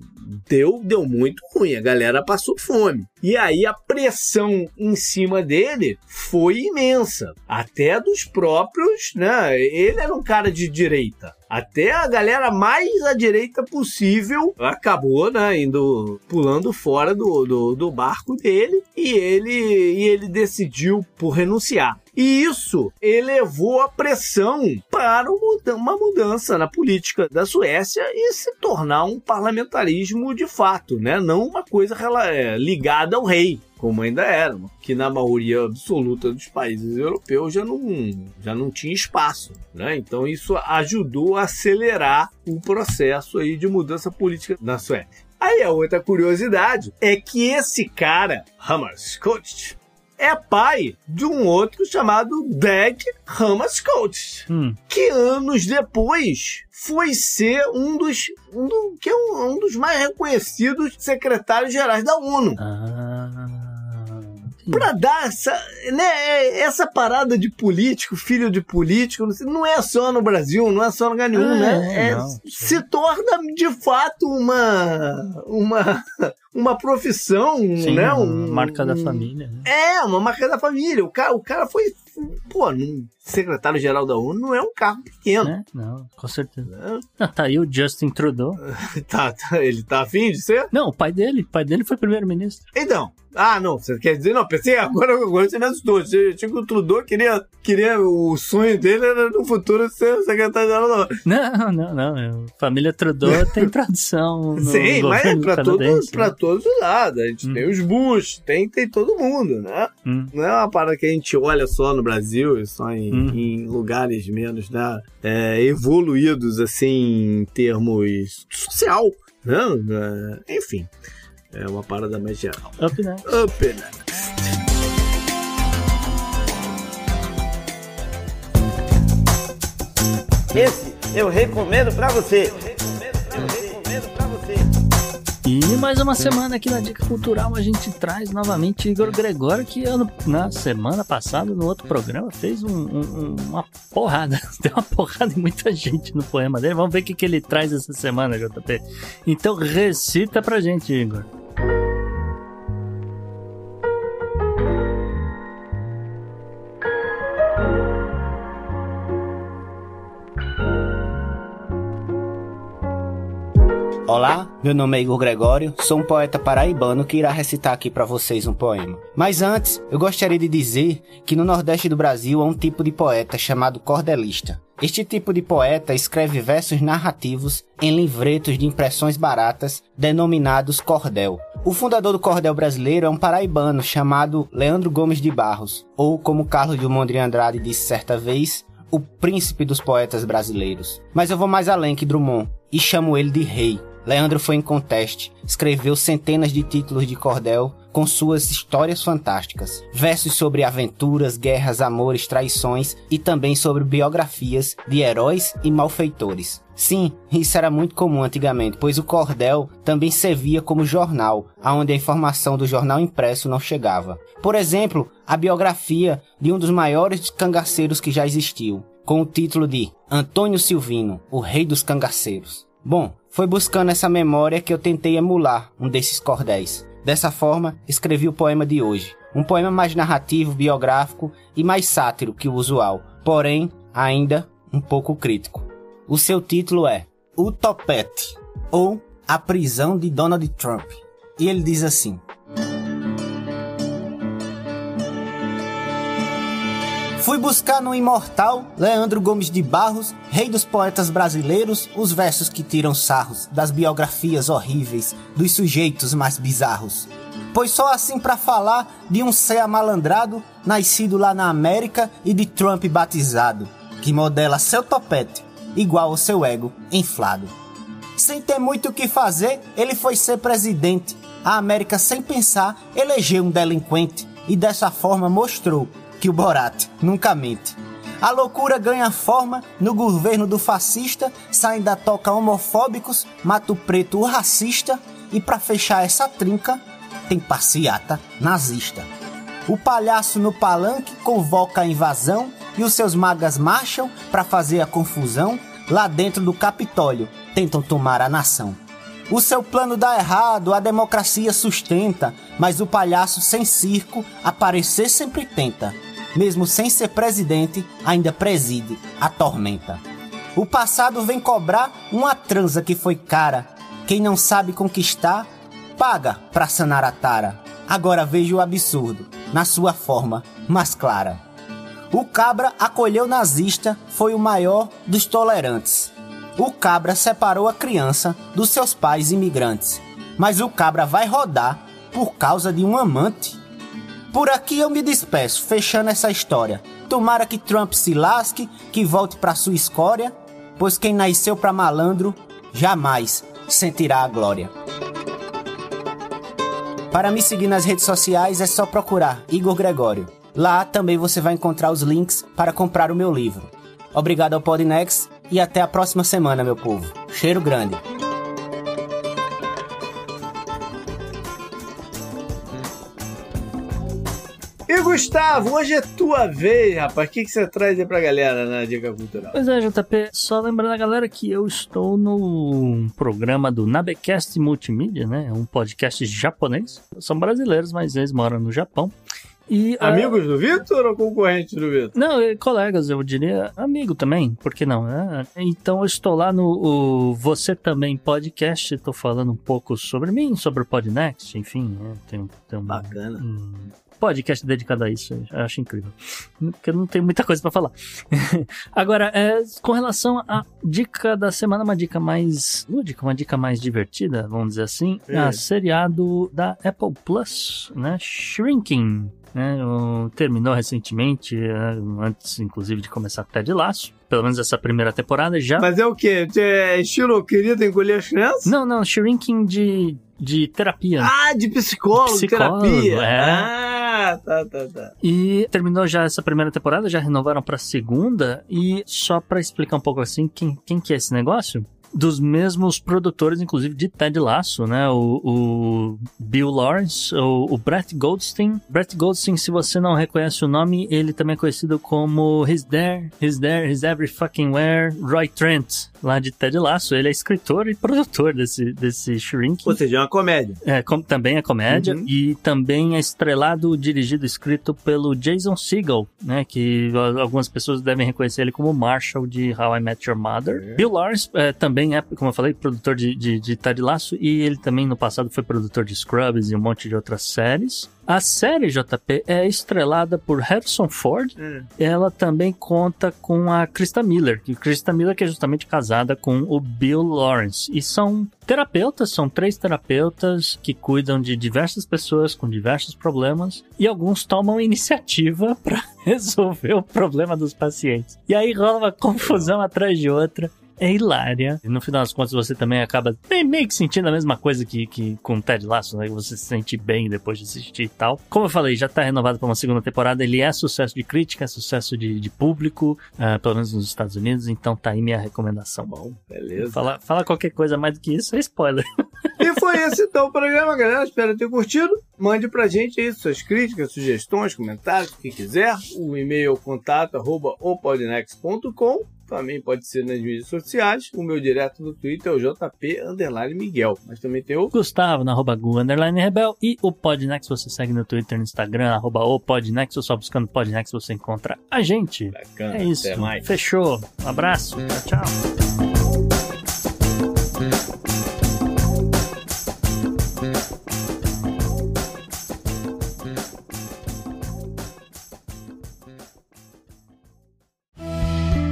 deu, deu muito ruim, a galera passou fome. E aí a pressão em cima dele foi imensa, até dos próprios, né? Ele era um cara de direita. Até a galera mais à direita possível acabou, né, indo pulando fora do, do, do barco dele e ele, e ele decidiu por renunciar. E isso elevou a pressão para um uma mudança na política da Suécia e se tornar um parlamentarismo de fato, né? Não uma coisa é, ligada ao rei, como ainda era, que na maioria absoluta dos países europeus já não, já não tinha espaço, né? Então isso ajudou a acelerar o processo aí de mudança política na Suécia. Aí a outra curiosidade é que esse cara, Hammarskjöld, é pai de um outro chamado Dag Hammarskjöld, hum, que anos depois foi ser um dos um, do- que é um, um dos mais reconhecidos secretários gerais da ONU. ah, Pra dar essa, né, essa parada de político, filho de político, não não é só no Brasil, não é só no lugar nenhum, É, né? É- não. se torna de fato uma uma uma profissão, sim, né? uma Um- marca da família. né? É, uma marca da família. O cara, o cara foi, pô, um secretário-geral da ONU não é um cargo pequeno. Né? Não, com certeza. né? Ah, tá aí o Justin Trudeau. Tá, tá, ele tá afim de ser? Não, o pai dele, o pai dele foi primeiro-ministro. Então, ah, não, você quer dizer, não, pensei agora, agora você me assustou. Achei que o Trudeau queria, queria, o sonho dele era no futuro ser secretário-geral da ONU. Não, não, não. Família Trudeau tem tradição. No Sim, mas é pra, todos, pra né? todos os lados. A gente Hum. tem os Bush, tem, tem todo mundo, né? Hum. Não é uma parada que a gente olha só no Brasil, só em, Hum. em lugares menos né, é, evoluídos, assim, em termos social, né? É, enfim, é uma parada mais geral. Up, né? Up next. Esse eu recomendo pra você. E mais uma semana aqui na Dica Cultural a gente traz novamente Igor Gregório, que ano, na semana passada, no outro programa, fez um- um- uma porrada. Deu uma porrada em muita gente no poema dele. Vamos ver o que, que ele traz essa semana, JP. Então recita pra gente, Igor. Olá, meu nome é Igor Gregório, sou um poeta paraibano que irá recitar aqui para vocês um poema. Mas antes, eu gostaria de dizer que no Nordeste do Brasil há um tipo de poeta chamado cordelista. Este tipo de poeta escreve versos narrativos em livretos de impressões baratas denominados cordel. O fundador do cordel brasileiro é um paraibano chamado Leandro Gomes de Barros, ou como Carlos Drummond de Andrade disse certa vez, o príncipe dos poetas brasileiros. Mas eu vou mais além que Drummond e chamo ele de rei. Leandro foi inconteste, escreveu centenas de títulos de cordel com suas histórias fantásticas, versos sobre aventuras, guerras, amores, traições e também sobre biografias de heróis e malfeitores. Sim, isso era muito comum antigamente, pois o cordel também servia como jornal, aonde a informação do jornal impresso não chegava. Por exemplo, a biografia de um dos maiores cangaceiros que já existiu, com o título de Antônio Silvino, o rei dos cangaceiros. Bom, foi buscando essa memória que eu tentei emular um desses cordéis. Dessa forma, escrevi o poema de hoje. Um poema mais narrativo, biográfico e mais sátiro que o usual, porém, ainda um pouco crítico. O seu título é O Topete, ou A Prisão de Donald Trump. E ele diz assim: Fui buscar no imortal Leandro Gomes de Barros, rei dos poetas brasileiros, os versos que tiram sarros das biografias horríveis dos sujeitos mais bizarros. Pois só assim para falar de um ser amalandrado, nascido lá na América e de Trump batizado, que modela seu topete igual ao seu ego inflado. Sem ter muito o que fazer, ele foi ser presidente. A América, sem pensar, elegeu um delinquente e dessa forma mostrou que o Borat nunca mente. A loucura ganha forma no governo do fascista, saem da toca homofóbicos, Mato Preto o racista, e para fechar essa trinca, tem passeata nazista. O palhaço no palanque convoca a invasão e os seus magas marcham para fazer a confusão. Lá dentro do Capitólio tentam tomar a nação. O seu plano dá errado, a democracia sustenta, mas o palhaço sem circo aparecer sempre tenta mesmo sem ser presidente, ainda preside a tormenta. O passado vem cobrar uma transa que foi cara. Quem não sabe conquistar, paga pra sanar a tara. Agora veja o absurdo, na sua forma mais clara. O cabra acolheu nazista, foi o maior dos tolerantes. O cabra separou a criança dos seus pais imigrantes. Mas o cabra vai rodar por causa de um amante. Por aqui eu me despeço, fechando essa história. Tomara que Trump se lasque, que volte para sua escória, pois quem nasceu para malandro jamais sentirá a glória. Para me seguir nas redes sociais é só procurar Igor Gregório. Lá também você vai encontrar os links para comprar o meu livro. Obrigado ao Podnext e até a próxima semana, meu povo. Cheiro grande. E Gustavo, hoje é tua vez, rapaz. O que, que você traz aí pra galera na Dica Cultural? Pois é, JP, só lembrando a galera que eu estou no programa do Nabecast Multimídia, né? Um podcast japonês. São brasileiros, mas eles moram no Japão. E, Amigos uh, do Vitor ou concorrentes do Vitor? Não, colegas, eu diria amigo também, por que não? Né? Então eu estou lá no Você Também Podcast, estou falando um pouco sobre mim, sobre o Podnext, enfim, né? tem, tem um, Bacana. Um, podcast dedicado a isso. Eu acho incrível. Porque não tem muita coisa para falar. Agora, é, com relação à dica da semana, uma dica mais lúdica, uma dica mais divertida, vamos dizer assim, é. a seriado da Apple Plus, né? Shrinking. Né, terminou recentemente, é, antes inclusive de começar Ted Laço. Pelo menos essa primeira temporada já. Mas é o quê? É estilo querido encolher as crianças? Não, não, Shrinking de, de terapia. Ah, de psicólogo, psicólogo terapia. É. Ah, tá, tá, tá. E terminou já essa primeira temporada, já renovaram pra segunda. E só pra explicar um pouco assim, quem, quem que é esse negócio? Dos mesmos produtores, inclusive, de Ted Lasso, né? O, o Bill Lawrence, o, o, Brett Goldstein. Brett Goldstein, se você não reconhece o nome, ele também é conhecido como He's There, He's There, He's Every Fucking Where, Roy Trent, lá de Ted Lasso. Ele é escritor e produtor desse, desse Shrink. Ou seja, é uma comédia. É, com, também é comédia. Uhum. E também é estrelado, dirigido, escrito pelo Jason Segel, né? Que algumas pessoas devem reconhecer ele como Marshall de How I Met Your Mother. É. Bill Lawrence é, também também é, como eu falei, produtor de, de, de Ted Lasso e ele também no passado foi produtor de Scrubs e um monte de outras séries. A série JP é estrelada por Harrison Ford. Hum. Ela também conta com a Krista Miller, que Krista Miller que é justamente casada com o Bill Lawrence. E são terapeutas, são três terapeutas que cuidam de diversas pessoas com diversos problemas e alguns tomam iniciativa para resolver o problema dos pacientes. E aí rola uma confusão atrás de outra é hilária. E no final das contas, você também acaba meio que sentindo a mesma coisa que, que com o Ted Lasso, né? Você se sente bem depois de assistir e tal. Como eu falei, já tá renovado para uma segunda temporada. Ele é sucesso de crítica, é sucesso de, de público, uh, pelo menos nos Estados Unidos. Então tá aí minha recomendação. Bom, beleza. Fala, fala qualquer coisa mais do que isso é spoiler. E foi esse então o programa, galera. Espero ter curtido. Mande pra gente aí suas críticas, sugestões, comentários, o que quiser. O e-mail é contato arroba opodnext.com também pode ser nas mídias sociais. O meu direto do Twitter é o JP Underline Miguel. Mas também tem o Gustavo na arroba Gu Underline Rebel. E o Podnext você segue no Twitter no Instagram, arroba o Podnext, ou só buscando Podnext você encontra a gente. Bacana, é isso. Fechou. Um abraço. Tchau, tchau.